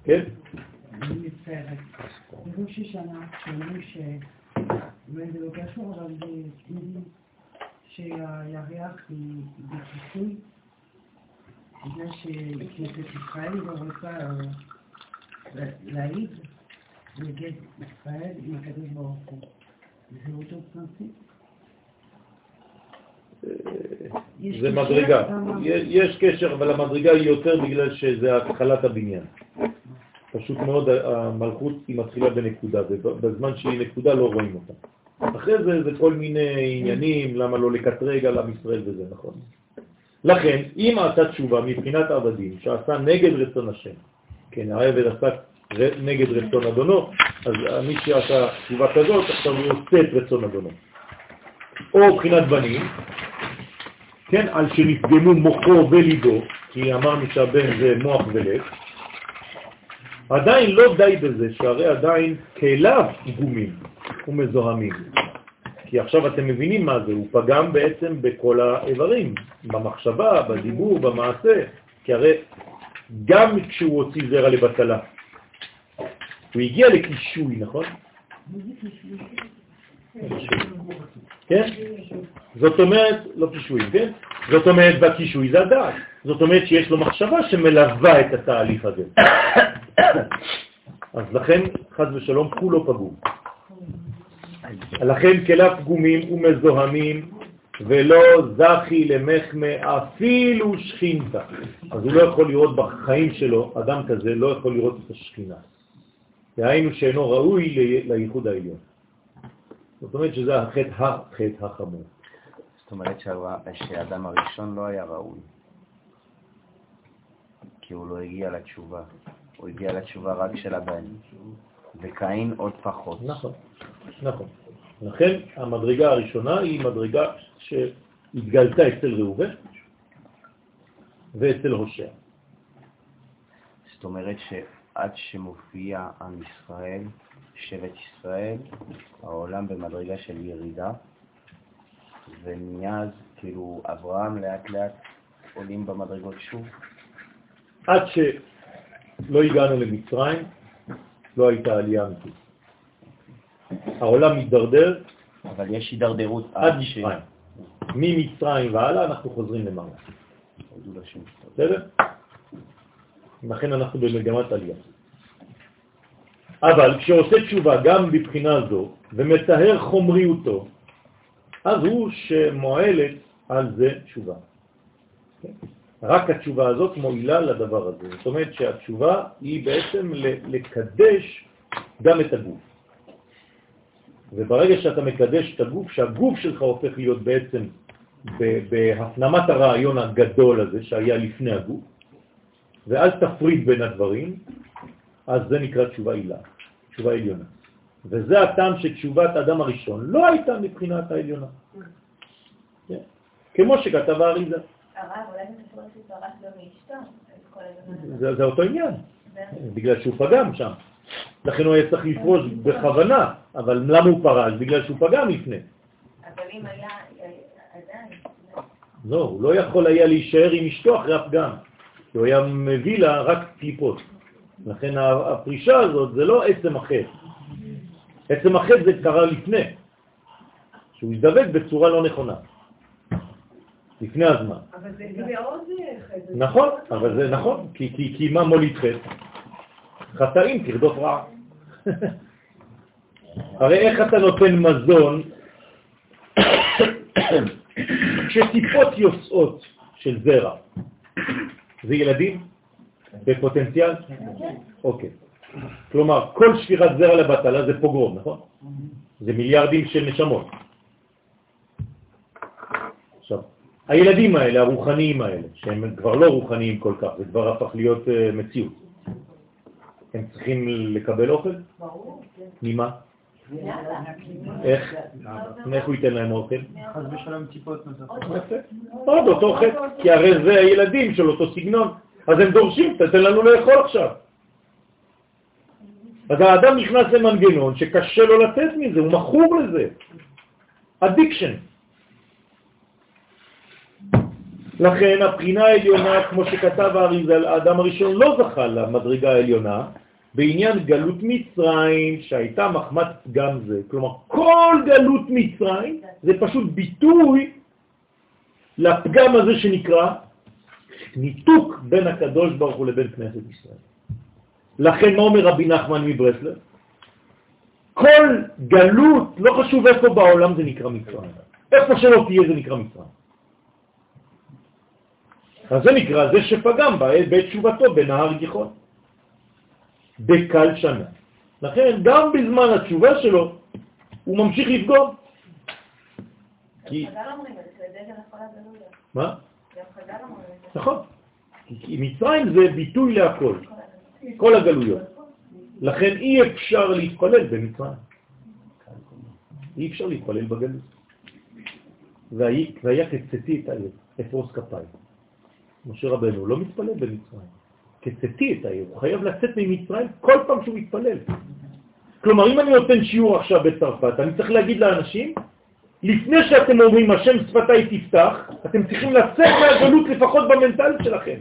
כן?
אני מצטערת. בראש השנה, שאומרים ש... זה לא קשור, אבל יודעים שהירח היא בכיסוי, בגלל שכנסת ישראל לא רוצה להעיד נגד ישראל עם הקדוש ברוך הוא. זה אותו פרינציפ?
זה מדרגה. יש קשר, אבל המדרגה היא יותר בגלל שזה התחלת הבניין. פשוט מאוד המלכות היא מתחילה בנקודה, ובזמן שהיא נקודה לא רואים אותה. אחרי זה זה כל מיני עניינים, למה לא לקטרג על עם ישראל וזה נכון. לכן, אם עשה תשובה מבחינת עבדים שעשה נגד רצון השם, כן, העבד עשה נגד רצון אדונו, אז מי שעשה תשובה כזאת, עכשיו הוא עושה את רצון אדונו. או מבחינת בנים, כן, על שנפגמו מוחו וליבו, כי אמרנו שהבן זה מוח ולב, עדיין לא די בזה, שהרי עדיין כליו פגומים ומזוהמים. כי עכשיו אתם מבינים מה זה, הוא פגם בעצם בכל האיברים, במחשבה, בדיבור, במעשה, כי הרי גם כשהוא הוציא זרע לבטלה, הוא הגיע לקישוי, נכון? כן? זאת אומרת, לא קישויים, כן? זאת אומרת, בקישוי זה הדעת. זאת אומרת שיש לו מחשבה שמלווה את התהליך הזה. אז לכן, חז ושלום, כולו פגום. לכן כלה פגומים ומזוהמים ולא זכי למחמה אפילו שכינתה. אז הוא לא יכול לראות בחיים שלו, אדם כזה לא יכול לראות את השכינה. דהיינו שאינו ראוי לייחוד העליון. זאת אומרת שזה החטא החטא החמור.
זאת אומרת שהאדם הראשון לא היה ראוי, כי הוא לא הגיע לתשובה. הוא הגיע לתשובה רק של הבן, וקין עוד פחות.
נכון, נכון. לכן המדרגה הראשונה היא מדרגה שהתגלתה אצל ראובן ואצל הושע.
זאת אומרת שעד שמופיע עם ישראל, שבט ישראל, העולם במדרגה של ירידה, ומאז כאילו אברהם לאט לאט עולים במדרגות שוב.
עד שלא הגענו למצרים, לא הייתה עלייה אמיתית. העולם מתדרדר.
אבל יש הידרדרות
עד מצרים. ממצרים והלאה אנחנו חוזרים למעלה. בסדר? לכן אנחנו במגמת עלייה. אבל כשעושה תשובה גם בבחינה זו ומטהר חומריותו, אז הוא שמועלת על זה תשובה. כן? רק התשובה הזאת מועילה לדבר הזה. זאת אומרת שהתשובה היא בעצם לקדש גם את הגוף. וברגע שאתה מקדש את הגוף, שהגוף שלך הופך להיות בעצם בהפנמת הרעיון הגדול הזה שהיה לפני הגוף, ואל תפריד בין הדברים, אז זה נקרא תשובה עילה, תשובה עליונה. וזה הטעם שתשובת אדם הראשון לא הייתה מבחינת העליונה. כן. כמו שכתב האריזה.
זה
אותו עניין, בגלל שהוא פגם שם. לכן הוא היה צריך לפרוש בכוונה, אבל למה הוא פרש? בגלל שהוא פגם לפני.
אבל אם היה עדיין...
לא, הוא לא יכול היה להישאר עם אשתו אחרי הפגם, הוא היה מביא לה רק קליפות. לכן הפרישה הזאת זה לא עצם אחר. עצם אחר זה קרה לפני, שהוא הזדבק בצורה לא נכונה. לפני הזמן.
אבל זה מאוד חטא.
נכון, אבל זה נכון, כי, כי, כי מה מוליד חטא? חטאים תרדוף רע. *laughs* הרי איך אתה נותן מזון *coughs* כשטיפות יוצאות של זרע? זה ילדים? בפוטנציאל? אוקיי. כלומר, כל שפירת זרע לבטלה זה פוגרום, נכון? זה מיליארדים של נשמות. עכשיו, הילדים האלה, הרוחניים האלה, שהם כבר לא רוחניים כל כך, זה כבר הפך להיות uh, מציאות. הם צריכים לקבל אוכל? ברור. ממה? איך? מאיך הוא ייתן להם אוכל?
חס ושלום טיפות נוספות.
עוד אותו חטא, כי הרי זה הילדים של אותו סגנון. אז הם דורשים, תתן לנו לאכול עכשיו. אז האדם נכנס למנגנון שקשה לו לתת מזה, הוא מכור לזה. addiction. לכן הבחינה העליונה, כמו שכתב האריזל, האדם הראשון לא זכה למדרגה העליונה בעניין גלות מצרים שהייתה מחמת גם זה. כלומר, כל גלות מצרים זה פשוט ביטוי לפגם הזה שנקרא ניתוק בין הקדוש ברוך הוא לבין כנסת ישראל. לכן מה אומר רבי נחמן מברסלב? כל גלות, לא חשוב איפה בעולם זה נקרא מצרים. איפה שלא תהיה זה נקרא מצרים. אז זה נקרא זה שפגם בעת תשובתו בנהר גיחון. בקל שנה. לכן גם בזמן התשובה שלו הוא ממשיך לפגום. כי... מה? נכון. כי מצרים זה ביטוי להכל, כל הגלויות. לכן אי אפשר להתפלל במצרים. אי אפשר להתפלל בגלות. והיה קצתי את העיר, אפרוס כפיים. משה רבנו לא מתפלל במצרים. קצתי את העיר, הוא חייב לצאת ממצרים כל פעם שהוא מתפלל. כלומר, אם אני נותן שיעור עכשיו בצרפת, אני צריך להגיד לאנשים, לפני שאתם אומרים השם שפתיי תפתח, אתם צריכים לצאת מהגלות לפחות במנטלית שלכם.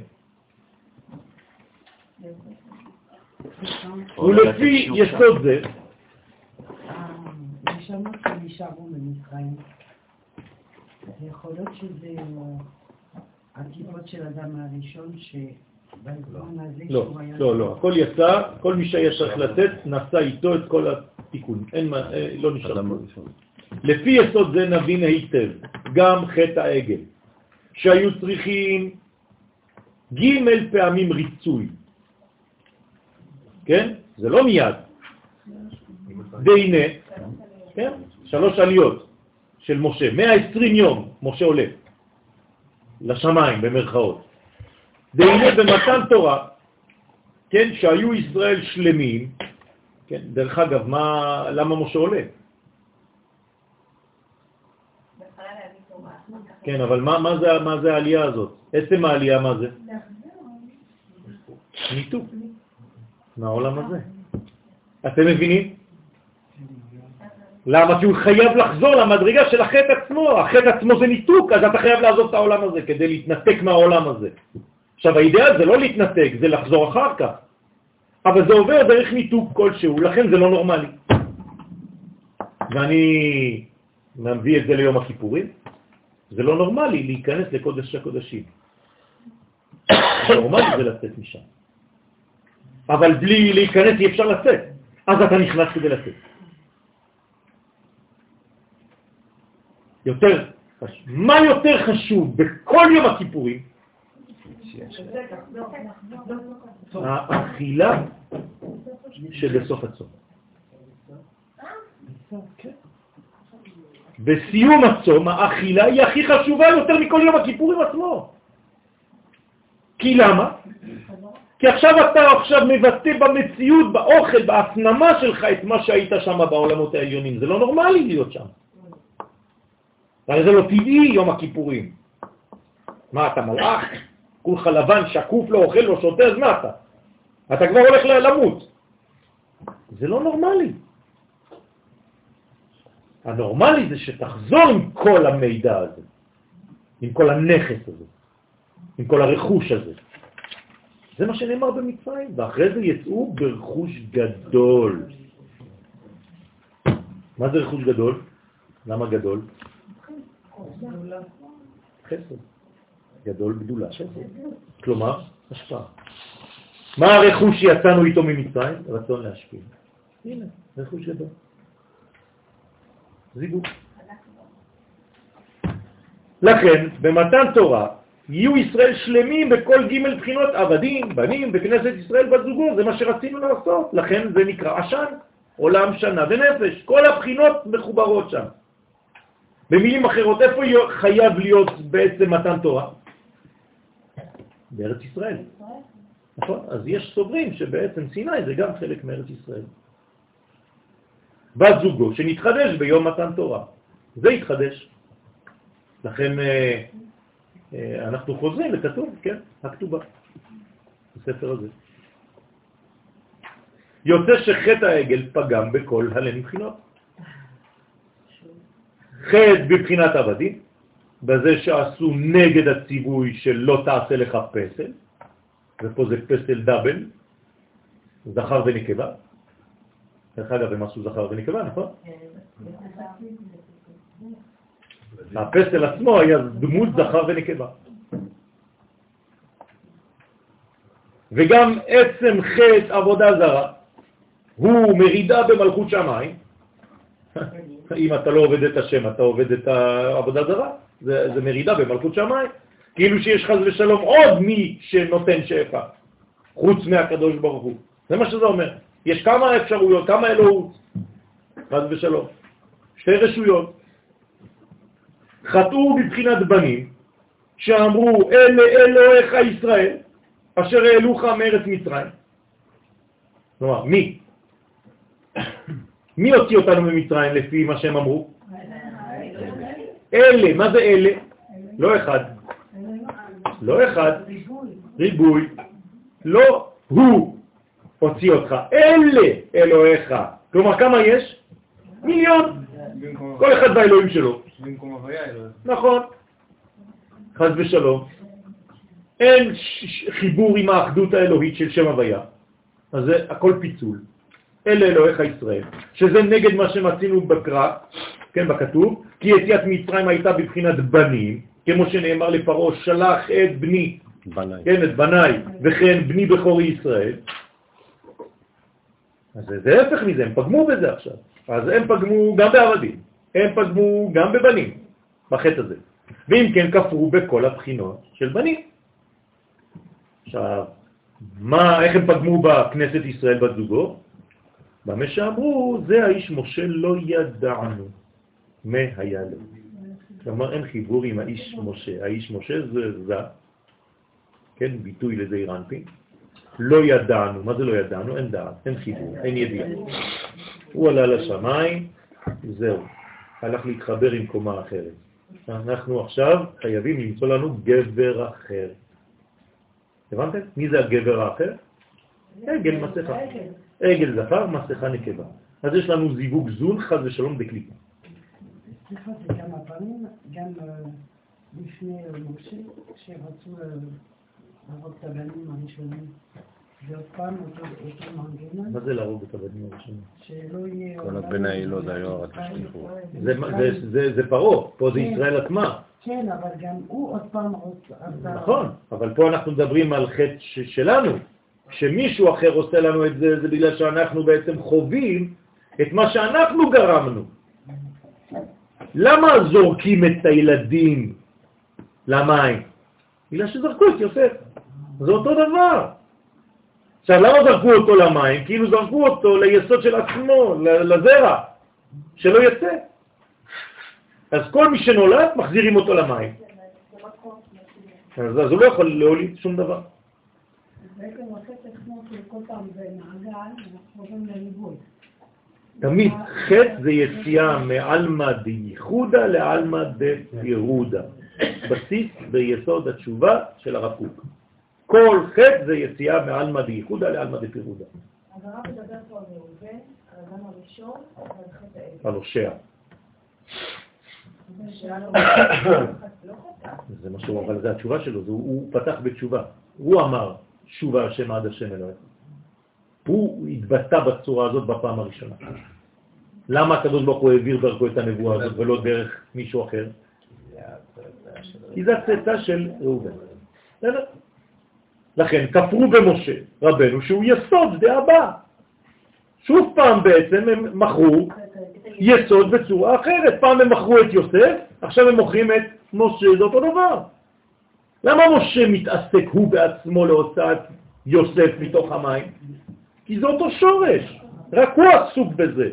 ולפי יסוד זה,
הנשמות שנשארו במצרים, יכול להיות שזה הטיפות של אדם הראשון
לא, לא, לא, הכל יצא, כל מי שהיה צריך לתת, נשא איתו את כל התיקון, אין מה, אה, לא נשאר. לפי יסוד זה נבין היטב, גם חטא העגל, שהיו צריכים ג' פעמים ריצוי, כן? זה לא מיד. והנה, כן? שלוש עליות של משה, 120 יום משה עולה לשמיים במרכאות. והנה במתן תורה, כן, שהיו ישראל שלמים, כן, דרך אגב, מה, למה משה עולה? כן, אבל מה, מה, זה, מה זה העלייה הזאת? עצם העלייה, מה זה? ניתוק מהעולם הזה. אתם מבינים? למה? כי הוא חייב לחזור למדרגה של החטא עצמו. החטא עצמו זה ניתוק, אז אתה חייב לעזוב את העולם הזה כדי להתנתק מהעולם הזה. עכשיו, האידאה זה לא להתנתק, זה לחזור אחר כך. אבל זה עובר דרך ניתוק כלשהו, לכן זה לא נורמלי. ואני מביא את זה ליום הכיפורים, זה לא נורמלי להיכנס לקודש הקודשים. נורמלי זה לצאת משם. אבל בלי להיכנס אי אפשר לצאת, אז אתה נכנס כדי לצאת. יותר, מה יותר חשוב בכל יום הכיפורים? האכילה שבסוף הצום. בסיום הצום האכילה היא הכי חשובה יותר מכל יום הכיפורים עצמו. כי למה? כי עכשיו אתה עכשיו מבטא במציאות, באוכל, בהפנמה שלך את מה שהיית שם בעולמות העליונים. זה לא נורמלי להיות שם. הרי זה לא טבעי יום הכיפורים. מה, אתה מלאך? כולך לבן, שקוף, לא אוכל, לא שותה, אז מה אתה? אתה כבר הולך למות. זה לא נורמלי. הנורמלי זה שתחזור עם כל המידע הזה, עם כל הנכס הזה, עם כל הרכוש הזה. זה מה שנאמר במצרים, ואחרי זה יצאו ברכוש גדול. מה זה רכוש גדול? למה גדול? חסד. גדול גדולה. כלומר, השפעה. מה הרכוש שיצאנו איתו ממצרים? רצון להשפיע. הנה, רכוש גדול. זיווג. לכן, במתן תורה, יהיו ישראל שלמים בכל ג' בחינות עבדים, בנים, בכנסת ישראל בת זוגו, זה מה שרצינו לעשות, לכן זה נקרא עשן, עולם שנה ונפש, כל הבחינות מחוברות שם. במילים אחרות, איפה חייב להיות בעצם מתן תורה? בארץ ישראל. נכון? אז יש סוברים שבעצם סיני זה גם חלק מארץ ישראל. בת זוגו שנתחדש ביום מתן תורה. זה התחדש. לכן אה, אה, אנחנו חוזרים לכתוב, כן, הכתובה, בספר הזה. יוצא שחטא העגל פגם בכל הלא מבחינות. חטא בבחינת עבדים, בזה שעשו נגד הציווי של לא תעשה לך פסל, ופה זה פסל דאבל, זכר ונקבה. דרך אגב, הם עשו זכר ונקבה, נכון? הפסל עצמו היה דמות זכר ונקבה. וגם עצם חטא עבודה זרה הוא מרידה במלכות שמיים. אם אתה לא עובד את השם, אתה עובד את העבודה זרה, זה, זה מרידה במלכות שמיים. כאילו שיש חז ושלום עוד מי שנותן שפע, חוץ מהקדוש ברוך הוא. זה מה שזה אומר. יש כמה אפשרויות, כמה אלוהות, חז ושלום. שתי רשויות. חטאו בבחינת בנים, שאמרו, אלה אלוהיך ישראל, אשר העלוך מארץ מצרים. כלומר, מי? מי הוציא אותנו ממצרים לפי מה שהם אמרו? אלה, מה זה אלה? לא אחד. לא אחד. ריבוי. לא הוא הוציא אותך, אלה אלוהיך. כלומר, כמה יש? מיליון. כל אחד באלוהים שלו. במקום הוויה אלוהים. נכון. חז ושלום. אין חיבור עם האחדות האלוהית של שם הוויה. אז זה הכל פיצול. אלה אלוהיך ישראל, שזה נגד מה שמצינו בקרא, כן, בכתוב, כי יציאת מצרים הייתה בבחינת בנים, כמו שנאמר לפרעה, שלח את בני, בני. כן, את בניי, וכן בני בכורי ישראל. אז זה הפך מזה, הם פגמו בזה עכשיו. אז הם פגמו גם בעבדים, הם פגמו גם בבנים, בחטא הזה. ואם כן, כפרו בכל הבחינות של בנים. עכשיו, מה, איך הם פגמו בכנסת ישראל בת זוגו? במה שאמרו, זה האיש משה לא ידענו מה היה לו. כלומר, אין חיבור עם האיש משה. האיש משה זה זה, כן, ביטוי לזה רנפין. לא ידענו, מה זה לא ידענו? אין דעת, אין חיבור, אין ידיעה. הוא עלה לשמיים, זהו, הלך להתחבר עם קומה אחרת. אנחנו עכשיו חייבים למצוא לנו גבר אחר. הבנתם? מי זה הגבר האחר? עגל מסכה. עגל זכר, מסכה נקבה. אז יש לנו זיווג זון, חז ושלום בקליפה.
סליחה, זה כמה פעמים, גם לפני משה, כשרצו להרוג את הבנים הראשונים. ועוד פעם אותו מנגנון.
מה זה להרוג את הבנים הראשונים?
שלא יהיה...
כל הבן היילוד היו רק השליחו.
זה פרעה, פה זה ישראל עצמה.
כן, אבל גם הוא עוד פעם רוצה...
נכון, אבל פה אנחנו מדברים על חטא שלנו. כשמישהו אחר עושה לנו את זה, זה בגלל שאנחנו בעצם חווים את מה שאנחנו גרמנו. למה זורקים את הילדים למים? בגלל שזרקו את יוסף. זה אותו דבר. עכשיו, למה זרקו אותו למים? כאילו זרקו אותו ליסוד של עצמו, לזרע, שלא יצא. אז כל מי שנולד, מחזירים אותו למים. אז הוא לא יכול להוליד שום דבר.
בעצם החטא עצמו כל פעם זה מעגל, אנחנו חוזרים לליבוד.
תמיד חטא זה יציאה מעלמא דייחודה לעלמא דפירודה. בסיס ביסוד התשובה של הרב קוק. כל חטא זה יציאה מעלמא דייחודה לעלמא דפירודה.
אז הרב מדבר פה על ראובן, על האדם הראשון, ועל חטא העגל.
על הושע.
לא
זה משהו, אבל זה התשובה שלו, זה, הוא פתח בתשובה. הוא אמר, שובה השם עד השם אלוהים. הוא התבטא בצורה הזאת בפעם הראשונה. למה הקדוש ברוך הוא העביר דרכו את הנבואה הזאת ולא דרך מישהו אחר? כי זה הצאצא של ראובן. לכן כפרו במשה רבנו שהוא יסוד דאבא. שוב פעם בעצם הם מכרו יסוד בצורה אחרת. פעם הם מכרו את יוסף, עכשיו הם מוכרים את משה, זה אותו דבר. למה משה מתעסק הוא בעצמו להוצאת יוסף מתוך המים? כי זה אותו שורש, רק הוא עסוק בזה.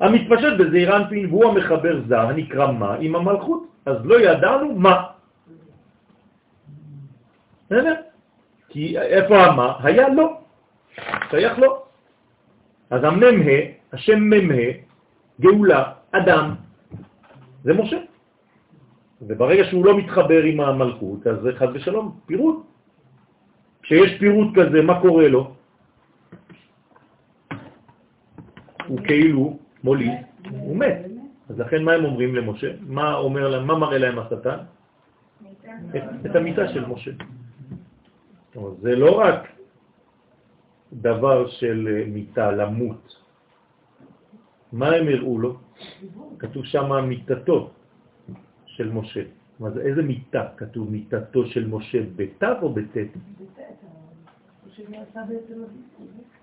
המתפשט בזעיר אנפין והוא המחבר זר, הנקרא מה? עם המלכות. אז לא ידענו מה. בסדר? כי איפה המה? היה לא. שייך לא. אז הממה, השם ממה, גאולה, אדם, זה משה. וברגע שהוא לא מתחבר עם המלכות, אז זה חד ושלום, פירוט. כשיש פירוט כזה, מה קורה לו? הוא כאילו מוליד, הוא מת. אז לכן מה הם אומרים למשה? מה, אומר להם, מה מראה להם השטן? את, המיטה של משה. זה לא רק דבר של מיטה, למות. מה הם הראו לו? כתוב שם מיטתו של משה. זה, איזה מיטה כתוב מיטתו של משה, בתו או בתת?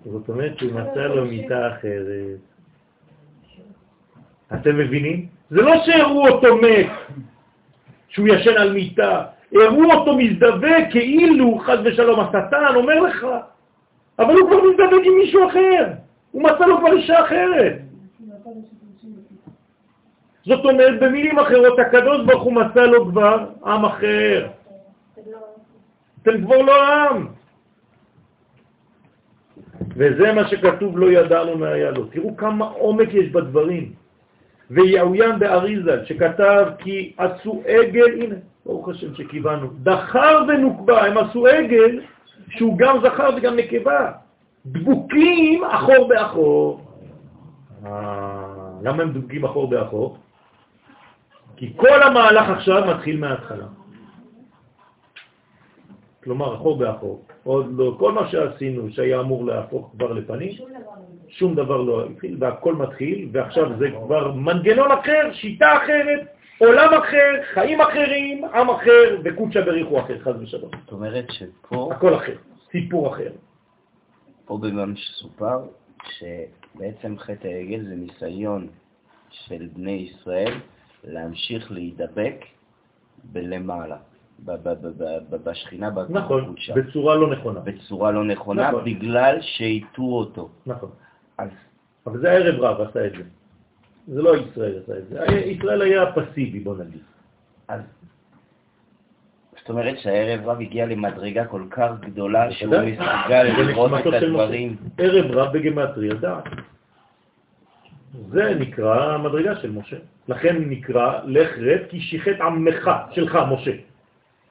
זאת אומרת שהוא מצא לו מיטה אחרת. אתם מבינים? זה לא שהראו אותו מת, שהוא ישן על מיטה, הראו אותו מזדווה כאילו, חז ושלום, השטן אומר לך, אבל הוא כבר מזדווה עם מישהו אחר, הוא מצא לו כבר אישה אחרת. זאת אומרת, במילים אחרות, הקדוש ברוך הוא מצא לו כבר עם אחר. אתם כבר לא עם. וזה מה שכתוב לא ידענו מה היה לו. תראו כמה עומק יש בדברים. ויעוין באריזל, שכתב כי עשו עגל, הנה, ברוך השם שכיוונו, דחר ונוקבה, הם עשו עגל שהוא גם זכר וגם נקבה, דבוקים אחור באחור. אה, למה הם דבוקים אחור באחור? כי כל המהלך עכשיו מתחיל מההתחלה. כלומר, אחור באחור. עוד לא, כל מה שעשינו שהיה אמור להפוך כבר לפנים, שום דבר לא התחיל, והכל מתחיל, ועכשיו זה כבר מנגנון אחר, שיטה אחרת, עולם אחר, חיים אחרים, עם אחר, וקודשא בריחו אחר, חז ושלום.
זאת אומרת שפה...
הכל אחר, סיפור אחר.
פה במה שסופר, שבעצם חטא העגל זה ניסיון של בני ישראל להמשיך להידבק בלמעלה. בשכינה,
נכון, בצורה לא נכונה.
בצורה לא נכונה, נכון. בגלל שהיטו אותו.
נכון. אז... אבל זה הערב רב עשה את זה. זה לא ישראל עשה את זה. ישראל היה פסיבי, בוא נגיד.
אז זאת אומרת שהערב רב הגיע למדרגה כל כך גדולה שהוא מסוגל לראות את הדברים.
ערב רב בגמטריה דעת. זה נקרא המדרגה של משה. לכן נקרא לך רד כי שיחת עמך, שלך, משה.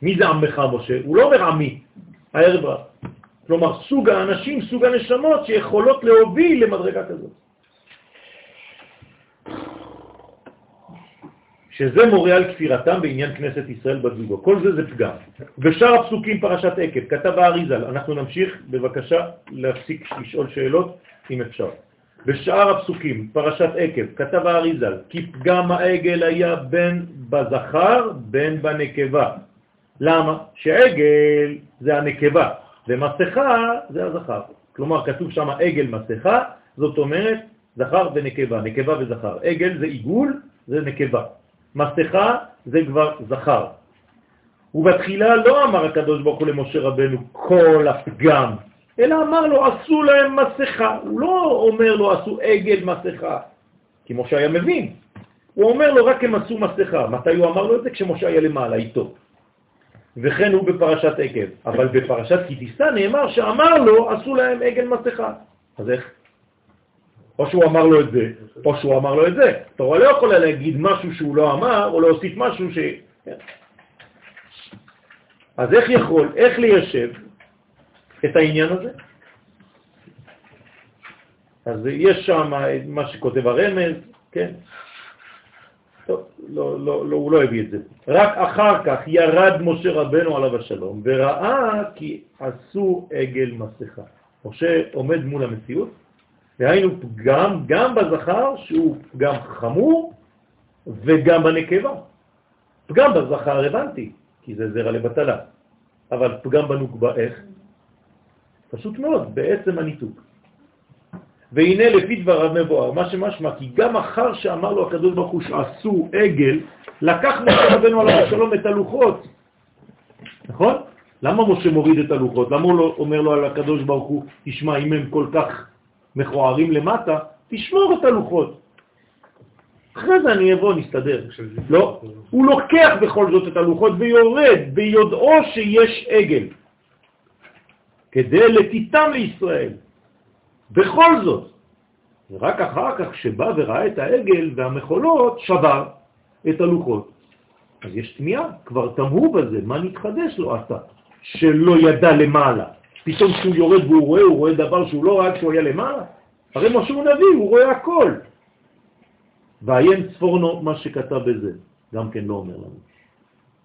מי זה עמך משה? הוא לא אומר עמי, הערב רב. כלומר, סוג האנשים, סוג הנשמות שיכולות להוביל למדרגה כזאת. שזה מורה על כפירתם בעניין כנסת ישראל בזוגו. כל זה זה פגם. בשאר הפסוקים פרשת עקב, כתב האריזל, אנחנו נמשיך, בבקשה, להפסיק לשאול שאלות, אם אפשר. בשאר הפסוקים, פרשת עקב, כתב האריזל, כי פגם העגל היה בין בזכר, בין בנקבה. למה? שעגל זה הנקבה, ומסכה זה הזכר. כלומר, כתוב שם עגל מסכה, זאת אומרת זכר ונקבה, נקבה וזכר. עגל זה עיגול, זה נקבה. מסכה זה כבר זכר. ובתחילה לא אמר הקדוש ברוך הוא למשה רבנו כל הפגם, אלא אמר לו עשו להם מסכה. הוא לא אומר לו עשו עגל מסכה, כי משה היה מבין. הוא אומר לו רק הם עשו מסכה. מתי הוא אמר לו את זה? כשמשה היה למעלה איתו. וכן הוא בפרשת עקב. אבל בפרשת כי תישא נאמר שאמר לו עשו להם עגל מסכה. אז איך? או שהוא אמר לו את זה, או שהוא אמר לו את זה. תורה לא יכולה להגיד משהו שהוא לא אמר, או להוסיף משהו ש... אז איך יכול, איך ליישב את העניין הזה? אז יש שם מה שכותב הרמז, כן? טוב, לא, לא, לא, הוא לא הביא את זה. רק אחר כך ירד משה רבנו עליו השלום וראה כי עשו עגל מסכה. משה עומד מול המציאות, והיינו פגם גם בזכר שהוא פגם חמור וגם בנקבה. פגם בזכר הבנתי, כי זה זרע לבטלה, אבל פגם בנוקבה איך? פשוט מאוד, בעצם הניתוק. והנה לפי דבריו מבואר, מה שמשמע, כי גם אחר שאמר לו הקדוש ברוך הוא שעשו עגל, לקח משה רבנו עליו השלום את הלוחות. נכון? למה משה מוריד את הלוחות? למה הוא לא אומר לו על הקדוש ברוך הוא, תשמע, אם הם כל כך מכוערים למטה, תשמור את הלוחות. אחרי זה אני אבוא, נסתדר. לא, הוא לוקח בכל זאת את הלוחות ויורד ביודעו שיש עגל, כדי לטיטם לישראל. בכל זאת, ורק אחר כך שבא וראה את העגל והמחולות, שבר את הלוחות. אז יש תמיהה, כבר תמהו בזה, מה נתחדש לו עשה, שלא ידע למעלה. פתאום כשהוא יורד והוא רואה, הוא רואה דבר שהוא לא ראה כשהוא היה למעלה. הרי משה הוא נביא, הוא רואה הכל. ועיין צפורנו מה שכתב בזה, גם כן לא אומר לנו.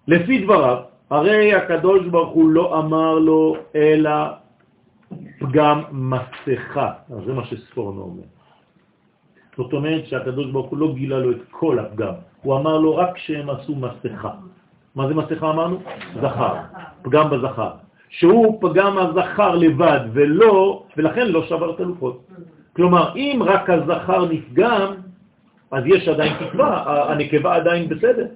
לפי דבריו, הרי הקדוש ברוך הוא לא אמר לו אלא פגם מסכה. זה מה שספורנו אומר. זאת אומרת שהקדוש ברוך הוא לא גילה לו את כל הפגם, הוא אמר לו רק שהם עשו מסכה. מה זה מסכה אמרנו? זכר, פגם בזכר. שהוא פגם הזכר לבד ולא, ולכן לא שבר את הלוחות. כלומר, אם רק הזכר נפגם, אז יש עדיין תקווה, הנקבה עדיין בסדר.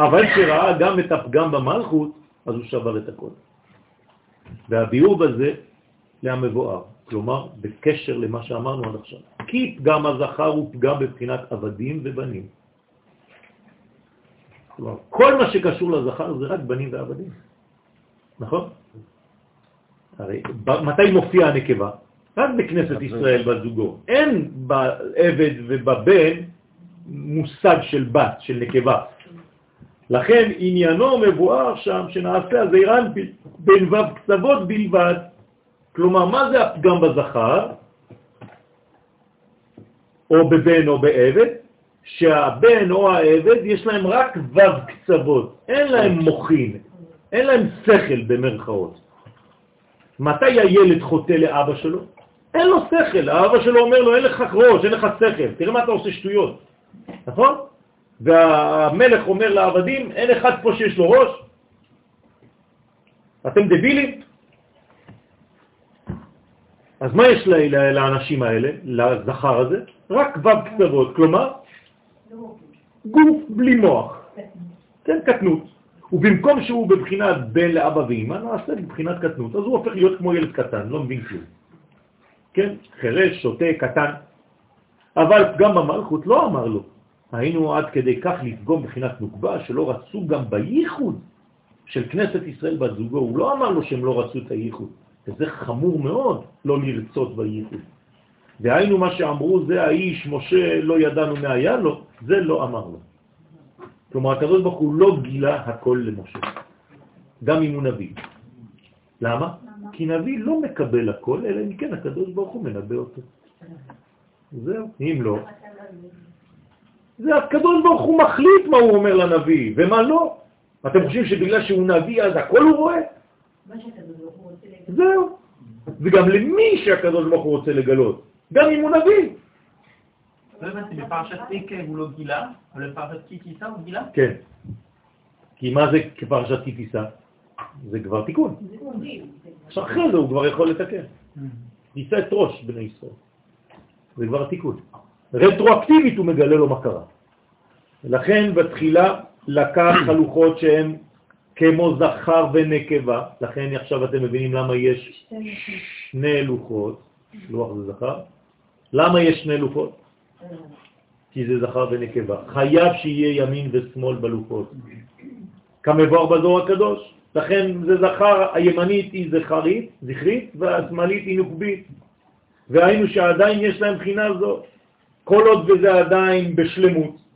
אבל כשראה גם את הפגם במלכות, אז הוא שבר את הכל. והביאור בזה להמבואר, כלומר, בקשר למה שאמרנו עד עכשיו. כי פגם הזכר הוא פגם בבחינת עבדים ובנים. כלומר, כל מה שקשור לזכר זה רק בנים ועבדים. נכון? הרי מתי מופיע הנקבה? רק בכנסת ישראל בזוגו. אין בעבד ובבן מושג של בת, של נקבה. לכן עניינו מבואר שם שנעשה הזעירן בין ו' קצוות בלבד. כלומר, מה זה הפגם בזכר, או בבן או בעבד? שהבן או העבד יש להם רק ו' קצוות, אין להם מוכין, אין להם שכל במרכאות. מתי הילד חוטא לאבא שלו? אין לו שכל, האבא שלו אומר לו, אין לך ראש, אין לך שכל, תראה מה אתה עושה שטויות, נכון? והמלך אומר לעבדים, אין אחד פה שיש לו ראש, אתם דבילים? אז מה יש לאנשים האלה, לזכר הזה? רק ו' קצוות, כלומר, גוף בלי מוח, כן, קטנות. ובמקום שהוא בבחינת בן לאבא ואמא, נעשה בבחינת קטנות, אז הוא הופך להיות כמו ילד קטן, לא מבין כלום. כן, חרש, שוטה, קטן. אבל גם במלכות לא אמר לו. היינו עד כדי כך לפגום בחינת נוקבה, שלא רצו גם בייחוד של כנסת ישראל בת זוגו. הוא לא אמר לו שהם לא רצו את הייחוד. וזה חמור מאוד לא לרצות בייחוד. והיינו מה שאמרו, זה האיש, משה, לא ידענו מה היה לו, זה לא אמר לו. כלומר, הקדוש ברוך הוא לא גילה הכל למשה, גם אם הוא נביא. למה? כי נביא לא מקבל הכל, אלא אם כן הקדוש ברוך הוא מנבא אותו. זהו, אם לא. זה הקדוש ברוך הוא מחליט מה הוא אומר לנביא ומה לא. אתם חושבים שבגלל שהוא נביא אז הכל הוא רואה? זהו. וגם למי שהקדוש ברוך הוא רוצה לגלות, גם אם הוא נביא.
לא הבנתי, בפרשת עקב הוא לא גילה, אבל בפרשת כי תישא הוא גילה?
כן. כי מה זה כפרשת כי תישא? זה כבר תיקון. עכשיו אחרי זה הוא כבר יכול לתקן. יישא את ראש בני ישראל. זה כבר תיקון. רטרואקטיבית הוא מגלה לו מה קרה. לכן בתחילה לקח חלוקות שהן כמו זכר ונקבה, לכן עכשיו אתם מבינים למה יש שני לוחות, לוח זה זכר, למה יש שני לוחות? כי זה זכר ונקבה. חייב שיהיה ימין ושמאל בלוחות. כמבואר בזור הקדוש. לכן זה זכר, הימנית היא זכרית, זכרית, והשמאלית היא נוקבית. והיינו שעדיין יש להם בחינה זו. כל עוד וזה עדיין בשלמות.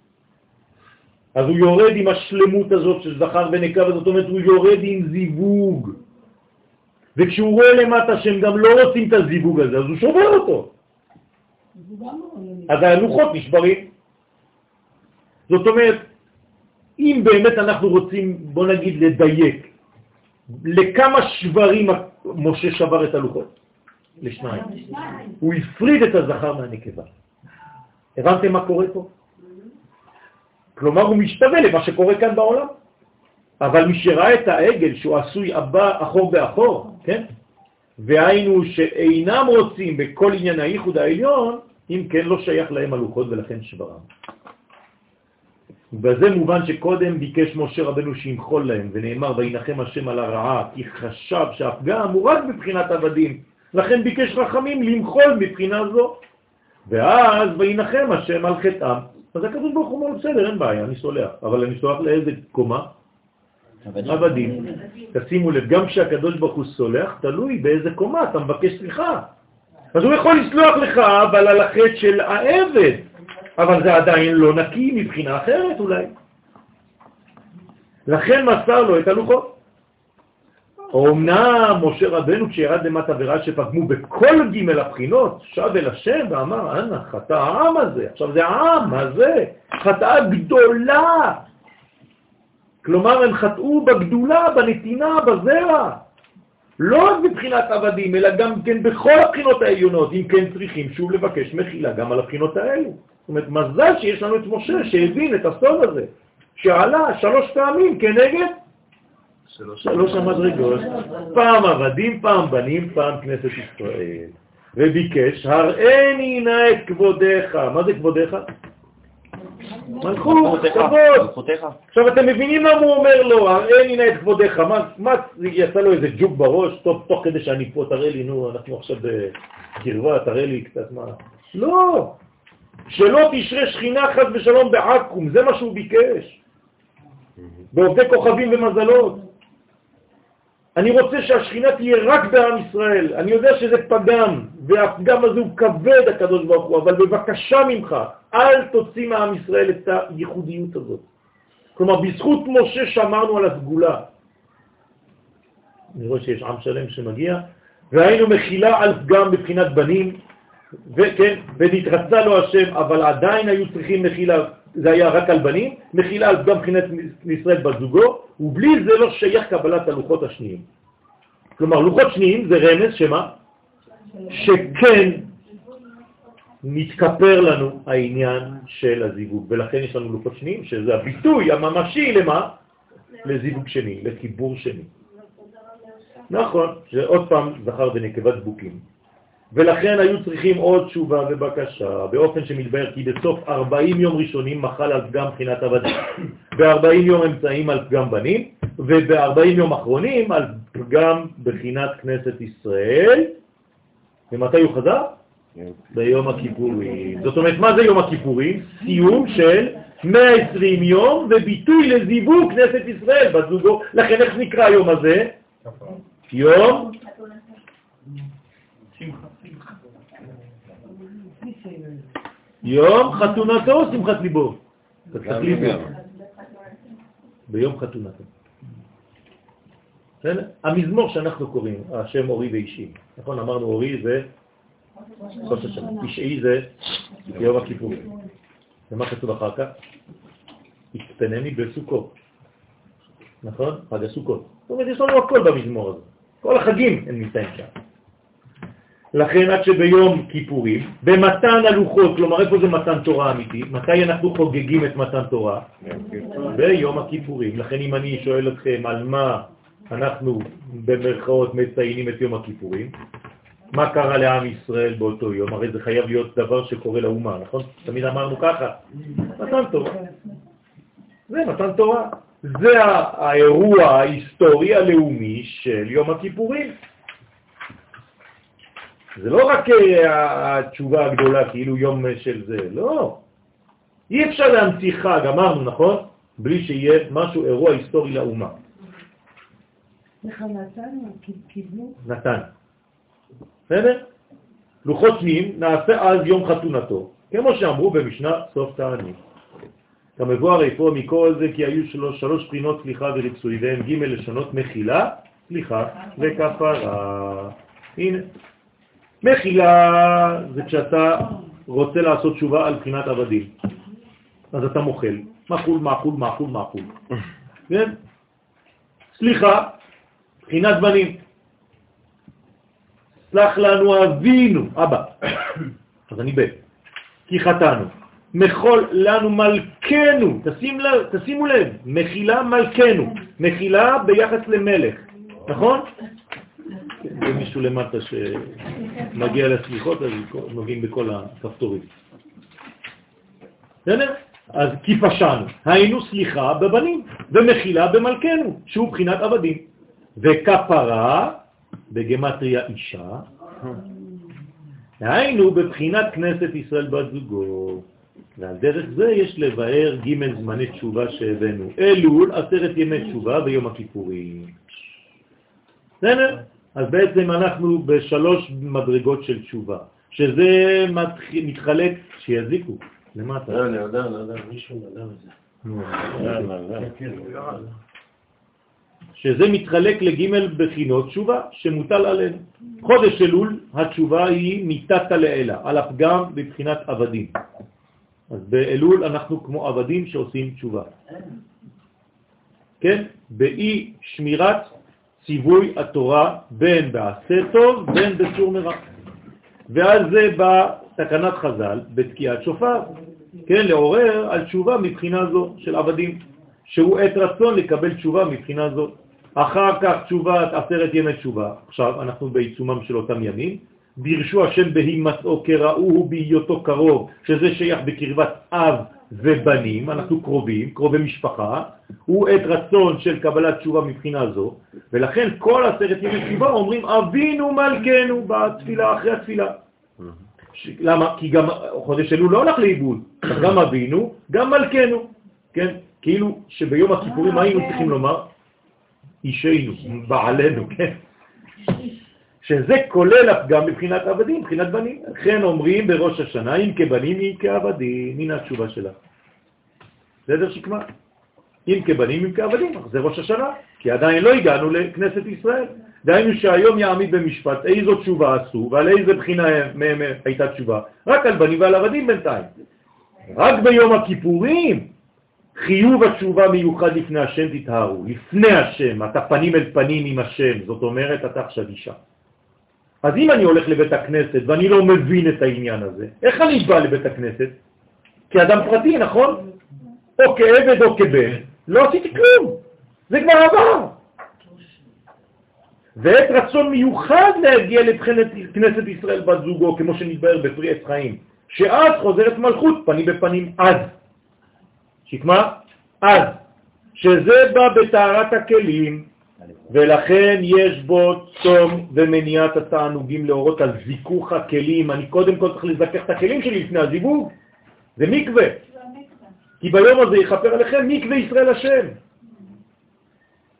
אז הוא יורד עם השלמות הזאת של זכר ונקבה, זאת אומרת הוא יורד עם זיווג. וכשהוא רואה למטה שהם גם לא רוצים את הזיווג הזה, אז הוא שובר אותו. אז הלוחות נשברים. זאת אומרת, אם באמת אנחנו רוצים, בוא נגיד, לדייק, לכמה שברים משה שבר את הלוחות? לשניים. הוא הפריד את הזכר מהנקבה. הבנתם מה קורה פה? כלומר, הוא משתווה למה שקורה כאן בעולם. אבל מי שראה את העגל שהוא עשוי הבא אחור באחור, כן? והיינו שאינם רוצים בכל עניין הייחוד העליון, אם כן לא שייך להם הלוחות ולכן שברם. בזה מובן שקודם ביקש משה רבנו שימחול להם, ונאמר וינחם השם על הרעה, כי חשב שהפגם הוא רק בבחינת עבדים, לכן ביקש רחמים למחול מבחינה זו. ואז וינחם השם על חטאם. אז הקדוש ברוך הוא אומר, בסדר, אין בעיה, אני סולח. אבל אני סולח לאיזה קומה? עבדים. תשימו לב, גם כשהקדוש ברוך הוא סולח, תלוי באיזה קומה אתה מבקש סליחה. אז הוא יכול לסלוח לך, אבל על החטא של העבד. אבל זה עדיין לא נקי מבחינה אחרת אולי. לכן מסר לו את הלוחות. אמנם משה רבנו כשירד למטה וראה שפגמו בכל ג' הבחינות, שב אל השם ואמר, אנא, חטא העם הזה. עכשיו זה העם הזה, חטאה גדולה. כלומר, הם חטאו בגדולה, בנתינה, בזרע. לא רק מבחינת עבדים, אלא גם כן בכל הבחינות העליונות, אם כן צריכים שוב לבקש מחילה גם על הבחינות האלו. זאת אומרת, מזל שיש לנו את משה שהבין את הסוד הזה, שעלה שלוש פעמים כנגד שלוש המדרגות, פעם עבדים, פעם בנים, פעם כנסת ישראל. וביקש, הראיני נא את כבודך. מה זה כבודך? מלכות, כבוד. עכשיו אתם מבינים למה הוא אומר לו, הראיני נא את כבודך. מה, יצא לו איזה ג'וק בראש? טוב, תוך כדי שאני פה, תראה לי, נו, אנחנו עכשיו בקרבה, תראה לי קצת מה. לא, שלא תשרה שכינה חס ושלום בעכו"ם, זה מה שהוא ביקש. בעובדי כוכבים ומזלות. אני רוצה שהשכינה תהיה רק בעם ישראל. אני יודע שזה פגם, והפגם הזה הוא כבד, הקדוש ברוך הוא, אבל בבקשה ממך, אל תוציא מעם ישראל את הייחודיות הזאת. כלומר, בזכות משה שמרנו על הסגולה. אני רואה שיש עם שלם שמגיע, והיינו מכילה על פגם בבחינת בנים, וכן, ונתרצה לו השם, אבל עדיין היו צריכים מחילה, זה היה רק על בנים, מחילה על פגם בחינת ישראל בת זוגו, ובלי זה לא שייך קבלת הלוחות השניים. כלומר, לוחות שניים זה רמז שמה? שכן מתכפר לנו העניין של הזיווג, ולכן יש לנו לוחות שניים, שזה הביטוי הממשי למה? לזיווג שני, לחיבור שני. נכון, שעוד פעם זכר ונקבה דבוקים. ולכן היו צריכים עוד תשובה ובקשה, באופן שמתבהר כי בסוף 40 יום ראשונים מחל על פגם בחינת עבדים, *coughs* ב-40 יום אמצעים על פגם בנים, וב-40 יום אחרונים על פגם בחינת כנסת ישראל. ומתי הוא חזר? ביום הכיפורים. זאת אומרת, מה זה יום הכיפורים? סיום של 120 יום וביטוי לזיווג כנסת ישראל בזוגו. לכן איך נקרא היום הזה? יום יום חתונתו שמחת ליבו? ביום חתונתו. המזמור שאנחנו קוראים, השם אורי ואישי, נכון? אמרנו אורי זה ראש השנה, אישי זה יום הכיפור. ומה כתוב אחר כך? הצטנני בסוכות, נכון? חג הסוכות. זאת אומרת, יש לנו הכל במזמור הזה. כל החגים הם נמצאים שם. לכן עד שביום כיפורים, במתן הלוחות, כלומר איפה זה מתן תורה אמיתי? מתי אנחנו חוגגים את מתן תורה? ביום הכיפורים. לכן אם אני שואל אתכם על מה אנחנו במרכאות מציינים את יום הכיפורים, מה קרה לעם ישראל באותו יום? הרי זה חייב להיות דבר שקורה לאומה, נכון? תמיד אמרנו ככה, מתן תורה. זה מתן תורה. זה האירוע ההיסטורי הלאומי של יום הכיפורים. זה לא רק אה, התשובה הגדולה, כאילו יום של זה, לא. אי אפשר להמציא חג, אמרנו, נכון? בלי שיהיה משהו, אירוע היסטורי לאומה.
נתן.
בסדר? לוחות שנים נעשה אז יום חתונתו, כמו שאמרו במשנה סוף תענית. כמבואר איפה מכל זה כי היו שלוש, שלוש בחינות סליחה וריצוי, והם ג' לשונות מחילה, סליחה וכפרה. הנה. מחילה זה כשאתה רוצה לעשות תשובה על בחינת עבדים. אז אתה מוכל. מחול, מחול, מחול, מחול. כן? סליחה, בחינת בנים. סלח לנו אבינו, אבא. אז אני בן. כי חטאנו. מחול לנו מלכנו, תשים לב, תשימו לב, מחילה מלכנו, מחילה ביחס למלך, נכון? זה מישהו למטה שמגיע לסליחות, אז נוגעים בכל הכפתורים. בסדר? אז כי פשענו, היינו סליחה בבנים, ומחילה במלכנו, שהוא בחינת עבדים. וכפרה, בגמטריה אישה, היינו בבחינת כנסת ישראל בת זוגו. ועל דרך זה יש לבאר ג' זמני תשובה שהבאנו. אלול, עשרת ימי תשובה ביום הכיפורים. בסדר? אז בעצם אנחנו בשלוש מדרגות של תשובה, שזה מתחלק, שיזיקו, למטה.
לא, אני יודע, מישהו יודע את זה.
שזה מתחלק לג' בחינות תשובה שמוטל עלינו. חודש אלול, התשובה היא מיטת לעילה, על הפגם בבחינת עבדים. אז באלול אנחנו כמו עבדים שעושים תשובה. כן? באי שמירת ציווי התורה בין בעשה טוב בין בסור מרע. ואז זה בתקנת חז"ל, בתקיעת שופר, כן, לעורר על תשובה מבחינה זו של עבדים, שהוא עת רצון לקבל תשובה מבחינה זו. אחר כך תשובת עשרת ימי תשובה, עכשיו אנחנו בעיצומם של אותם ימים, בירשו השם בהימצאו כראוהו בהיותו קרוב, שזה שייך בקרבת אב ובנים, אנחנו קרובים, קרובי משפחה, הוא עת רצון של קבלת תשובה מבחינה זו, ולכן כל עשרת ימי תשובה אומרים אבינו מלכנו בתפילה, אחרי התפילה. ש... למה? כי גם חודש אלול לא הולך לאיבוד, גם אבינו, גם מלכנו, כן? כאילו שביום הכיפורים היינו צריכים לומר? אישנו, בעלנו, כן? שזה כולל הפגם מבחינת עבדים, מבחינת בנים. לכן אומרים בראש השנה, אם כבנים, אם כעבדים. הנה התשובה שלה. בסדר שקמה? אם כבנים, אם כעבדים. זה ראש השנה, כי עדיין לא הגענו לכנסת ישראל. דהיינו שהיום יעמיד במשפט איזו תשובה עשו ועל איזה בחינה מהם הייתה תשובה. רק על בנים ועל עבדים בינתיים. רק ביום הכיפורים חיוב התשובה מיוחד לפני השם תתהרו. לפני השם, אתה פנים אל פנים עם השם, זאת אומרת, אתה עכשיו אישה. אז אם אני הולך לבית הכנסת ואני לא מבין את העניין הזה, איך אני בא לבית הכנסת? כאדם פרטי, נכון? או כעבד או כבן, לא עשיתי כלום, זה כבר עבר. ועת רצון מיוחד להגיע לבחינת כנסת ישראל בת זוגו, כמו שנתבהר בפרי עץ חיים, שאז חוזרת מלכות פנים בפנים אז. שקמה? אז. שזה בא בתארת הכלים, ולכן יש בו צום ומניעת התענוגים להורות על זיכוך הכלים. אני קודם כל צריך לזכך את הכלים שלי לפני הזיווג. זה מקווה. כי ביום הזה יכפר עליכם מקווה ישראל השם.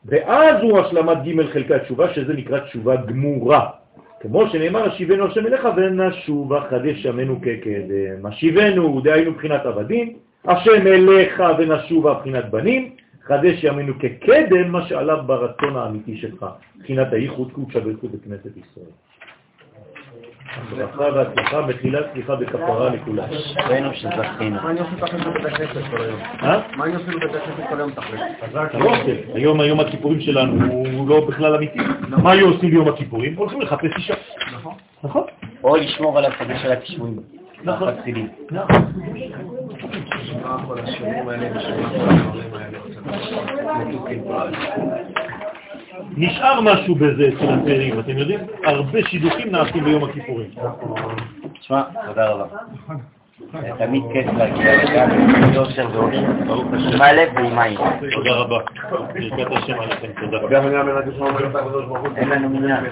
ואז הוא השלמת ג' חלקי התשובה, שזה נקרא תשובה גמורה. כמו שנאמר, השיבנו השם אליך ונשוב חדש ימינו כקדם. השיבנו, דהיינו מבחינת עבדים, השם אליך ונשובה מבחינת בנים, חדש ימינו כקדם מה שעליו ברצון האמיתי שלך, מבחינת הייחוד קודשא ברכות בכנסת ישראל. ברכה והצלחה, בתחילה סליחה וכפרה לכולם.
ראינו שזכינו.
מה אני עושה תכלס בבית הכנסת כל היום?
אה?
מה אני עושה בבית הכנסת כל היום תכלס?
לא. היום היום הכיפורים שלנו הוא לא בכלל אמיתי. מה היו עושים ביום הכיפורים? הולכים לחפש אישה.
נכון.
נכון?
או לשמור על השדה של הכישורים.
נכון.
החסידים.
מה.
נשאר משהו בזה אצל הצעירים, אתם יודעים? הרבה שידוכים נעשים ביום הכיפורים.
תשמע, תודה רבה. תמיד כיף להגיע לכאן, ביושר ואושר. עם הלב ועם העין.
תודה רבה. ברכת השם עליכם, תודה.
גם אני אומר לך, אין לנו מניין.